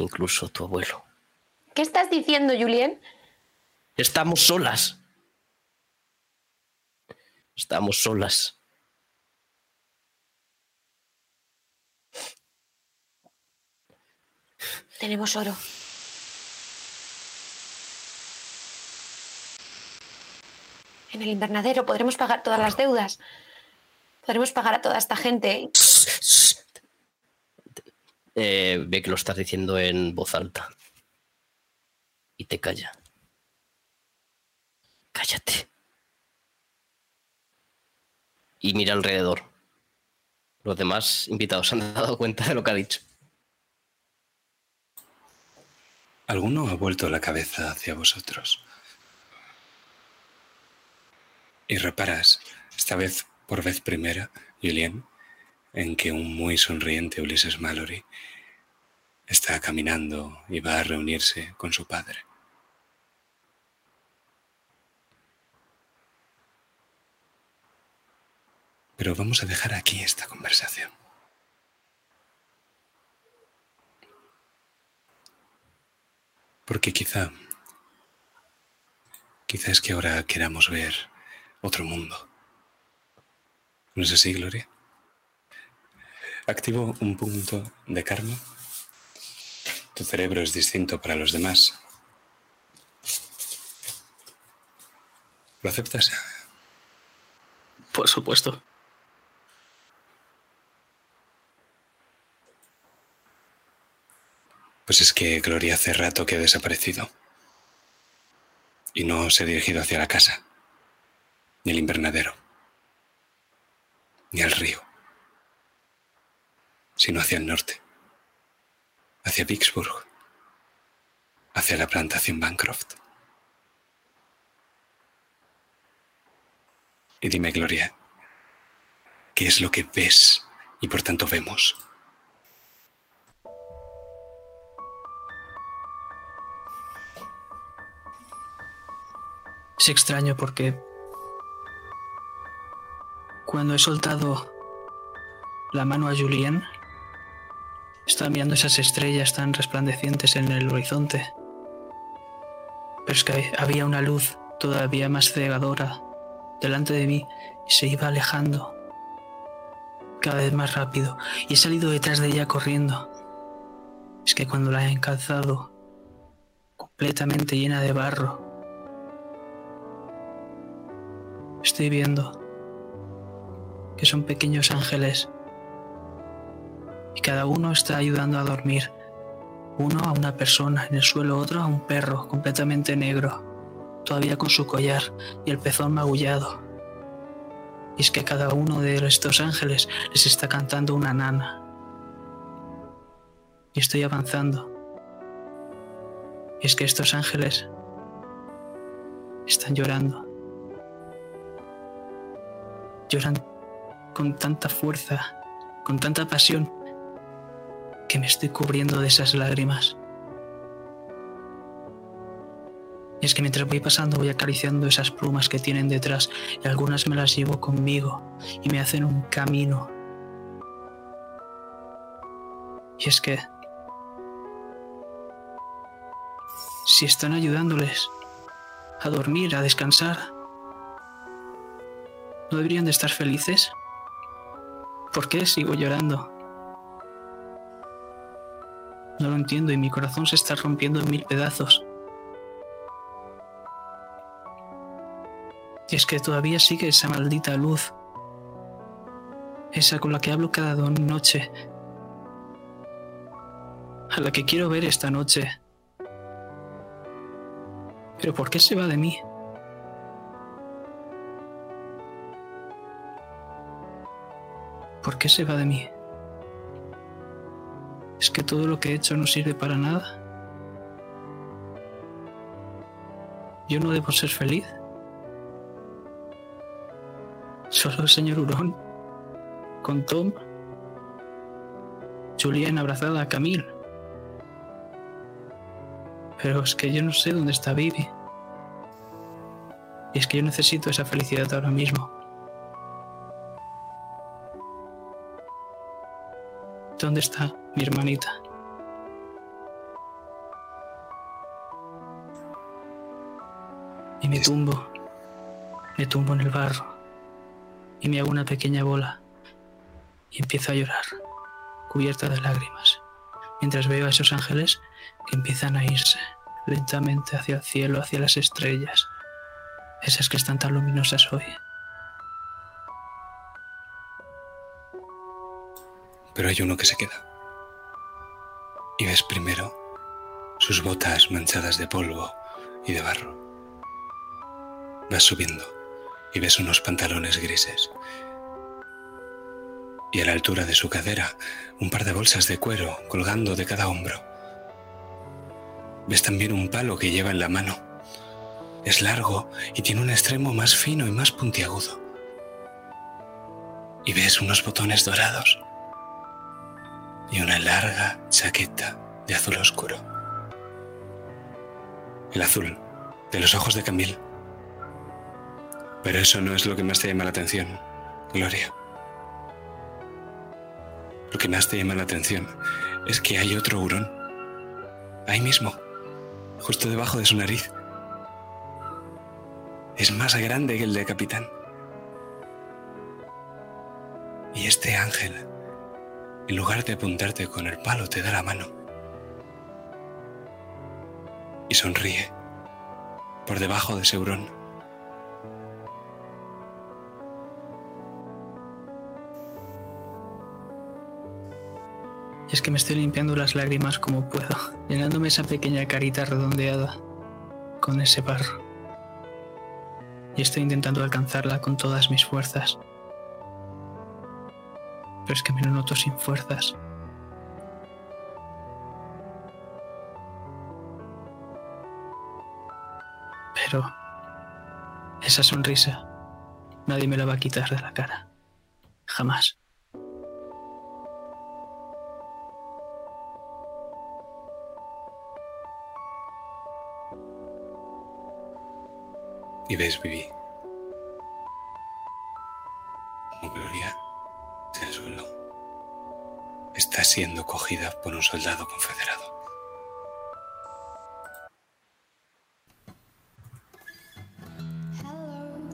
incluso tu abuelo. ¿Qué estás diciendo, Julien? Estamos solas. Estamos solas. Tenemos oro. En el invernadero podremos pagar todas las deudas. Podremos pagar a toda esta gente. Eh, ve que lo estás diciendo en voz alta. Y te calla. Cállate. Y mira alrededor. Los demás invitados han dado cuenta de lo que ha dicho. ¿Alguno ha vuelto la cabeza hacia vosotros? Y reparas, esta vez por vez primera, Julien, en que un muy sonriente Ulises Mallory está caminando y va a reunirse con su padre. Pero vamos a dejar aquí esta conversación. Porque quizá, quizá es que ahora queramos ver otro mundo. ¿No es así, Gloria? Activo un punto de karma. Tu cerebro es distinto para los demás. ¿Lo aceptas? Por supuesto. Pues es que Gloria hace rato que ha desaparecido. Y no se ha dirigido hacia la casa, ni el invernadero, ni al río, sino hacia el norte, hacia Vicksburg, hacia la plantación Bancroft. Y dime, Gloria, ¿qué es lo que ves y por tanto vemos? Es extraño porque cuando he soltado la mano a Julien, estaba mirando esas estrellas tan resplandecientes en el horizonte. Pero es que había una luz todavía más cegadora delante de mí y se iba alejando cada vez más rápido y he salido detrás de ella corriendo. Es que cuando la he encalzado completamente llena de barro, estoy viendo que son pequeños ángeles y cada uno está ayudando a dormir. Uno a una persona en el suelo, otro a un perro completamente negro, todavía con su collar y el pezón magullado. Y es que cada uno de estos ángeles les está cantando una nana. Y estoy avanzando. Y es que estos ángeles están llorando. Lloran con tanta fuerza, con tanta pasión, que me estoy cubriendo de esas lágrimas. Y es que mientras voy pasando voy acariciando esas plumas que tienen detrás y algunas me las llevo conmigo y me hacen un camino. Y es que si están ayudándoles a dormir, a descansar, ¿no deberían de estar felices? ¿Por qué sigo llorando? No lo entiendo y mi corazón se está rompiendo en mil pedazos. Y es que todavía sigue esa maldita luz. Esa con la que hablo cada noche. A la que quiero ver esta noche. Pero ¿por qué se va de mí? ¿Por qué se va de mí? ¿Es que todo lo que he hecho no sirve para nada? ¿Yo no debo ser feliz? Solo el señor Hurón, con Tom, Julián abrazada a Camille. Pero es que yo no sé dónde está Vivi. Y es que yo necesito esa felicidad ahora mismo. ¿Dónde está mi hermanita? Y me tumbo, me tumbo en el barro y me hago una pequeña bola y empiezo a llorar, cubierta de lágrimas, mientras veo a esos ángeles que empiezan a irse lentamente hacia el cielo, hacia las estrellas, esas que están tan luminosas hoy. Pero hay uno que se queda. Y ves primero sus botas manchadas de polvo y de barro. Vas subiendo y ves unos pantalones grises. Y a la altura de su cadera, un par de bolsas de cuero colgando de cada hombro. Ves también un palo que lleva en la mano. Es largo y tiene un extremo más fino y más puntiagudo. Y ves unos botones dorados y una larga chaqueta de azul oscuro. El azul de los ojos de Camille. Pero eso no es lo que más te llama la atención, Gloria. Lo que más te llama la atención es que hay otro hurón. Ahí mismo, justo debajo de su nariz. Es más grande que el de capitán. Y este ángel en lugar de apuntarte con el palo, te da la mano. Y sonríe por debajo de. Y es que me estoy limpiando las lágrimas como puedo, llenándome esa pequeña carita redondeada con ese barro. Y estoy intentando alcanzarla con todas mis fuerzas. Pero es que me lo noto sin fuerzas. Pero esa sonrisa nadie me la va a quitar de la cara. Jamás. Y ves. Como Gloria en el suelo. Está siendo cogida por un soldado confederado.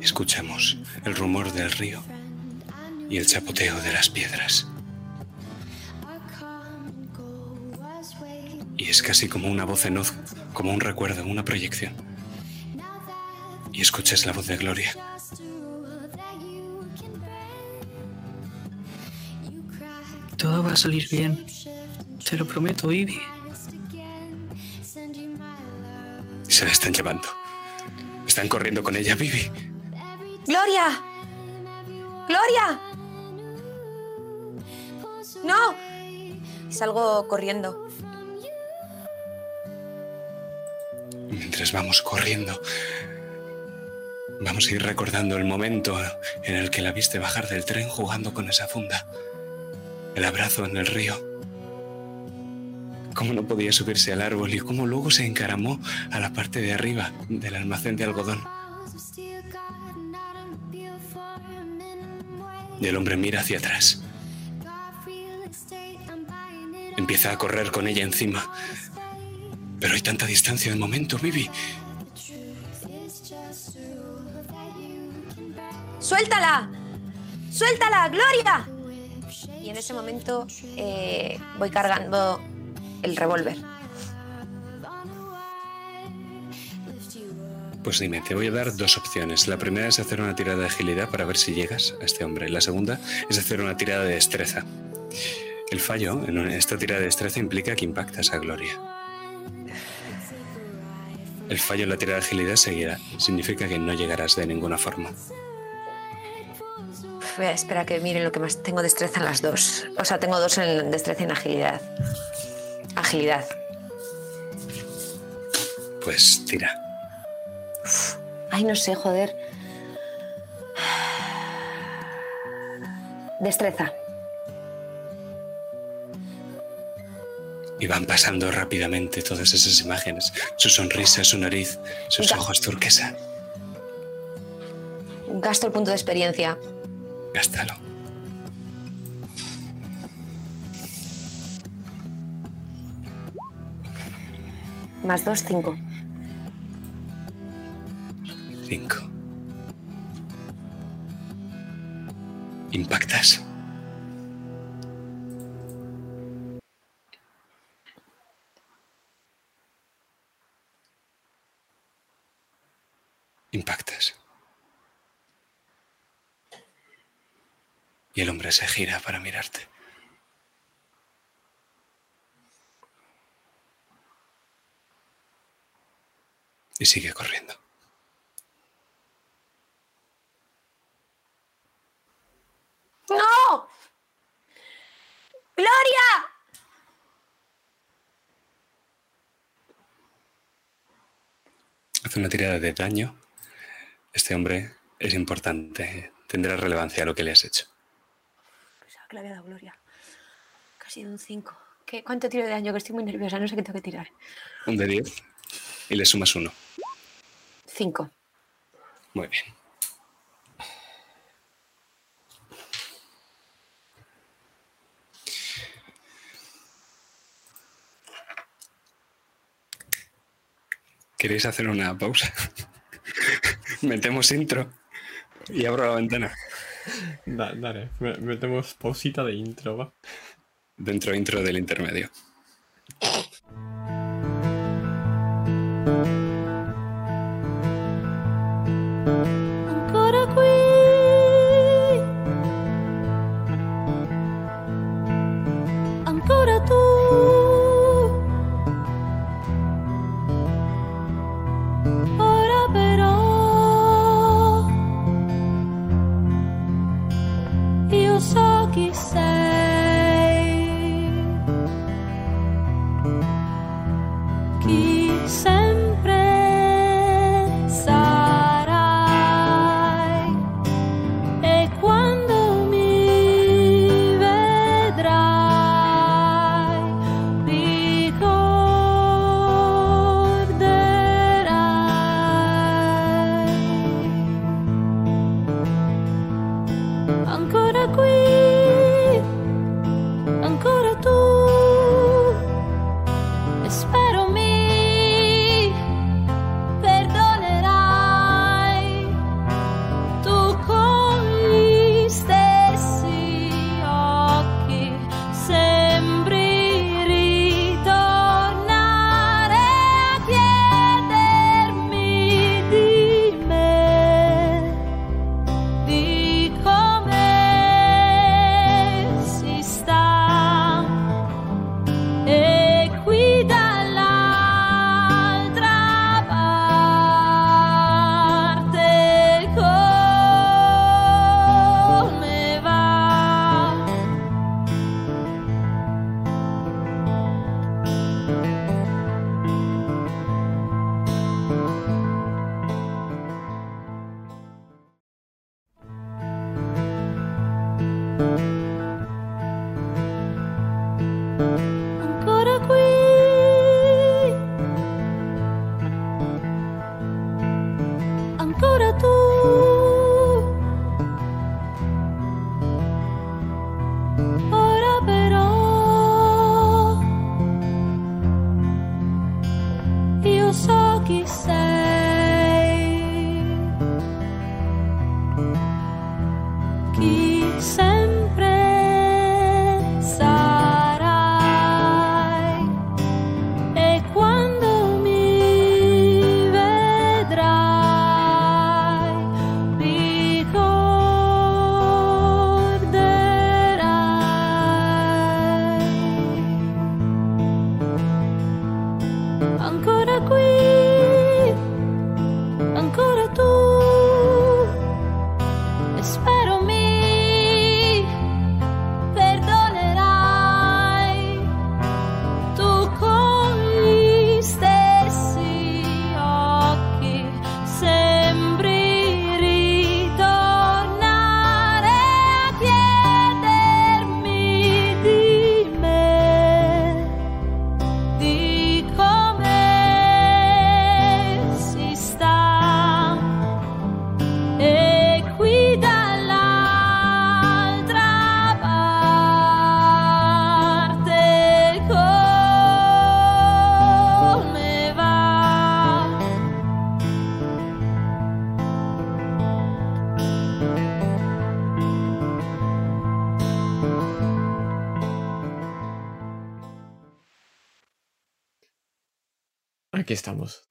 Escuchamos el rumor del río y el chapoteo de las piedras. Y es casi como una voz en como un recuerdo, una proyección. Y escuchas la voz de Gloria. Todo va a salir bien. Te lo prometo, Ivy. Se la están llevando. Están corriendo con ella, Vivi. ¡Gloria! ¡Gloria! ¡No! y salgo corriendo. Mientras vamos corriendo, vamos a ir recordando el momento en el que la viste bajar del tren jugando con esa funda. El abrazo en el río. Cómo no podía subirse al árbol y cómo luego se encaramó a la parte de arriba del almacén de algodón. Y el hombre mira hacia atrás. Empieza a correr con ella encima. Pero hay tanta distancia de momento, Vivi. ¡Suéltala! ¡Suéltala, Gloria! Y en ese momento eh, voy cargando el revólver. Pues dime, te voy a dar dos opciones. La primera es hacer una tirada de agilidad para ver si llegas a este hombre. La segunda es hacer una tirada de destreza. El fallo en esta tirada de destreza implica que impactas a Gloria. El fallo en la tirada de agilidad seguirá. Significa que no llegarás de ninguna forma. Voy a esperar a que miren lo que más tengo destreza en las dos. O sea, tengo dos en destreza y en agilidad. Agilidad. Pues tira. Ay, no sé, joder. Destreza. Y van pasando rápidamente todas esas imágenes. Su sonrisa, su nariz, sus Ga- ojos turquesa. Gasto el punto de experiencia. Gástalo. Más dos, cinco. Cinco. Impactas. Impactas. Y el hombre se gira para mirarte. Y sigue corriendo. ¡No! ¡Gloria! Hace una tirada de daño. Este hombre es importante. Tendrá relevancia lo que le has hecho. Que le había dado Gloria. Casi de un 5. ¿Qué? ¿Cuánto tiro de daño? Que estoy muy nerviosa, no sé qué tengo que tirar. Un de 10 y le sumas uno. 5. Muy bien. ¿Queréis hacer una pausa? Metemos intro y abro la ventana. Da- dale, me- metemos pausita de intro, va. Dentro intro del intermedio.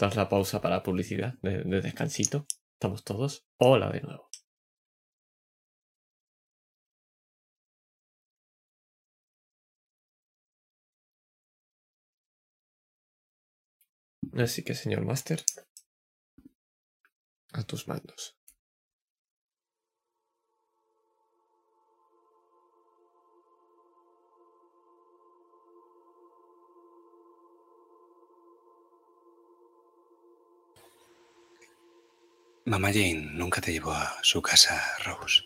Tras la pausa para publicidad de, de descansito. Estamos todos. Hola de nuevo. Así que, señor Master, a tus mandos. Mamá Jane nunca te llevó a su casa, Rose.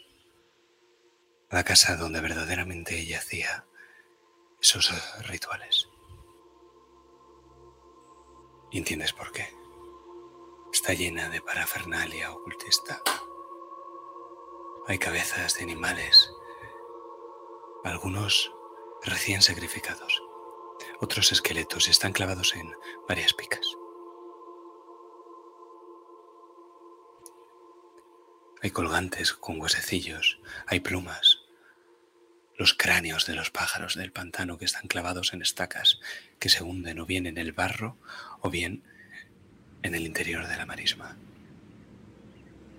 A la casa donde verdaderamente ella hacía esos rituales. ¿Y entiendes por qué? Está llena de parafernalia ocultista. Hay cabezas de animales, algunos recién sacrificados, otros esqueletos están clavados en varias picas. Hay colgantes con huesecillos, hay plumas, los cráneos de los pájaros del pantano que están clavados en estacas que se hunden o bien en el barro o bien en el interior de la marisma.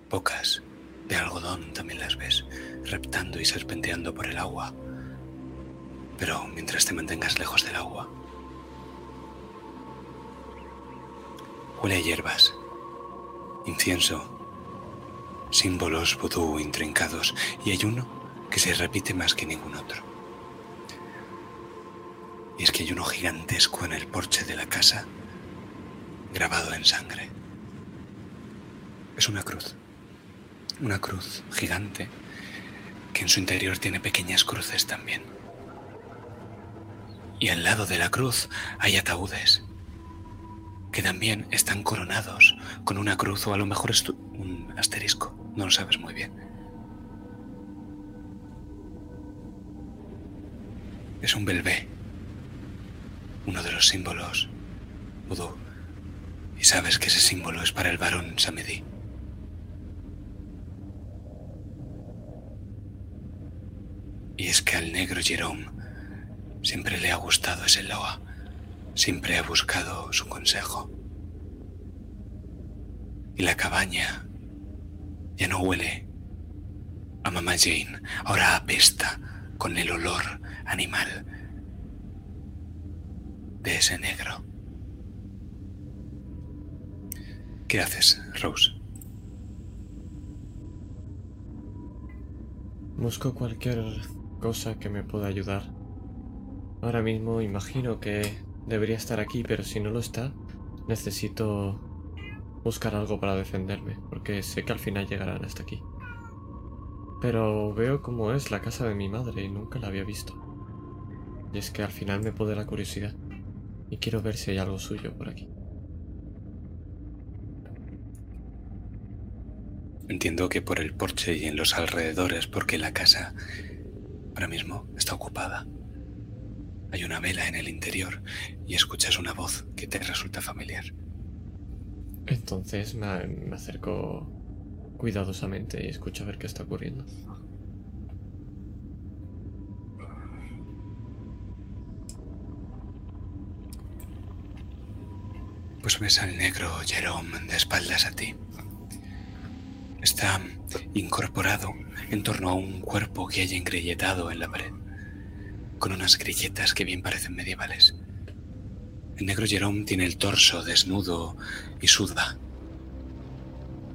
Bocas de algodón también las ves, reptando y serpenteando por el agua. Pero mientras te mantengas lejos del agua, huele a hierbas, incienso, símbolos vudú intrincados y hay uno que se repite más que ningún otro. Y es que hay uno gigantesco en el porche de la casa, grabado en sangre. Es una cruz, una cruz gigante que en su interior tiene pequeñas cruces también. Y al lado de la cruz hay ataúdes que también están coronados con una cruz o a lo mejor asterisco, no lo sabes muy bien. Es un belvé, uno de los símbolos vudú. Y sabes que ese símbolo es para el varón Samedi. Y es que al negro Jerome siempre le ha gustado ese loa, siempre ha buscado su consejo. Y la cabaña ya no huele a mamá Jane, ahora apesta con el olor animal de ese negro. ¿Qué haces, Rose? Busco cualquier cosa que me pueda ayudar. Ahora mismo imagino que debería estar aquí, pero si no lo está, necesito buscar algo para defenderme, porque sé que al final llegarán hasta aquí. Pero veo cómo es la casa de mi madre y nunca la había visto. Y es que al final me pone la curiosidad. Y quiero ver si hay algo suyo por aquí. Entiendo que por el porche y en los alrededores, porque la casa ahora mismo está ocupada. Hay una vela en el interior y escuchas una voz que te resulta familiar. Entonces me, acerco cuidadosamente y escucho a ver qué está ocurriendo. Pues ves al negro Jerome de espaldas a ti. Está incorporado en torno a un cuerpo que hay engrilletado en la pared, con unas grilletas que bien parecen medievales. El negro Jerome tiene el torso desnudo y suda.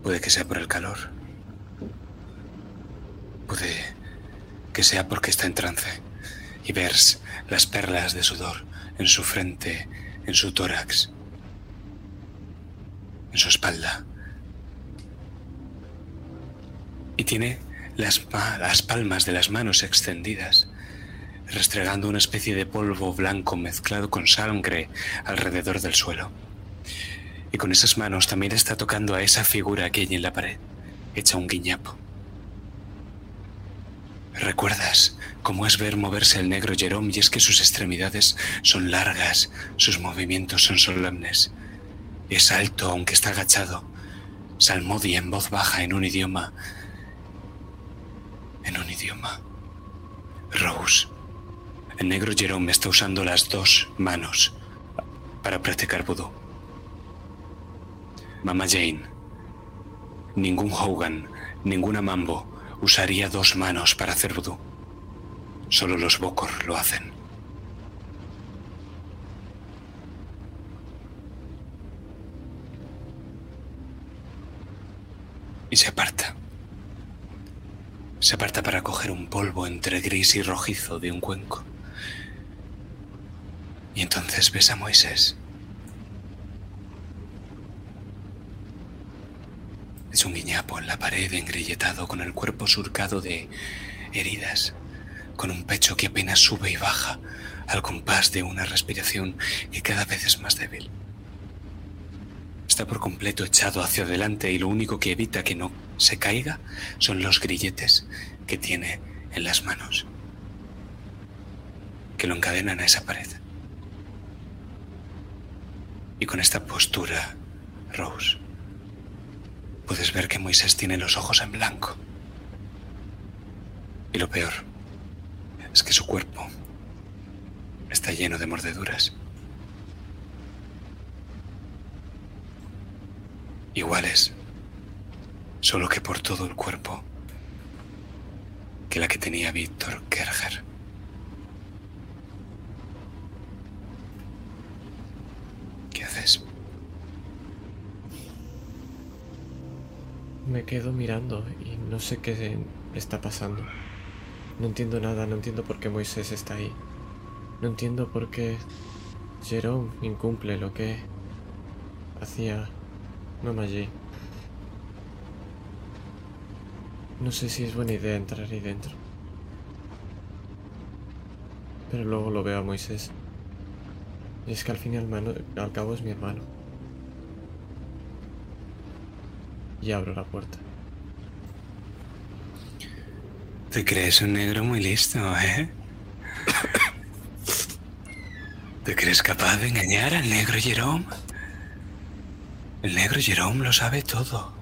Puede que sea por el calor. Puede que sea porque está en trance y ves las perlas de sudor en su frente, en su tórax, en su espalda. Y tiene las, las palmas de las manos extendidas, restregando una especie de polvo blanco mezclado con sangre alrededor del suelo. Y con esas manos también está tocando a esa figura que hay en la pared, hecha un guiñapo. ¿Recuerdas cómo es ver moverse el negro Jerome y es que sus extremidades son largas, sus movimientos son solemnes? Es alto aunque está agachado. Salmodia en voz baja en un idioma. En un idioma. Rose. El negro Jerome está usando las dos manos para practicar vudú. Mama Jane. Ningún Hogan, ninguna Mambo usaría dos manos para hacer vudú. Solo los Bokor lo hacen. Y se aparta. Se aparta para coger un polvo entre gris y rojizo de un cuenco. Y entonces ves a Moisés. Es un guiñapo en la pared engrilletado con el cuerpo surcado de heridas, con un pecho que apenas sube y baja al compás de una respiración que cada vez es más débil. Está por completo echado hacia adelante y lo único que evita que no se caiga son los grilletes que tiene en las manos, que lo encadenan a esa pared. Y con esta postura, Rose, puedes ver que Moisés tiene los ojos en blanco. Y lo peor es que su cuerpo está lleno de mordeduras. Iguales, solo que por todo el cuerpo que la que tenía Víctor Kerger. ¿Qué haces? Me quedo mirando y no sé qué está pasando. No entiendo nada, no entiendo por qué Moisés está ahí. No entiendo por qué Jerome incumple lo que hacía Mama Jane. No sé si es buena idea entrar ahí dentro. Pero luego lo veo a Moisés. Y es que al fin y al, al cabo es mi hermano. Y abro la puerta. Te crees un negro muy listo, ¿eh? ¿Te crees capaz de engañar al negro Jerome? El negro Jerome lo sabe todo.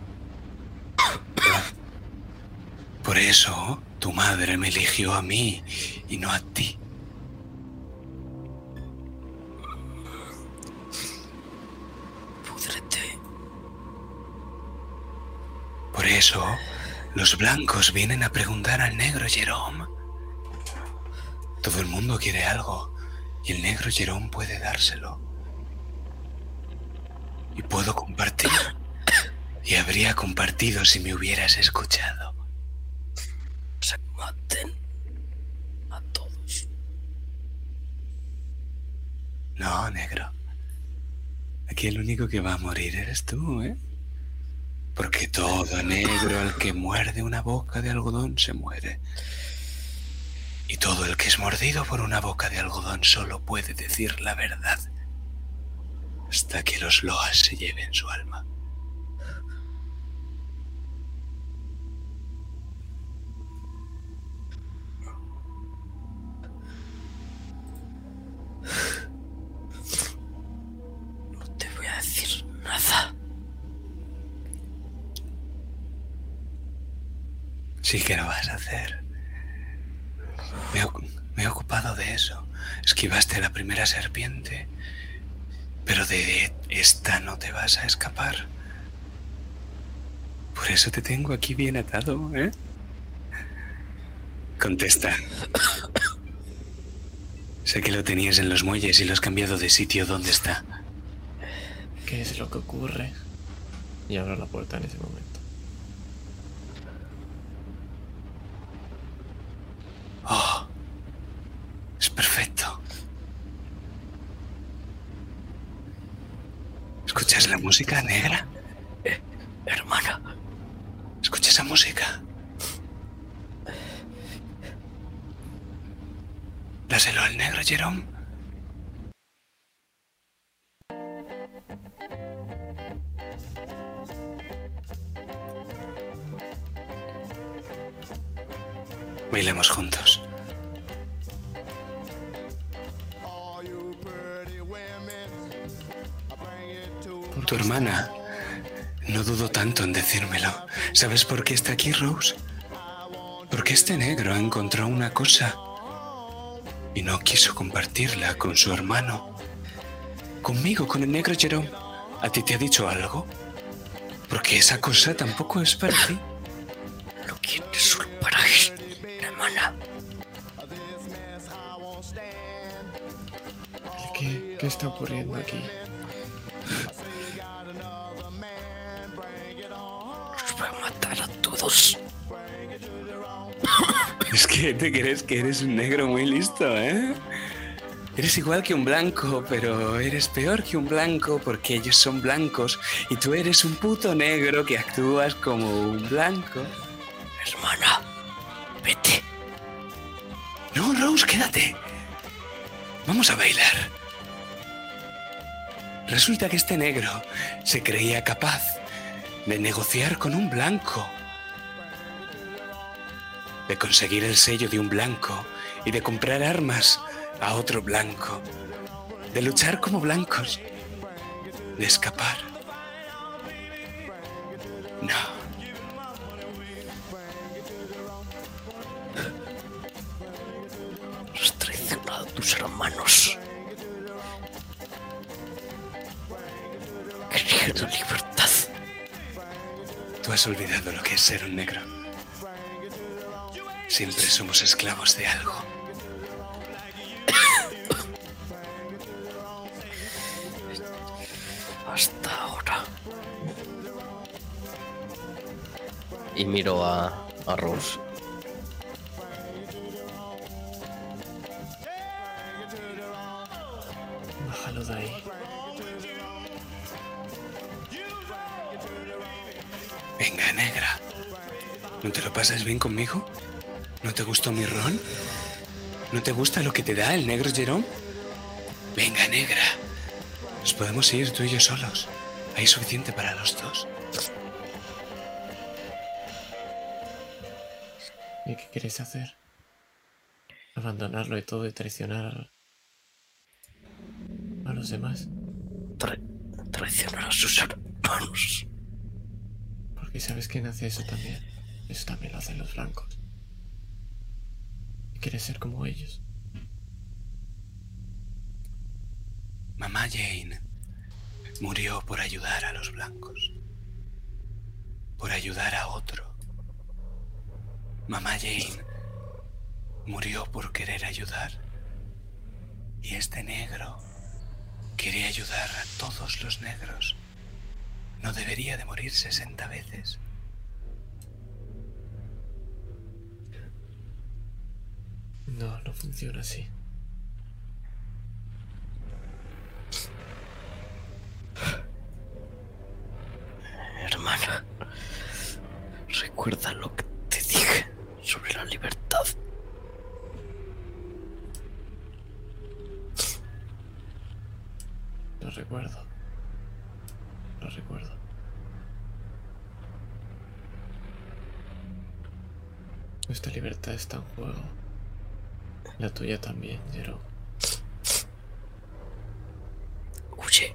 Por eso tu madre me eligió a mí y no a ti. Por eso los blancos vienen a preguntar al negro Jerome. Todo el mundo quiere algo y el negro Jerome puede dárselo. Y puedo compartir. Y habría compartido si me hubieras escuchado. Se maten a todos. No, negro. Aquí el único que va a morir eres tú, ¿eh? Porque todo negro al que muerde una boca de algodón se muere. Y todo el que es mordido por una boca de algodón solo puede decir la verdad. Hasta que los loas se lleven su alma. Sí que lo vas a hacer. Me he, ocupado de eso. Esquivaste la primera serpiente. Pero de esta no te vas a escapar. Por eso te tengo aquí bien atado, ¿eh? Contesta. sé que lo tenías en los muelles y lo has cambiado de sitio. ¿Dónde está? ¿Qué es lo que ocurre? Y abro la puerta en ese momento. Oh, es perfecto. ¿Escuchas la música negra? Eh, Hermana, ¿Escuchas esa música? Dáselo al negro, Jerome. Decírmelo. ¿Sabes por qué está aquí, Rose? Porque este negro encontró una cosa y no quiso compartirla con su hermano. Conmigo, con el negro Jerome. ¿A ti te ha dicho algo? Porque esa cosa tampoco es para ti. no quieres solo para él, hermana. ¿Qué, qué está ocurriendo aquí? Que te crees que eres un negro muy listo, ¿eh? Eres igual que un blanco, pero eres peor que un blanco porque ellos son blancos y tú eres un puto negro que actúas como un blanco. Hermana, vete. No, Rose, quédate. Vamos a bailar. Resulta que este negro se creía capaz de negociar con un blanco, de conseguir el sello de un blanco y de comprar armas a otro blanco, de luchar como blancos, de escapar. No. Has traicionado a tus hermanos. Quería la libertad. Tú has olvidado lo que es ser un negro. Siempre somos esclavos de algo. Hasta ahora. Y miro a, a Rose. Bájalo de ahí. Venga, negra. ¿No te lo pasas bien conmigo? ¿No te gustó mi ron? ¿No te gusta lo que te da el negro Jerome? Venga, negra. Nos podemos ir tú y yo solos. Hay suficiente para los dos. ¿Y qué quieres hacer? ¿Abandonarlo y todo y traicionar a los demás? Tra- traicionar a sus hermanos. Porque sabes quién hace eso también. Eso también lo hacen los blancos. Quieres ser como ellos. Mamá Jane murió por ayudar a los blancos. Por ayudar a otro. Mamá Jane murió por querer ayudar. Y este negro quiere ayudar a todos los negros. No debería de morir 60 veces. No, no funciona así. Hermana, recuerda lo que te dije sobre la libertad. No recuerdo. No recuerdo. Nuestra libertad está en juego. La tuya también, Jerome. Huye.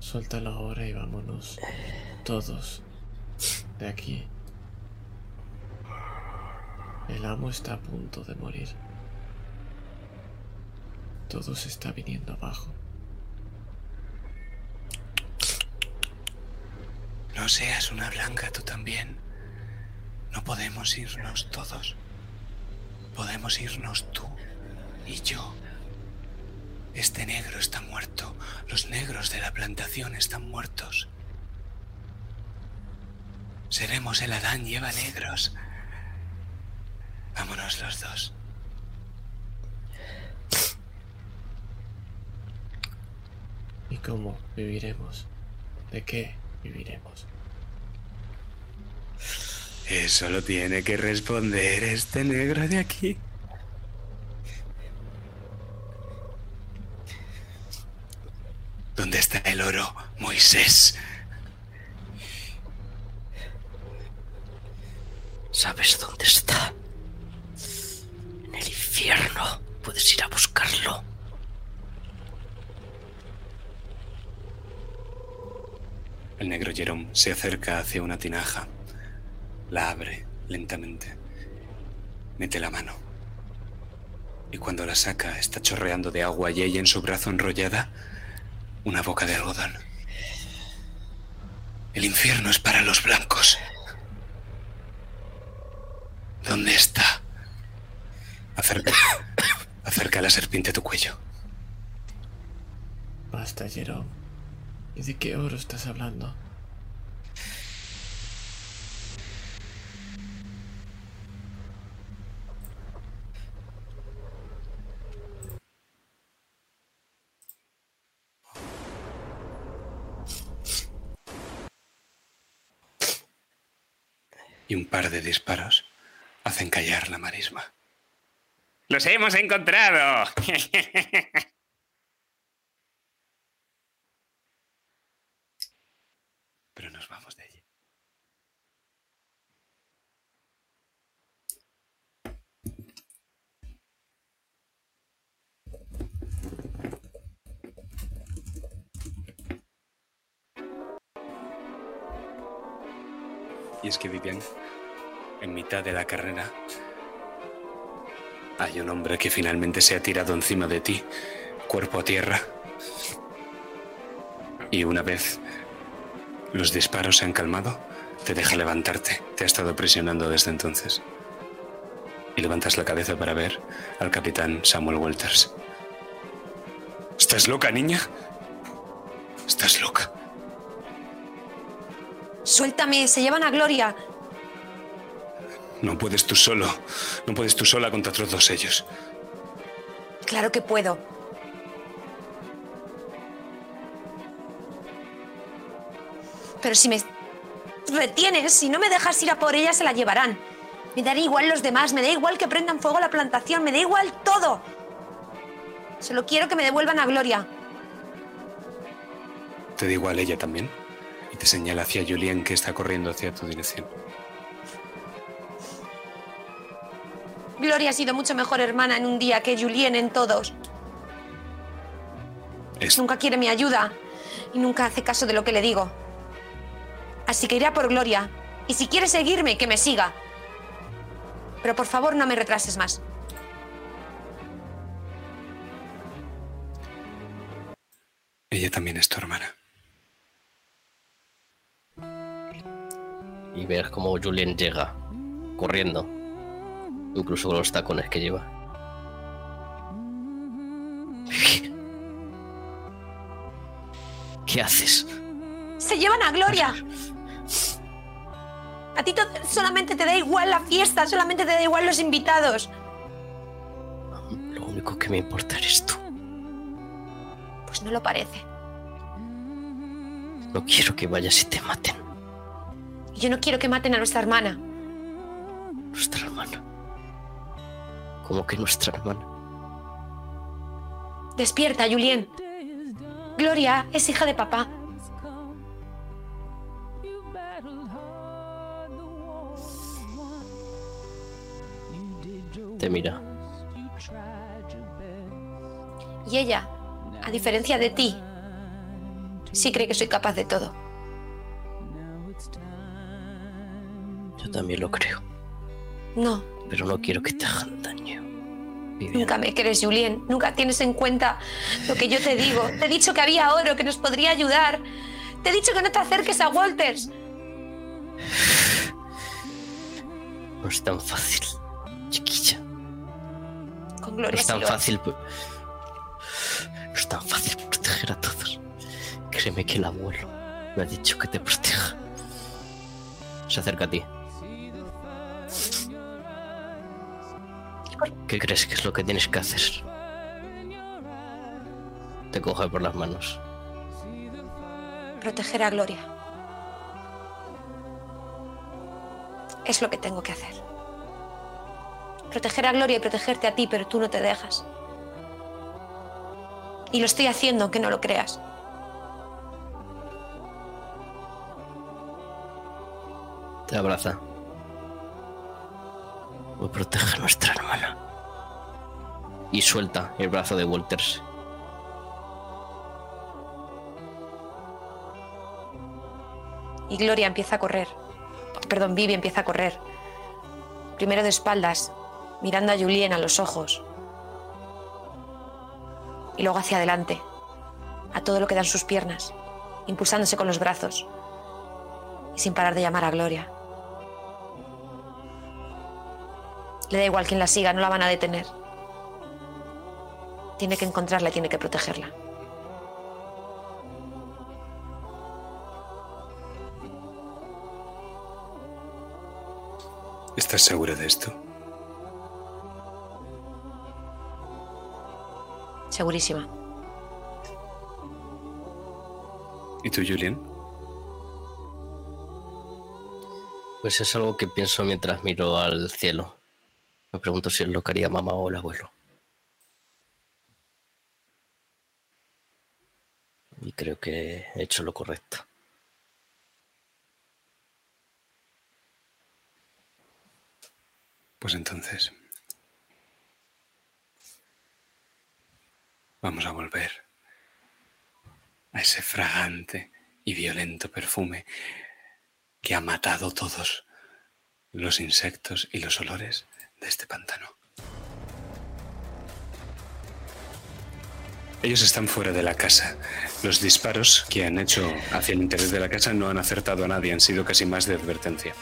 Suéltalo ahora y vámonos. Todos. De aquí. El amo está a punto de morir. Todo se está viniendo abajo. No seas una blanca tú también. No podemos irnos todos. Podemos irnos tú y yo. Este negro está muerto. Los negros de la plantación están muertos. Seremos el Adán lleva negros. Vámonos los dos. ¿Y cómo viviremos? ¿De qué viviremos? Eso lo tiene que responder este negro de aquí. ¿Dónde está el oro, Moisés? ¿Sabes dónde está? En el infierno. Puedes ir a buscarlo. El negro Jerome se acerca hacia una tinaja. La abre lentamente. Mete la mano. Y cuando la saca está chorreando de agua y ella en su brazo enrollada una boca de algodón. El infierno es para los blancos. ¿Dónde está? Acerca, acerca la serpiente a tu cuello. Basta, Jerome. ¿Y de qué oro estás hablando? Un par de disparos hacen callar la marisma. ¡Los hemos encontrado! Es que Vivian, en mitad de la carrera, hay un hombre que finalmente se ha tirado encima de ti, cuerpo a tierra. Y una vez los disparos se han calmado, te deja levantarte. Te ha estado presionando desde entonces. Y levantas la cabeza para ver al capitán Samuel Walters. ¿Estás loca, niña? ¿Estás loca? Suéltame, se llevan a Gloria. No puedes tú solo. No puedes tú sola contra todos ellos. Claro que puedo. Pero si me retienes, si no me dejas ir a por ella, se la llevarán. Me dará igual los demás, me da igual que prendan fuego a la plantación, me da igual todo. Solo quiero que me devuelvan a Gloria. Te da igual ella también. Te señala hacia Julien que está corriendo hacia tu dirección. Gloria ha sido mucho mejor hermana en un día que Julien en todos. Es- Nunca quiere mi ayuda y nunca hace caso de lo que le digo. Así que iré a por Gloria. Y si quiere seguirme, que me siga. Pero por favor no me retrases más. Ella también es tu hermana. Y ver cómo Julien llega, corriendo. Incluso con los tacones que lleva. ¿Qué haces? ¡Se llevan a Gloria! A ti solamente te da igual la fiesta, solamente te da igual los invitados. Lo único que me importa eres tú. Pues no lo parece. No quiero que vayas y te maten. Y Yo no quiero que maten a nuestra hermana. Nuestra hermana. ¿Cómo que nuestra hermana? Despierta, Julien. Gloria es hija de papá. Te mira. Y ella, a diferencia de ti, sí cree que soy capaz de todo. Yo también lo creo. No, Pero no quiero que te hagan daño. Nunca me crees, Julien. Nunca tienes en cuenta lo que yo te digo. Te he dicho que había oro que nos podría ayudar. Te he dicho que no te acerques a Walters. No es tan fácil, chiquilla. Con No Gloria es tan fácil. No es tan fácil proteger a todos. Créeme que el abuelo me ha dicho que te proteja. Se acerca a ti. ¿Qué crees que es lo que tienes que hacer? Te coge por las manos. Proteger a Gloria. Es lo que tengo que hacer. Proteger a Gloria y protegerte a ti, pero tú no te dejas. Y lo estoy haciendo, aunque no lo creas. Te abraza. Voy a proteger a nuestra hermana. Y suelta el brazo de Walters. Y Gloria empieza a correr. Perdón, Vivi empieza a correr. Primero de espaldas, mirando a Julien a los ojos. Y luego hacia adelante, a todo lo que dan sus piernas, impulsándose con los brazos. Y sin parar de llamar a Gloria. Le da igual quien la siga, no la van a detener. Tiene que encontrarla y tiene que protegerla. ¿Estás segura de esto? Segurísima. ¿Y tú, Julian? Pues es algo que pienso mientras miro al cielo. Me pregunto si lo haría mamá o el abuelo. Y creo que he hecho lo correcto. Pues entonces... Vamos a volver a ese fragante y violento perfume que ha matado todos los insectos y los olores de este pantano. Ellos están fuera de la casa. Los disparos que han hecho hacia el interior de la casa no han acertado a nadie, han sido casi más de advertencia.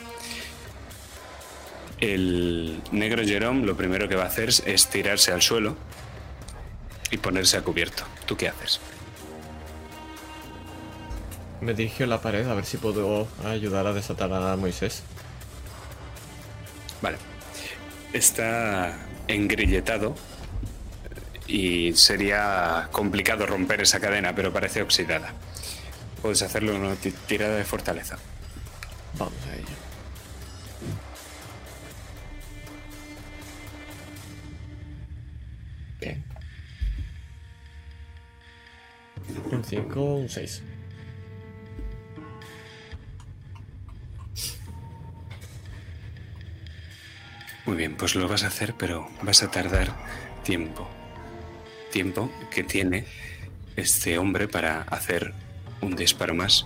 El negro Jerome lo primero que va a hacer es tirarse al suelo y ponerse a cubierto. ¿Tú qué haces? Me dirijo a la pared a ver si puedo ayudar a desatar a Moisés. Vale. Está engrilletado y sería complicado romper esa cadena, pero parece oxidada. Puedes hacerlo en una ti- tirada de fortaleza. Vamos a ello. Bien. Un 5, un 6. Muy bien, pues lo vas a hacer, pero vas a tardar tiempo. Tiempo que tiene este hombre para hacer un disparo más.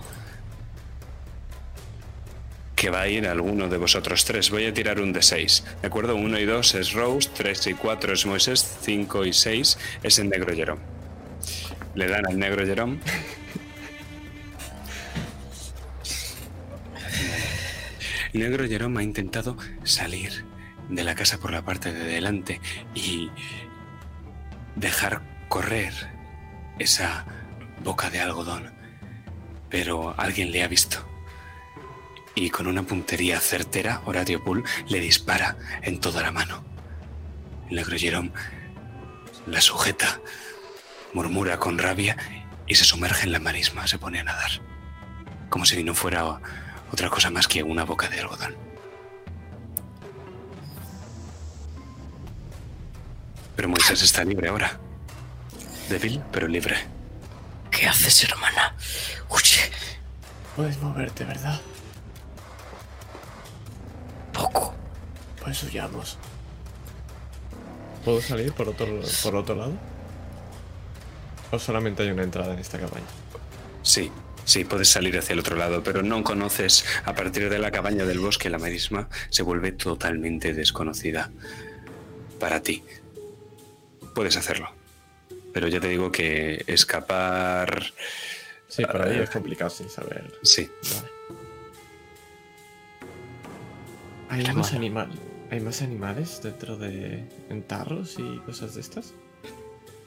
Que va a ir a alguno de vosotros tres. Voy a tirar un de 6. ¿De acuerdo? 1 y 2 es Rose, 3 y 4 es Moisés, 5 y 6 es el negro Jerome. Le dan al negro Jerome. El negro Jerome ha intentado salir de la casa por la parte de delante y dejar correr esa boca de algodón. Pero alguien le ha visto. Y con una puntería certera, Horatio Poole le dispara en toda la mano. Jerome la sujeta, murmura con rabia y se sumerge en la marisma, se pone a nadar. Como si no fuera otra cosa más que una boca de algodón. Pero Moisés está libre ahora. débil pero libre. ¿Qué haces, hermana? Oye, Puedes moverte, ¿verdad? poco. Pues huyamos. ¿Puedo salir por otro, por otro lado? ¿O solamente hay una entrada en esta cabaña? Sí, sí, puedes salir hacia el otro lado, pero no conoces, a partir de la cabaña del bosque, la marisma se vuelve totalmente desconocida para ti. Puedes hacerlo, pero ya te digo que escapar... Sí, por ahí es complicado sin saber. Sí, Vale. ¿Hay Qué más, animal, ¿Hay más animales dentro de entarros y cosas de estas?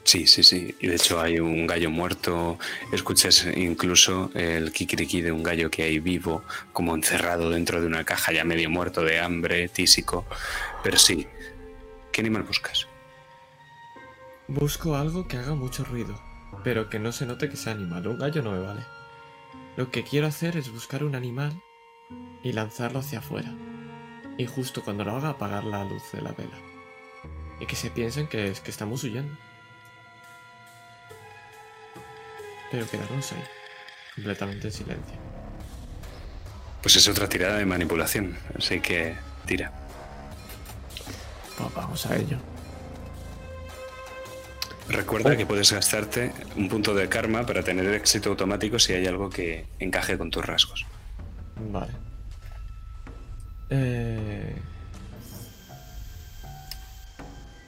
sí, sí, sí. Y de hecho hay un gallo muerto, escuchas incluso el kikiriki de un gallo que hay vivo, como encerrado dentro de una caja ya medio muerto de hambre, tísico. Pero sí, ¿qué animal buscas? Busco algo que haga mucho ruido, pero que no se note que sea animal. Un gallo no me vale. Lo que quiero hacer es buscar un animal y lanzarlo hacia afuera. Y justo cuando lo haga apagar la luz de la vela. Y que se piensen que es que estamos huyendo. Pero quedarnos ahí, completamente en silencio. Pues es otra tirada de manipulación, así que tira. Pues vamos a ello. Recuerda que puedes gastarte un punto de karma para tener éxito automático si hay algo que encaje con tus rasgos. Vale. Eh...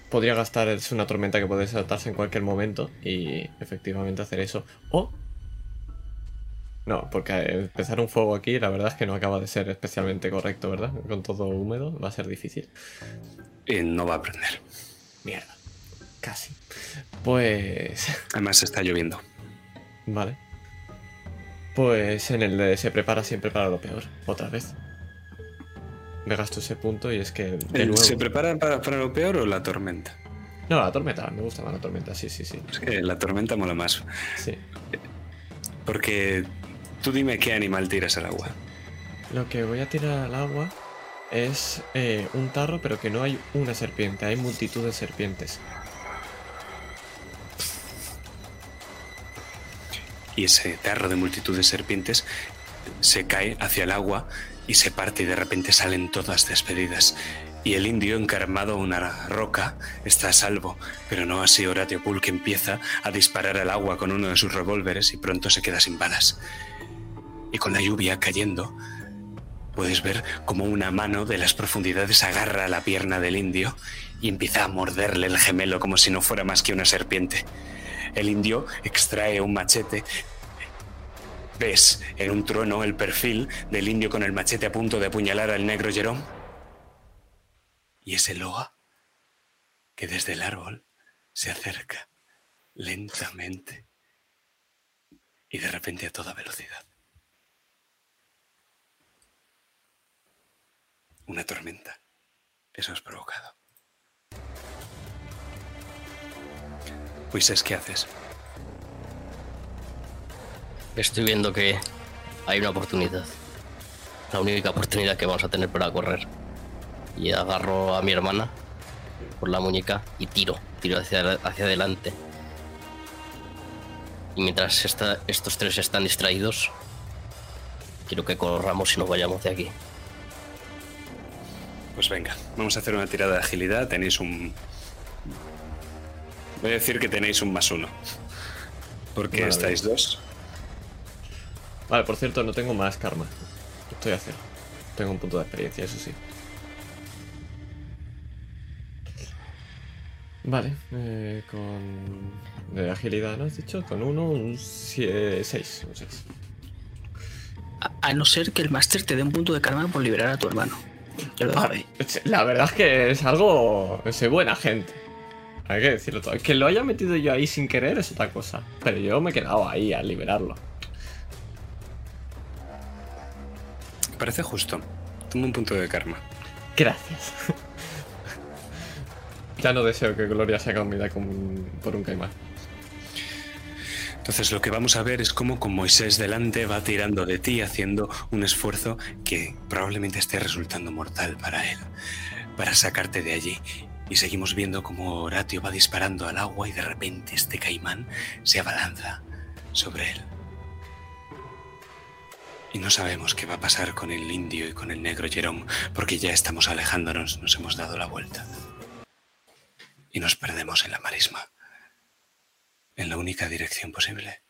Podría gastar, es una tormenta que puede saltarse en cualquier momento y efectivamente hacer eso. O... No, porque empezar un fuego aquí la verdad es que no acaba de ser especialmente correcto, ¿verdad? Con todo húmedo va a ser difícil. Y no va a aprender. Mierda. Casi. Pues... Además está lloviendo. Vale. Pues en el de se prepara siempre para lo peor. Otra vez. Me gasto ese punto y es que. De ¿El- nuevo. ¿Se prepara para, para lo peor o la tormenta? No, la tormenta. Me gusta más la tormenta. Sí, sí, sí. Es que la tormenta mola más. Sí. Porque tú dime qué animal tiras al agua. Lo que voy a tirar al agua es eh, un tarro, pero que no hay una serpiente. Hay multitud de serpientes. Y ese tarro de multitud de serpientes se cae hacia el agua y se parte y de repente salen todas despedidas. Y el indio, encarmado a una roca, está a salvo, pero no así Horatio Poole que empieza a disparar al agua con uno de sus revólveres y pronto se queda sin balas. Y con la lluvia cayendo, puedes ver como una mano de las profundidades agarra la pierna del indio y empieza a morderle el gemelo como si no fuera más que una serpiente. El indio extrae un machete. Ves en un trueno el perfil del indio con el machete a punto de apuñalar al negro Jerome. Y ese loa que desde el árbol se acerca lentamente y de repente a toda velocidad. Una tormenta. Eso has provocado. Pues ¿qué haces? Estoy viendo que hay una oportunidad. La única oportunidad que vamos a tener para correr. Y agarro a mi hermana por la muñeca y tiro. Tiro hacia, hacia adelante. Y mientras esta- estos tres están distraídos, quiero que corramos y nos vayamos de aquí. Pues venga, vamos a hacer una tirada de agilidad. Tenéis un. Voy a decir que tenéis un más uno. Porque Vale. estáis dos. Vale, por cierto, no tengo más karma. Estoy a cero. Tengo un punto de experiencia, eso sí. Vale, eh, con. De agilidad, ¿no has dicho? Con uno, un 6. Un 6. A, a no ser que el máster te dé un punto de karma por liberar a tu hermano. Ya lo ahí. La verdad es que es algo. Soy buena gente. Hay que decirlo todo. Que lo haya metido yo ahí sin querer es otra cosa. Pero yo me he quedado ahí al liberarlo. Parece justo. Toma un punto de karma. Gracias. ya no deseo que Gloria sea comida con- por un caimán. Entonces lo que vamos a ver es cómo con Moisés delante va tirando de ti haciendo un esfuerzo que probablemente esté resultando mortal para él, para sacarte de allí. Y seguimos viendo cómo Horatio va disparando al agua y de repente este caimán se abalanza sobre él. Y no sabemos qué va a pasar con el indio y con el negro Jerome, porque ya estamos alejándonos, nos hemos dado la vuelta. Y nos perdemos en la marisma, en la única dirección posible,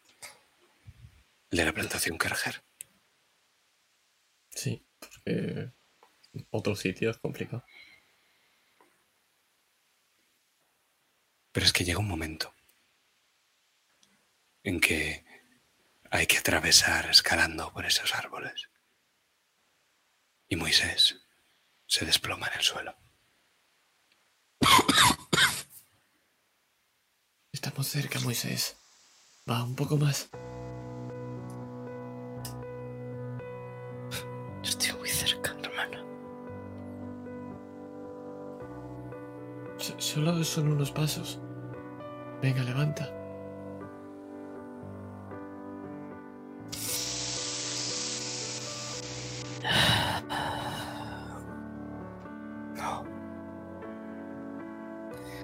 de la plantación Kerger. Sí, porque otro sitio es complicado. Pero es que llega un momento en que hay que atravesar escalando por esos árboles. Y Moisés se desploma en el suelo. Estamos cerca, Moisés. Va, un poco más. Solo son unos pasos. Venga, levanta. No.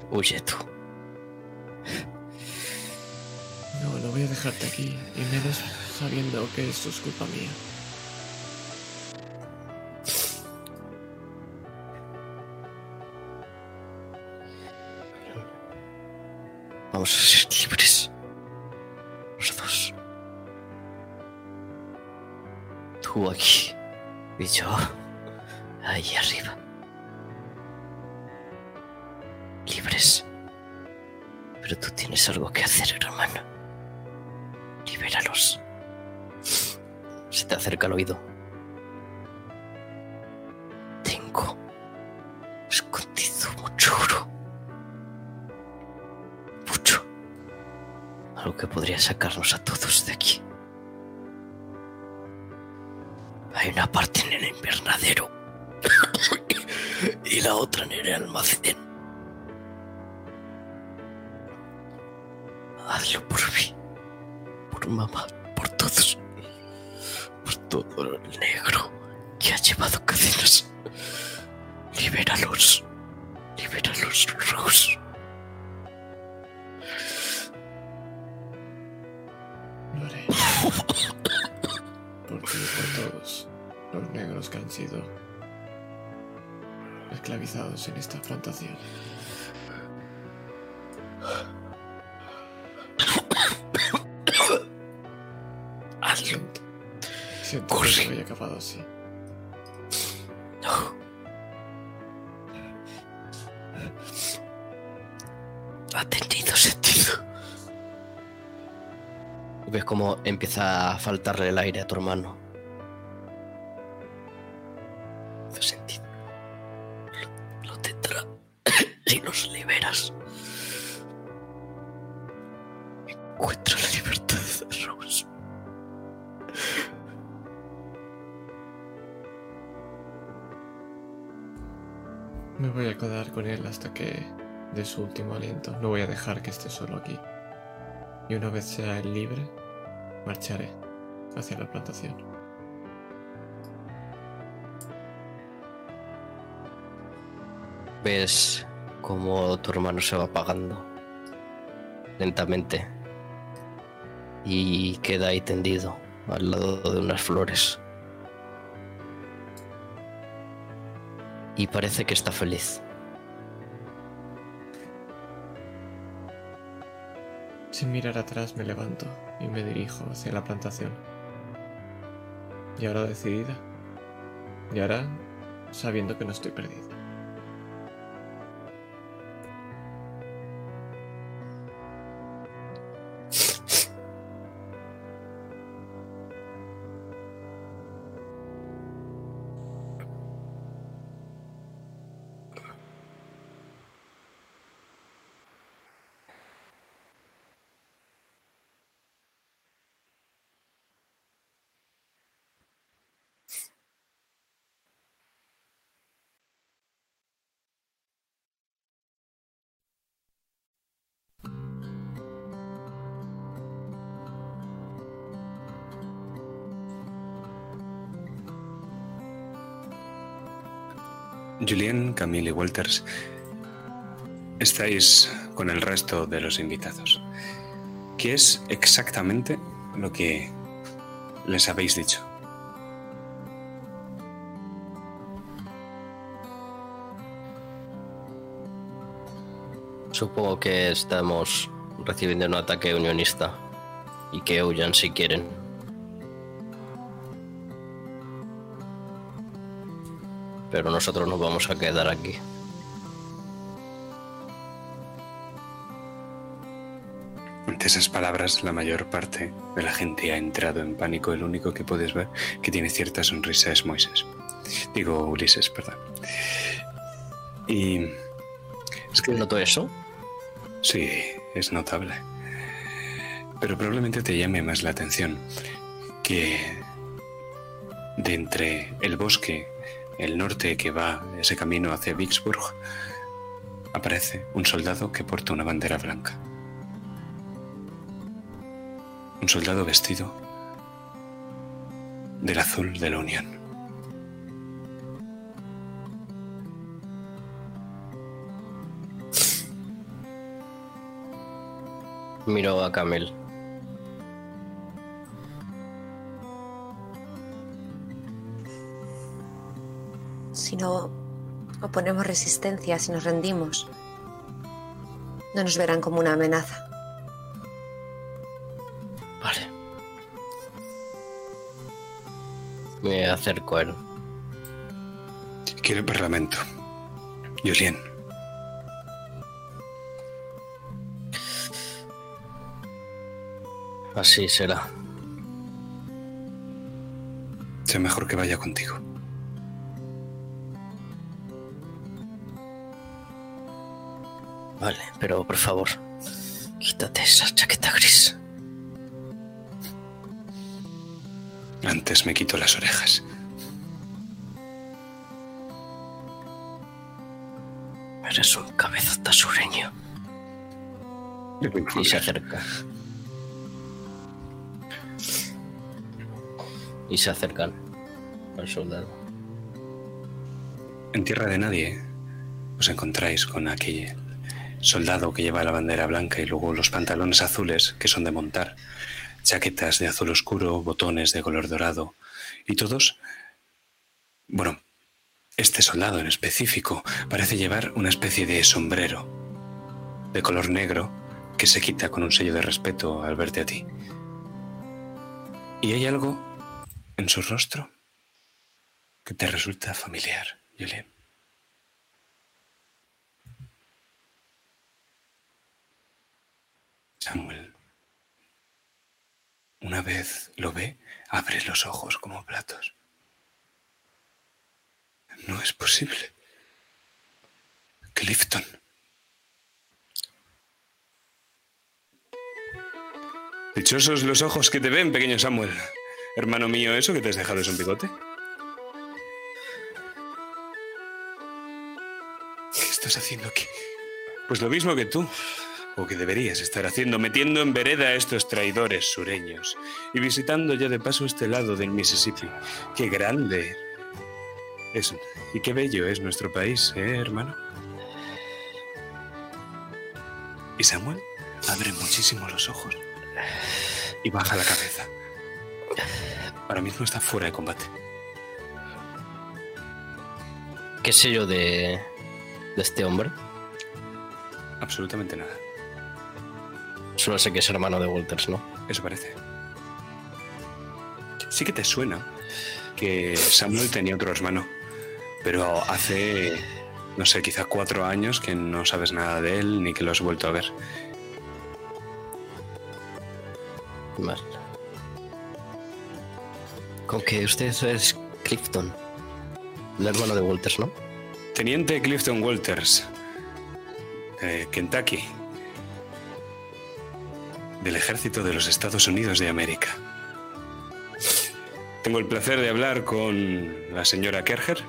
Huye tú. No, no voy a dejarte aquí, y menos sabiendo que esto es culpa mía. A faltarle el aire a tu hermano. Sentido. Lo, lo tendrá si los liberas. Encuentra la libertad, Rose. Me voy a quedar con él hasta que dé su último aliento. No voy a dejar que esté solo aquí. Y una vez sea él libre, marcharé hacia la plantación. Ves cómo tu hermano se va apagando lentamente y queda ahí tendido al lado de unas flores. Y parece que está feliz. Sin mirar atrás me levanto y me dirijo hacia la plantación. Y ahora decidida. Y ahora sabiendo que no estoy perdida. Julien, Camille y Walters estáis con el resto de los invitados. ¿Qué es exactamente lo que les habéis dicho? Supongo que estamos recibiendo un ataque unionista y que huyan si quieren. Pero nosotros nos vamos a quedar aquí. Ante esas palabras, la mayor parte de la gente ha entrado en pánico. El único que puedes ver que tiene cierta sonrisa es Moisés. Digo, Ulises, perdón. Y es que ¿Noto eso? Sí, es notable. Pero probablemente te llame más la atención que de entre el bosque, el norte que va ese camino hacia Vicksburg, aparece un soldado que porta una bandera blanca. Un soldado vestido del azul de la Unión. Miro a Camel. Si no oponemos resistencia, si nos rendimos, no nos verán como una amenaza. Vale. Me acerco a él. Quiero el Parlamento. Julien, Así será. sea mejor que vaya contigo. Vale, pero por favor, quítate esa chaqueta gris. Antes me quito las orejas. Eres un cabezota sureño. Y se acerca. Y se acercan al soldado. En tierra de nadie os encontráis con aquel soldado que lleva la bandera blanca y luego los pantalones azules que son de montar, chaquetas de azul oscuro, botones de color dorado y todos, bueno, este soldado en específico parece llevar una especie de sombrero de color negro que se quita con un sello de respeto al verte a ti. Y hay algo en su rostro que te resulta familiar, Julien. Samuel, una vez lo ve, abre los ojos como platos. No es posible. Clifton. Dichosos los ojos que te ven, pequeño Samuel. Hermano mío, ¿eso que te has dejado es un bigote? ¿Qué estás haciendo aquí? Pues lo mismo que tú, o que deberías estar haciendo, metiendo en vereda a estos traidores sureños y visitando ya de paso este lado del Mississippi. ¡Qué grande! Es, y qué bello es nuestro país, ¿eh, hermano? Y Samuel abre muchísimo los ojos y baja la cabeza. Ahora mismo está fuera de combate. ¿Qué sé yo de, de este hombre? Absolutamente nada. Solo sé que es hermano de Walters, ¿no? Eso parece. Sí que te suena que Samuel tenía otro hermano, pero hace, no sé, quizá cuatro años que no sabes nada de él ni que lo has vuelto a ver. Vale. Con que usted es Clifton, el hermano de Walters, ¿no? Teniente Clifton Walters, de Kentucky, del ejército de los Estados Unidos de América. Tengo el placer de hablar con la señora Kerger.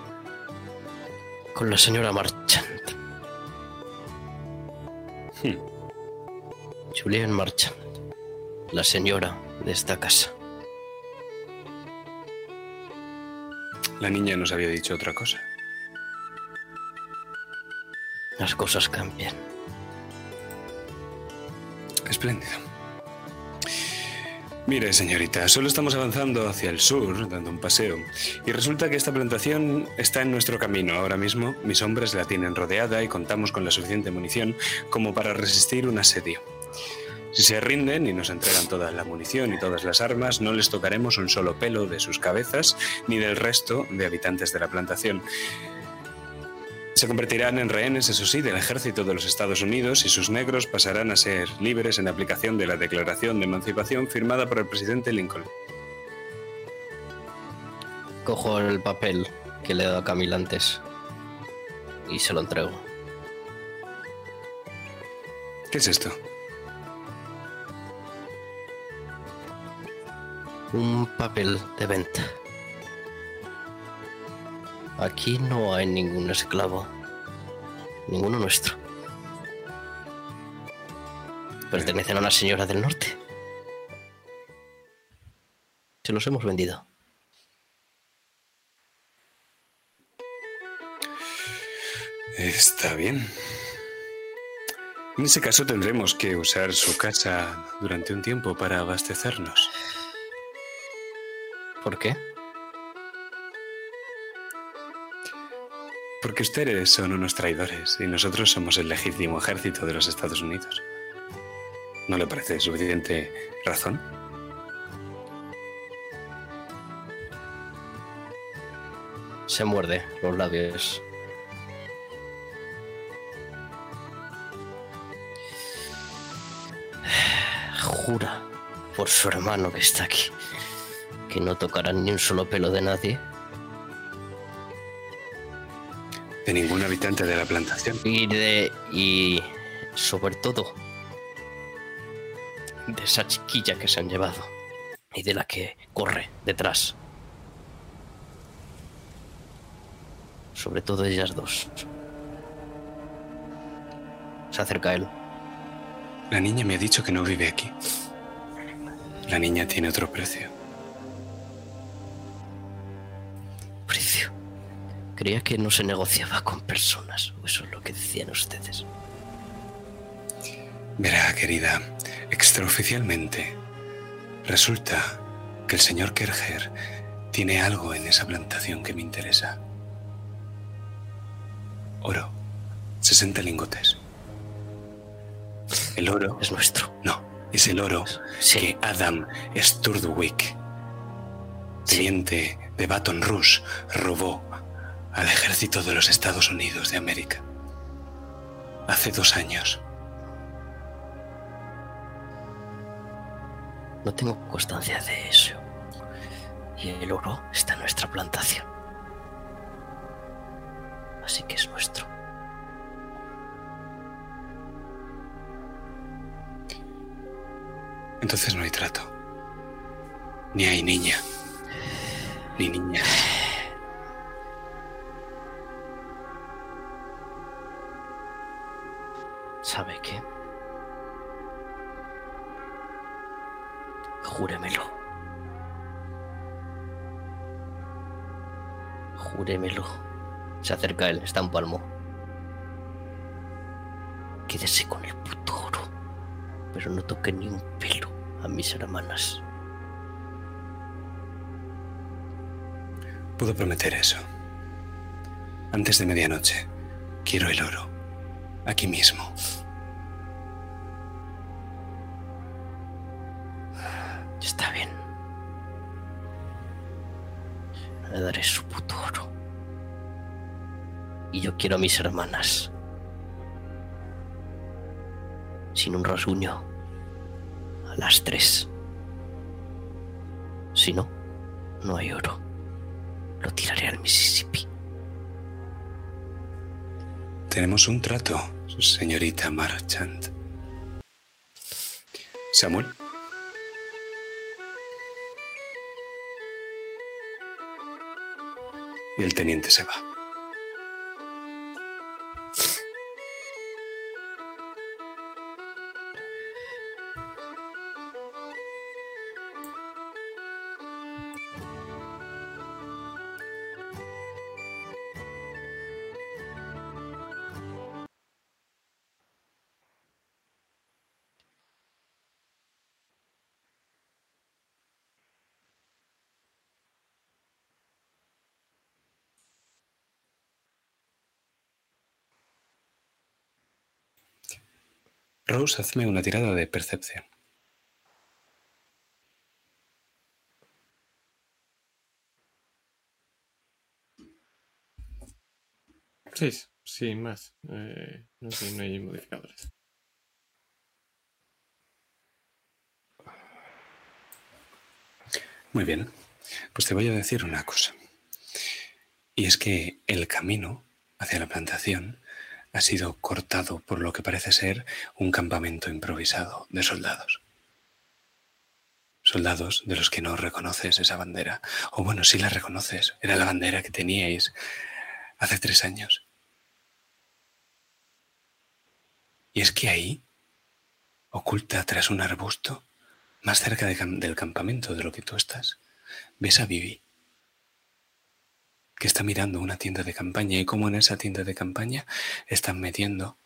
Con la señora Marchant. Hmm. Julian Marchant, la señora de esta casa. La niña nos había dicho otra cosa. Las cosas cambian. Espléndido. Mire, señorita, solo estamos avanzando hacia el sur, dando un paseo, y resulta que esta plantación está en nuestro camino ahora mismo. Mis hombres la tienen rodeada y contamos con la suficiente munición como para resistir un asedio. Si se rinden y nos entregan toda la munición y todas las armas, no les tocaremos un solo pelo de sus cabezas ni del resto de habitantes de la plantación. Se convertirán en rehenes, eso sí, del ejército de los Estados Unidos y sus negros pasarán a ser libres en aplicación de la Declaración de Emancipación firmada por el presidente Lincoln. Cojo el papel que le he dado a Camila antes y se lo entrego. ¿Qué es esto? Un papel de venta. Aquí no hay ningún esclavo. Ninguno nuestro. Pertenecen a una señora del norte. Se los hemos vendido. Está bien. En ese caso tendremos que usar su casa durante un tiempo para abastecernos. ¿Por qué? Porque ustedes son unos traidores y nosotros somos el legítimo ejército de los Estados Unidos. ¿No le parece suficiente razón? Se muerde los labios. Jura por su hermano que está aquí que no tocarán ni un solo pelo de nadie. De ningún habitante de la plantación. Y de. y. sobre todo. de esa chiquilla que se han llevado. Y de la que corre detrás. Sobre todo ellas dos. Se acerca a él. La niña me ha dicho que no vive aquí. La niña tiene otro precio. Precio. Creía que no se negociaba con personas. o Eso es lo que decían ustedes. Verá, querida, extraoficialmente, resulta que el señor Kerger tiene algo en esa plantación que me interesa. Oro. 60 lingotes. El oro. Es nuestro. No, es el oro Sí. que Adam Sturdwick, teniente de Baton Rouge, robó al ejército de los Estados Unidos de América. Hace dos años. No tengo constancia de eso. Y el oro está en nuestra plantación. Así que es nuestro. Entonces no hay trato. Ni hay niña. Ni niña. ¿Sabe qué? Júremelo. Júremelo. Se acerca él, está un palmo. Quédese con el puto oro. Pero no toque ni un pelo a mis hermanas. Puedo prometer eso. Antes de medianoche, quiero el oro. Aquí mismo. Yo quiero a mis hermanas. Sin un rasguño. A las tres. Si no, no hay oro. Lo tiraré al Mississippi. Tenemos un trato, señorita Marchand. Samuel. Y el teniente se va. Hazme una tirada de percepción. Seis, sin más. Eh, no sé, no hay modificadores. Muy bien, pues te voy a decir una cosa. Y es que el camino hacia la plantación ha sido cortado por lo que parece ser un campamento improvisado de soldados. Soldados de los que no reconoces esa bandera. O bueno, sí la reconoces. Era la bandera que teníais hace tres años. Y es que ahí, oculta tras un arbusto, más cerca del campamento de lo que tú estás, ves a Vivi, que está mirando una tienda de campaña y como en esa tienda de campaña están metiendo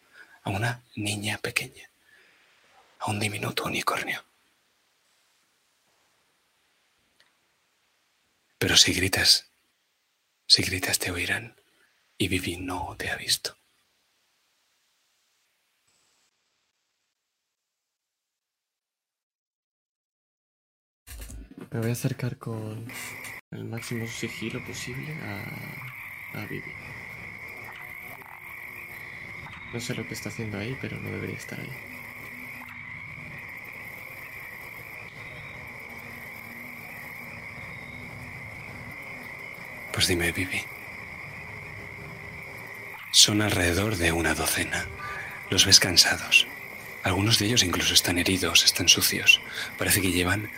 a una niña pequeña, a un diminuto unicornio. Pero si gritas, si gritas te oirán y Vivi no te ha visto. Me voy a acercar con el máximo sigilo posible a, a Vivi. No sé lo que está haciendo ahí, pero no debería estar ahí. Pues dime, Vivi. Son alrededor de una docena. Los ves cansados. Algunos de ellos incluso están heridos, están sucios. Parece que llevan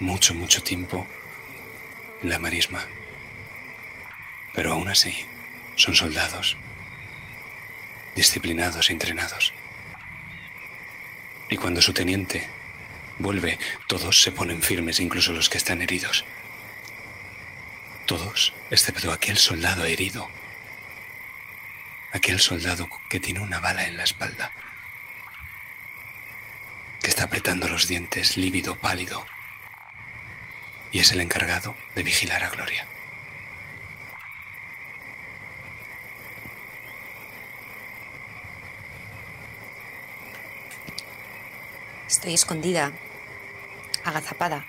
mucho, mucho tiempo en la marisma. Pero aún así, son soldados, disciplinados e entrenados. Y cuando su teniente vuelve, todos se ponen firmes, incluso los que están heridos. Todos, excepto aquel soldado herido. Aquel soldado que tiene una bala en la espalda. Que está apretando los dientes, lívido, pálido. Y es el encargado de vigilar a Gloria. Estoy escondida, agazapada.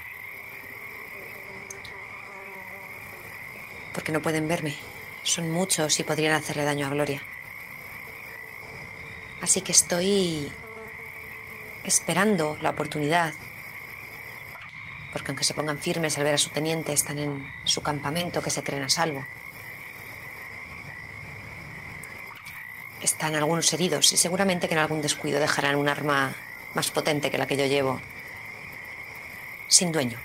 Porque no pueden verme. Son muchos y podrían hacerle daño a Gloria. Así que estoy esperando la oportunidad. Porque aunque se pongan firmes al ver a su teniente, están en su campamento que se creen a salvo. Están algunos heridos y seguramente que en algún descuido dejarán un arma más potente que la que yo llevo. Sin dueño.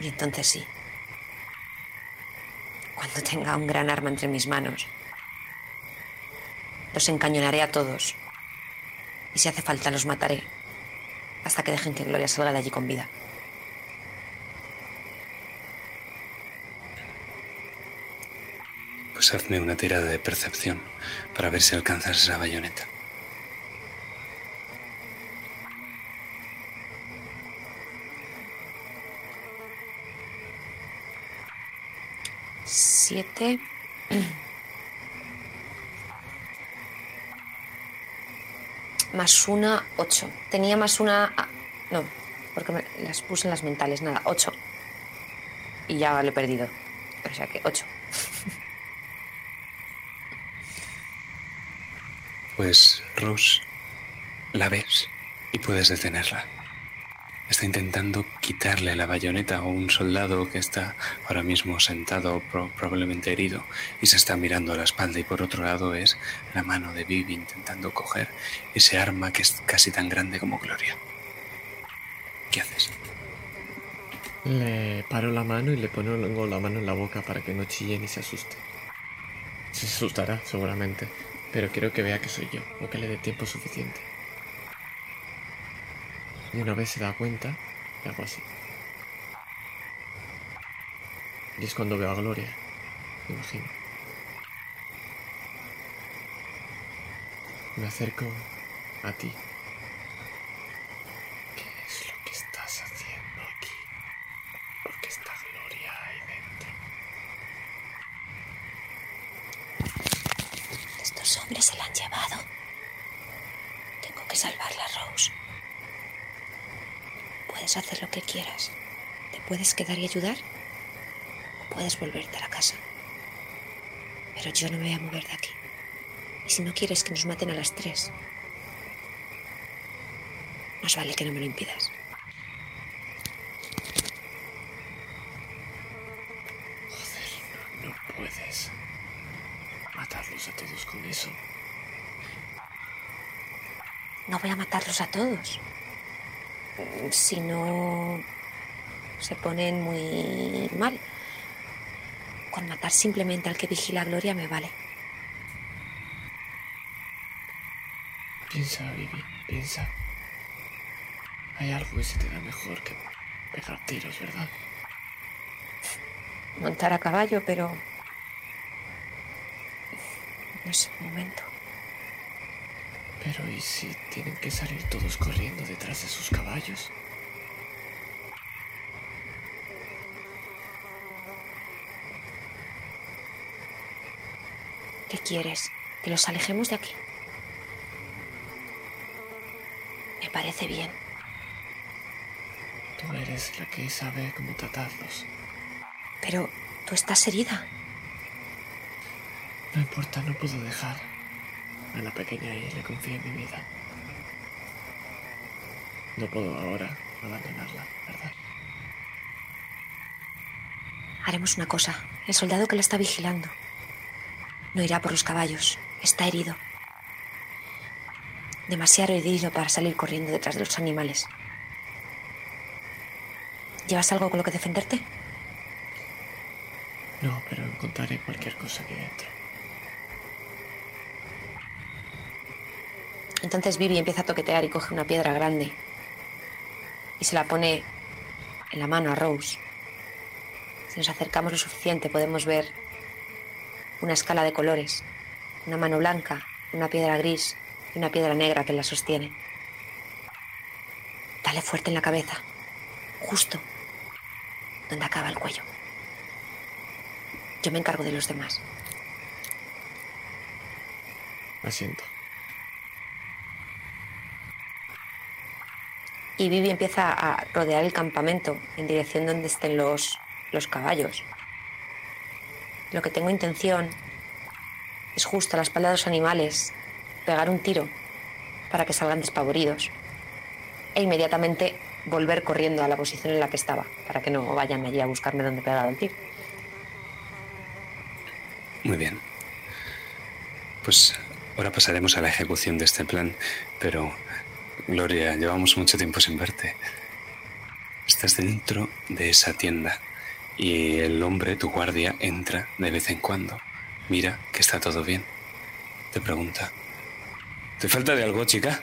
Y entonces sí. Cuando tenga un gran arma entre mis manos, los encañonaré a todos. Y si hace falta, los mataré. Hasta que dejen que Gloria salga de allí con vida. Pues hazme una tirada de percepción para ver si alcanzas esa bayoneta. Siete. Más una, ocho. Tenía más una. ah, no, porque me las puse en las mentales. Nada, ocho. Y ya lo he perdido. O sea que ocho. Pues, Rose, la ves y puedes detenerla. Está intentando quitarle la bayoneta a un soldado que está ahora mismo sentado, pro- probablemente herido, y se está mirando a la espalda. Y por otro lado es la mano de Vivi intentando coger ese arma que es casi tan grande como Gloria. ¿Qué haces? Le paro la mano y le pongo la mano en la boca para que no chille ni se asuste. Se asustará, seguramente, pero quiero que vea que soy yo, o que le dé tiempo suficiente. Y una vez se da cuenta, le hago así. Y es cuando veo a Gloria, me imagino. Me acerco a ti. ¿Qué es lo que estás haciendo aquí? Porque está Gloria ahí dentro. Esto que salvarla, Rose. Puedes hacer lo que quieras. Te puedes quedar y ayudar. Puedes volverte a la casa. Pero yo no me voy a mover de aquí. Y si no quieres que nos maten a las tres, más vale que no me lo impidas. Joder, no, no puedes matarlos a todos con eso. No voy a matarlos a todos. Mm, Si no se ponen muy mal. Con matar simplemente al que vigila a Gloria me vale. Piensa, Vivi, piensa. Hay algo que se te da mejor que pegar tiros, ¿verdad? Montar a caballo, pero... No es el momento. Pero ¿y si tienen que salir todos corriendo detrás de sus caballos? ¿Qué quieres? ¿Que los alejemos de aquí? Me parece bien. Tú eres la que sabe cómo tratarlos. Pero tú estás herida. No importa, no puedo dejar a la pequeña y le confío en mi vida. No puedo ahora abandonarla, ¿verdad? Haremos una cosa. El soldado que la está vigilando no irá por los caballos. Está herido. Demasiado herido para salir corriendo detrás de los animales. ¿Llevas algo con lo que defenderte? No, pero encontraré cualquier cosa aquí dentro. Entonces Vivi empieza a toquetear y coge una piedra grande y se la pone en la mano a Rose. Si nos acercamos lo suficiente podemos ver una escala de colores, una mano blanca, una piedra gris y una piedra negra que la sostiene. Dale fuerte en la cabeza, justo donde acaba el cuello. Yo me encargo de los demás. Asiento. Y Vivi empieza a rodear el campamento en dirección donde estén los, los caballos. Lo que tengo intención es justo a la espalda de los animales pegar un tiro para que salgan despavoridos e inmediatamente volver corriendo a la posición en la que estaba para que no vayan allí a buscarme donde he pegado el tiro. Muy bien. Pues ahora pasaremos a la ejecución de este plan, pero Gloria, llevamos mucho tiempo sin verte. Estás dentro de esa tienda y el hombre, tu guardia, entra de vez en cuando. Mira que está todo bien. Te pregunta. ¿Te falta de algo, chica?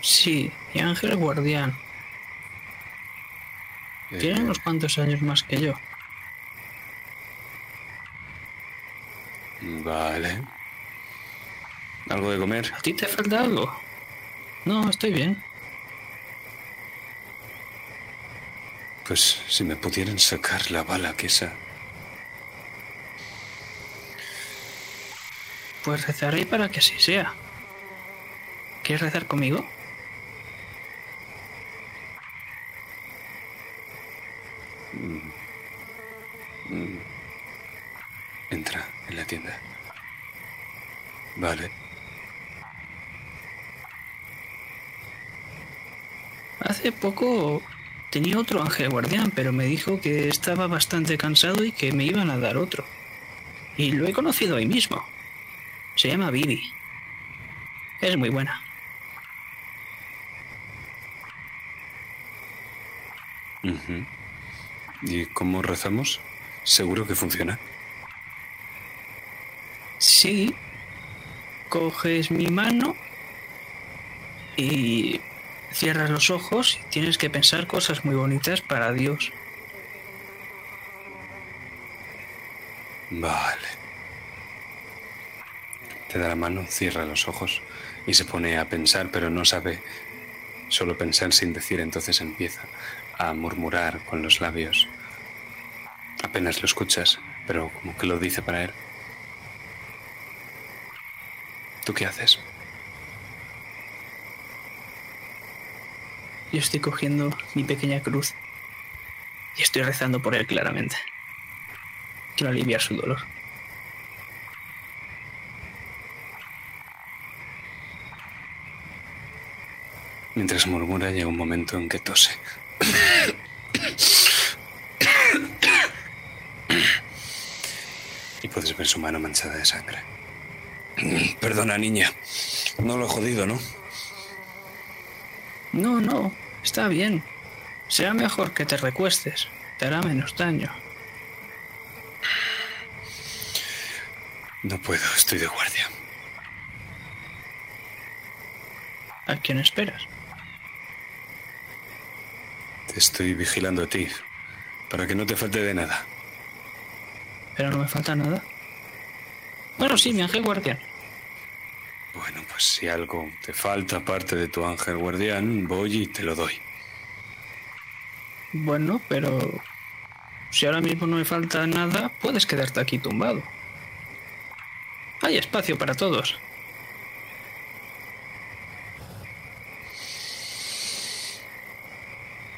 Sí, y Ángel Guardián. Eh, Tiene unos cuantos años más que yo. Vale. ¿Algo de comer? ¿A ti te falta algo? No, estoy bien. Pues si me pudieran sacar la bala que esa. Pues rezaré para que así sea. ¿Quieres rezar conmigo? Entra en la tienda. Vale. Hace poco tenía otro ángel guardián, pero me dijo que estaba bastante cansado y que me iban a dar otro. Y lo he conocido hoy mismo. Se llama Vivi. Es muy buena. ¿Y cómo rezamos? Seguro que funciona. Sí. Coges mi mano y cierras los ojos y tienes que pensar cosas muy bonitas para Dios. Vale. Te da la mano, cierra los ojos y se pone a pensar, pero no sabe solo pensar sin decir, entonces empieza a murmurar con los labios. Apenas lo escuchas, pero como que lo dice para él. ¿Tú qué haces? Yo estoy cogiendo mi pequeña cruz y estoy rezando por él claramente. Quiero aliviar su dolor. Mientras murmura, llega un momento en que tose. Y puedes ver su mano manchada de sangre. Perdona, niña. No lo he jodido, ¿no? No, no, está bien. Será mejor que te recuestes. Te hará menos daño. No puedo, estoy de guardia. ¿A quién esperas? Te estoy vigilando a ti, para que no te falte de nada. Pero no me falta nada. Bueno, sí, mi ángel guardián. Bueno, pues si algo te falta aparte de tu ángel guardián, voy y te lo doy. Bueno, pero si ahora mismo no me falta nada, puedes quedarte aquí tumbado. Hay espacio para todos.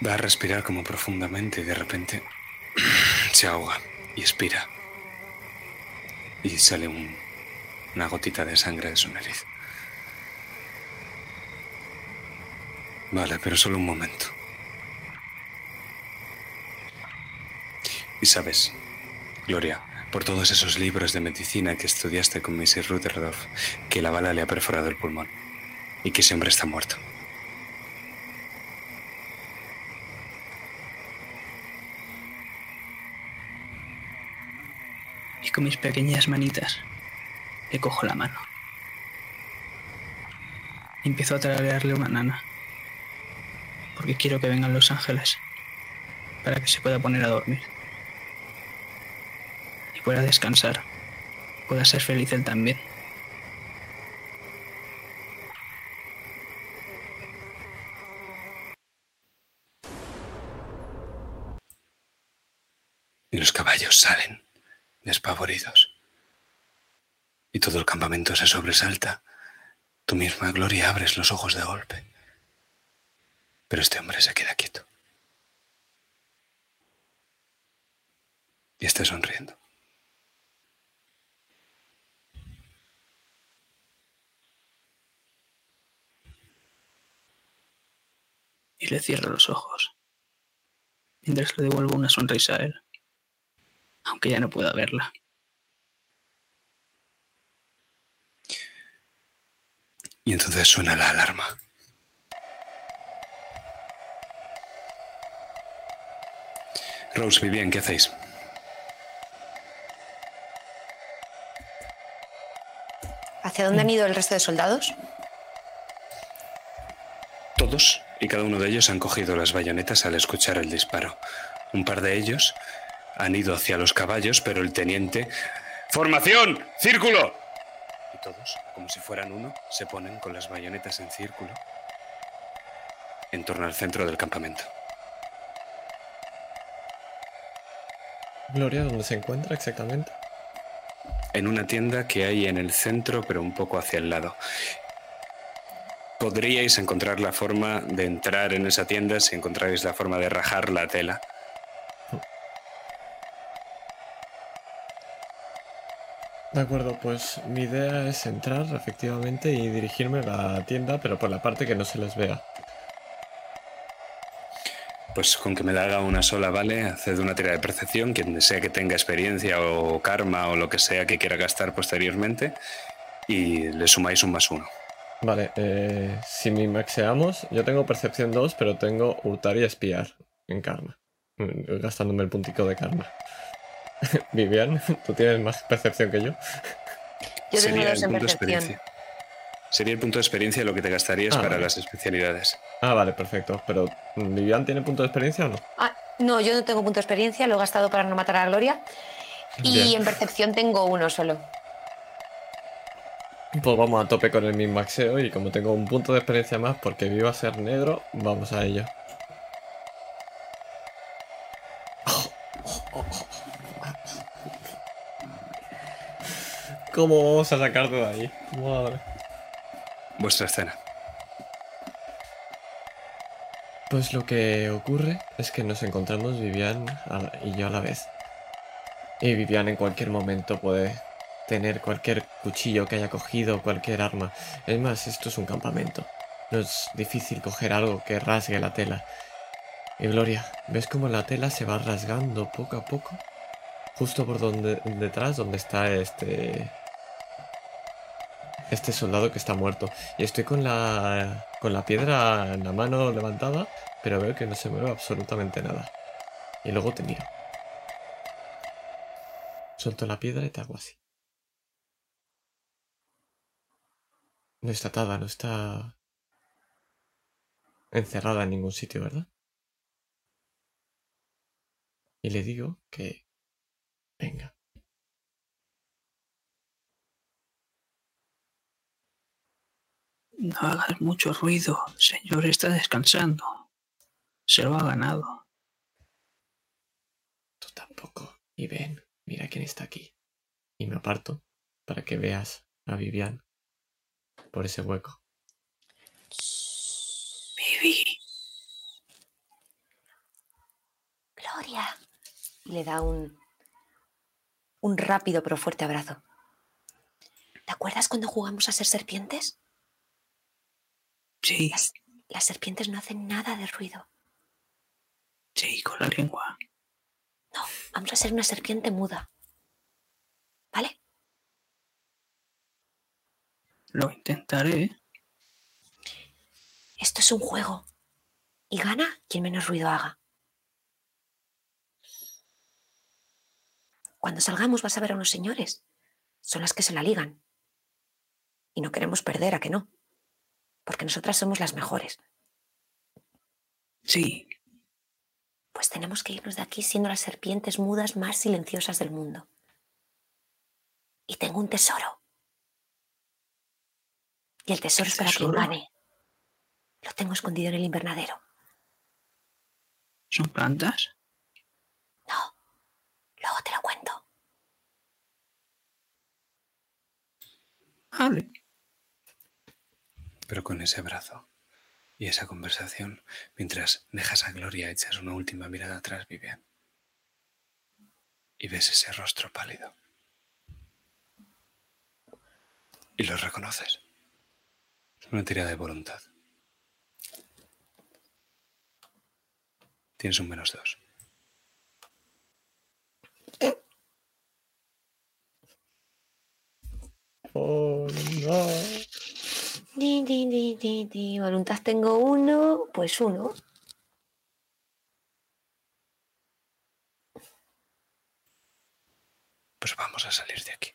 Va a respirar como profundamente y de repente se ahoga y expira. Y sale un- una gotita de sangre de su nariz. Vale, pero solo un momento. Y sabes, Gloria, por todos esos libros de medicina que estudiaste con Mrs. Rutherford, que la bala le ha perforado el pulmón y que ese hombre está muerto. Y con mis pequeñas manitas cojo la mano. Empiezo a tararearle una nana. Porque quiero que vengan los ángeles. Para que se pueda poner a dormir. Y pueda descansar. Pueda ser feliz él también. Y los caballos salen, despavoridos. Y todo el campamento se sobresalta. Tú misma, Gloria, abres los ojos de golpe. Pero este hombre se queda quieto. Y está sonriendo. Y le cierro los ojos. Mientras le devuelvo una sonrisa a él. Aunque ya no pueda verla. Y entonces suena la alarma. Rose, Vivian, ¿qué hacéis? ¿Hacia dónde han ido el resto de soldados? Todos y cada uno de ellos han cogido las bayonetas al escuchar el disparo. Un par de ellos han ido hacia los caballos, pero el teniente... ¡Formación! ¡Círculo! Y todos, como si fueran uno, se ponen con las bayonetas en círculo en torno al centro del campamento. Gloria, ¿dónde se encuentra exactamente? En una tienda que hay en el centro, pero un poco hacia el lado. Podríais encontrar la forma de entrar en esa tienda si encontráis la forma de rajar la tela. De acuerdo, pues mi idea es entrar efectivamente y dirigirme a la tienda, pero por la parte que no se les vea. Pues con que me la haga una sola, ¿vale? Haced una tira de percepción, quien sea que tenga experiencia o karma o lo que sea que quiera gastar posteriormente, y le sumáis un más uno. Vale, eh, si mi maxeamos, yo tengo percepción 2, pero tengo hurtar y espiar en karma. Mm, Gastándome el puntico de karma. Vivian, tú tienes más percepción que yo. Yo tengo Sería dos el en punto de percepción. experiencia. Sería el punto de experiencia lo que te gastarías Ah, para vale. las especialidades. Ah, vale, perfecto. Pero, ¿Vivian tiene punto de experiencia o no? Ah, no, yo no tengo punto de experiencia, lo he gastado para no matar a Gloria. Y Bien. en percepción tengo uno solo. Pues vamos a tope con el min maxeo y como tengo un punto de experiencia más porque vivo a ser negro, vamos a ello. ¿Cómo vamos a sacar de ahí? Madre. Vuestra escena. Pues lo que ocurre es que nos encontramos Vivian y yo a la vez. Y Vivian en cualquier momento puede tener cualquier cuchillo que haya cogido, cualquier arma. Es más, esto es un campamento. No es difícil coger algo que rasgue la tela. Y Gloria, ¿ves cómo la tela se va rasgando poco a poco? Justo por donde detrás donde está este este soldado que está muerto. Y estoy con la con la piedra en la mano levantada, pero veo que no se mueve absolutamente nada. Y luego te miro. Suelto la piedra y te hago así. No está atada, no está encerrada en ningún sitio, ¿verdad? Y le digo que venga. No hagas mucho ruido, señor está descansando. Se lo ha ganado. Tú tampoco. Y ven, mira quién está aquí. Y me aparto para que veas a Vivian por ese hueco. Vivi, Gloria. Y le da un, un rápido pero fuerte abrazo. ¿Te acuerdas cuando jugamos a ser serpientes? Sí, Las, las serpientes no hacen nada de ruido. sí, con la lengua. No, vamos a ser una serpiente muda. ¿Vale? Lo intentaré. Esto es un juego. Y gana quien menos ruido haga. Cuando salgamos vas a ver a unos señores. Son las que se la ligan. Y no queremos perder, ¿a que no? Porque nosotras somos las mejores. Sí, Pues tenemos que irnos de aquí siendo las serpientes mudas más silenciosas del mundo. Y tengo un tesoro. Y el tesoro ¿Qué es para quien tesoro? gane. Lo tengo escondido en el invernadero. son plantas. No, luego te lo cuento. Vale. Pero con ese abrazo y esa conversación, mientras dejas a Gloria, echas una última mirada atrás, Vivian. Y ves ese rostro pálido. Y lo reconoces. Es una tirada de voluntad. Tienes un menos dos. Oh. Di, di, di. Voluntad tengo uno, pues uno. Pues vamos a salir de aquí.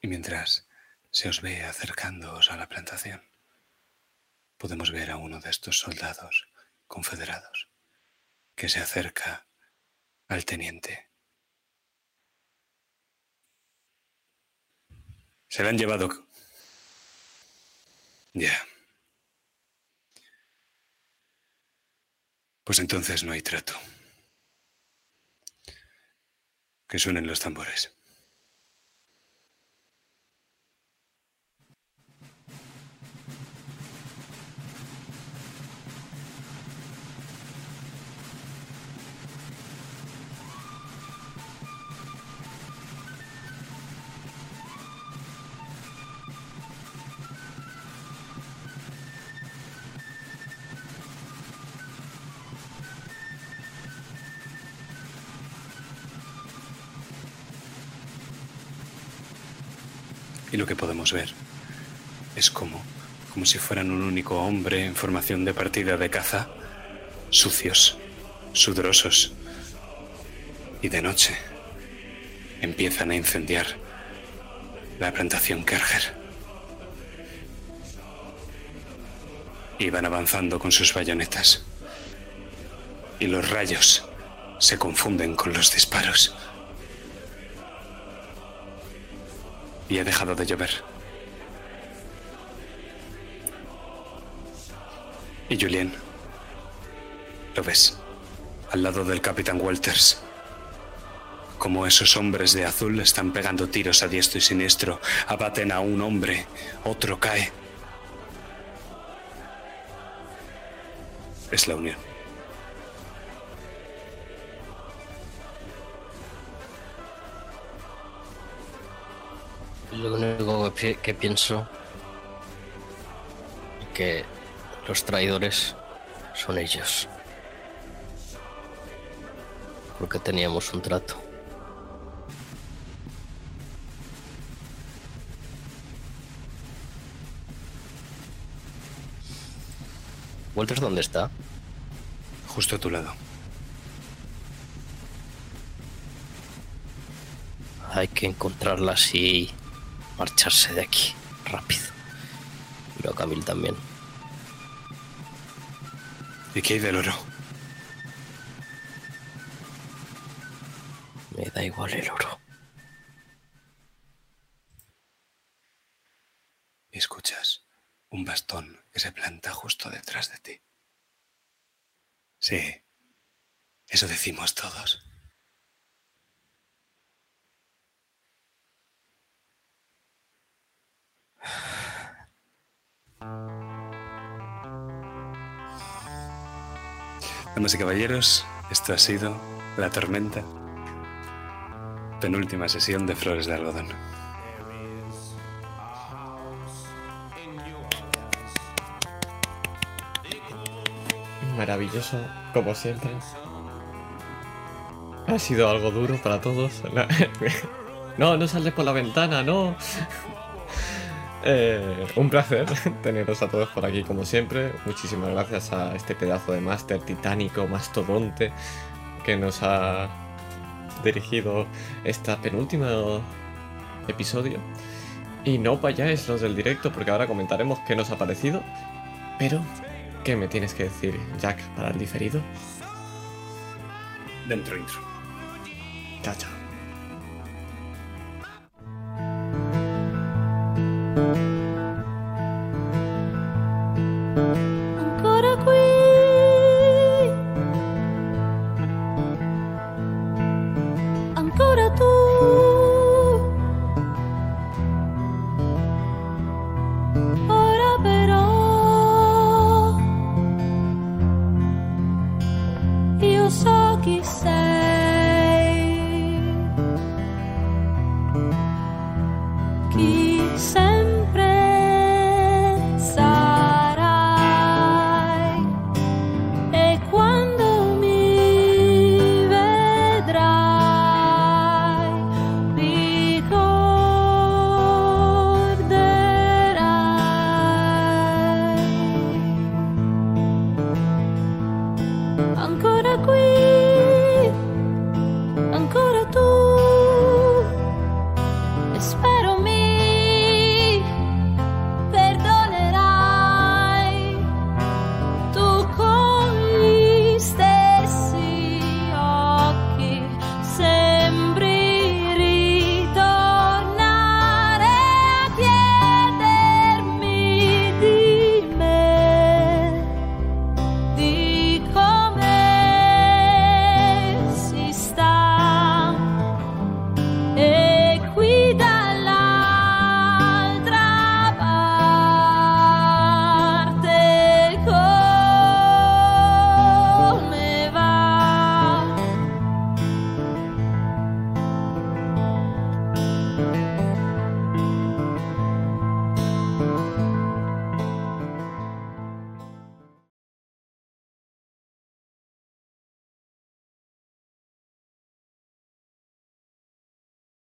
Y mientras se os ve acercándoos a la plantación, podemos ver a uno de estos soldados confederados que se acerca al teniente. Se le han llevado... Ya. Pues entonces no hay trato. Que suenen los tambores. Y lo que podemos ver es como, como si fueran un único hombre en formación de partida de caza, sucios, sudorosos, y de noche empiezan a incendiar la plantación Kerger. Y van avanzando con sus bayonetas. Y los rayos se confunden con los disparos. Y ha dejado de llover. Y Julien, lo ves, al lado del capitán Walters, como esos hombres de azul están pegando tiros a diestro y siniestro, abaten a un hombre, otro cae. Es la unión. Lo único que, pi- que pienso es que los traidores son ellos. Porque teníamos un trato. ¿Walters dónde está? Justo a tu lado. Hay que encontrarlas y marcharse de aquí rápido. Y a Camil también. ¿Y qué hay del oro? Me da igual el oro. Escuchas un bastón que se planta justo detrás de ti. Sí, eso decimos todos. Damas y caballeros, esto ha sido La Tormenta, penúltima sesión de Flores de Algodón. Maravilloso, como siempre. Ha sido algo duro para todos. No, no sales por la ventana, no. Eh, un placer teneros a todos por aquí, como siempre. Muchísimas gracias a este pedazo de máster titánico, mastodonte, que nos ha dirigido esta penúltima episodio. Y no vayáis los del directo, porque ahora comentaremos qué nos ha parecido. Pero, ¿qué me tienes que decir, Jack, para el diferido? Dentro intro. Chao, chao.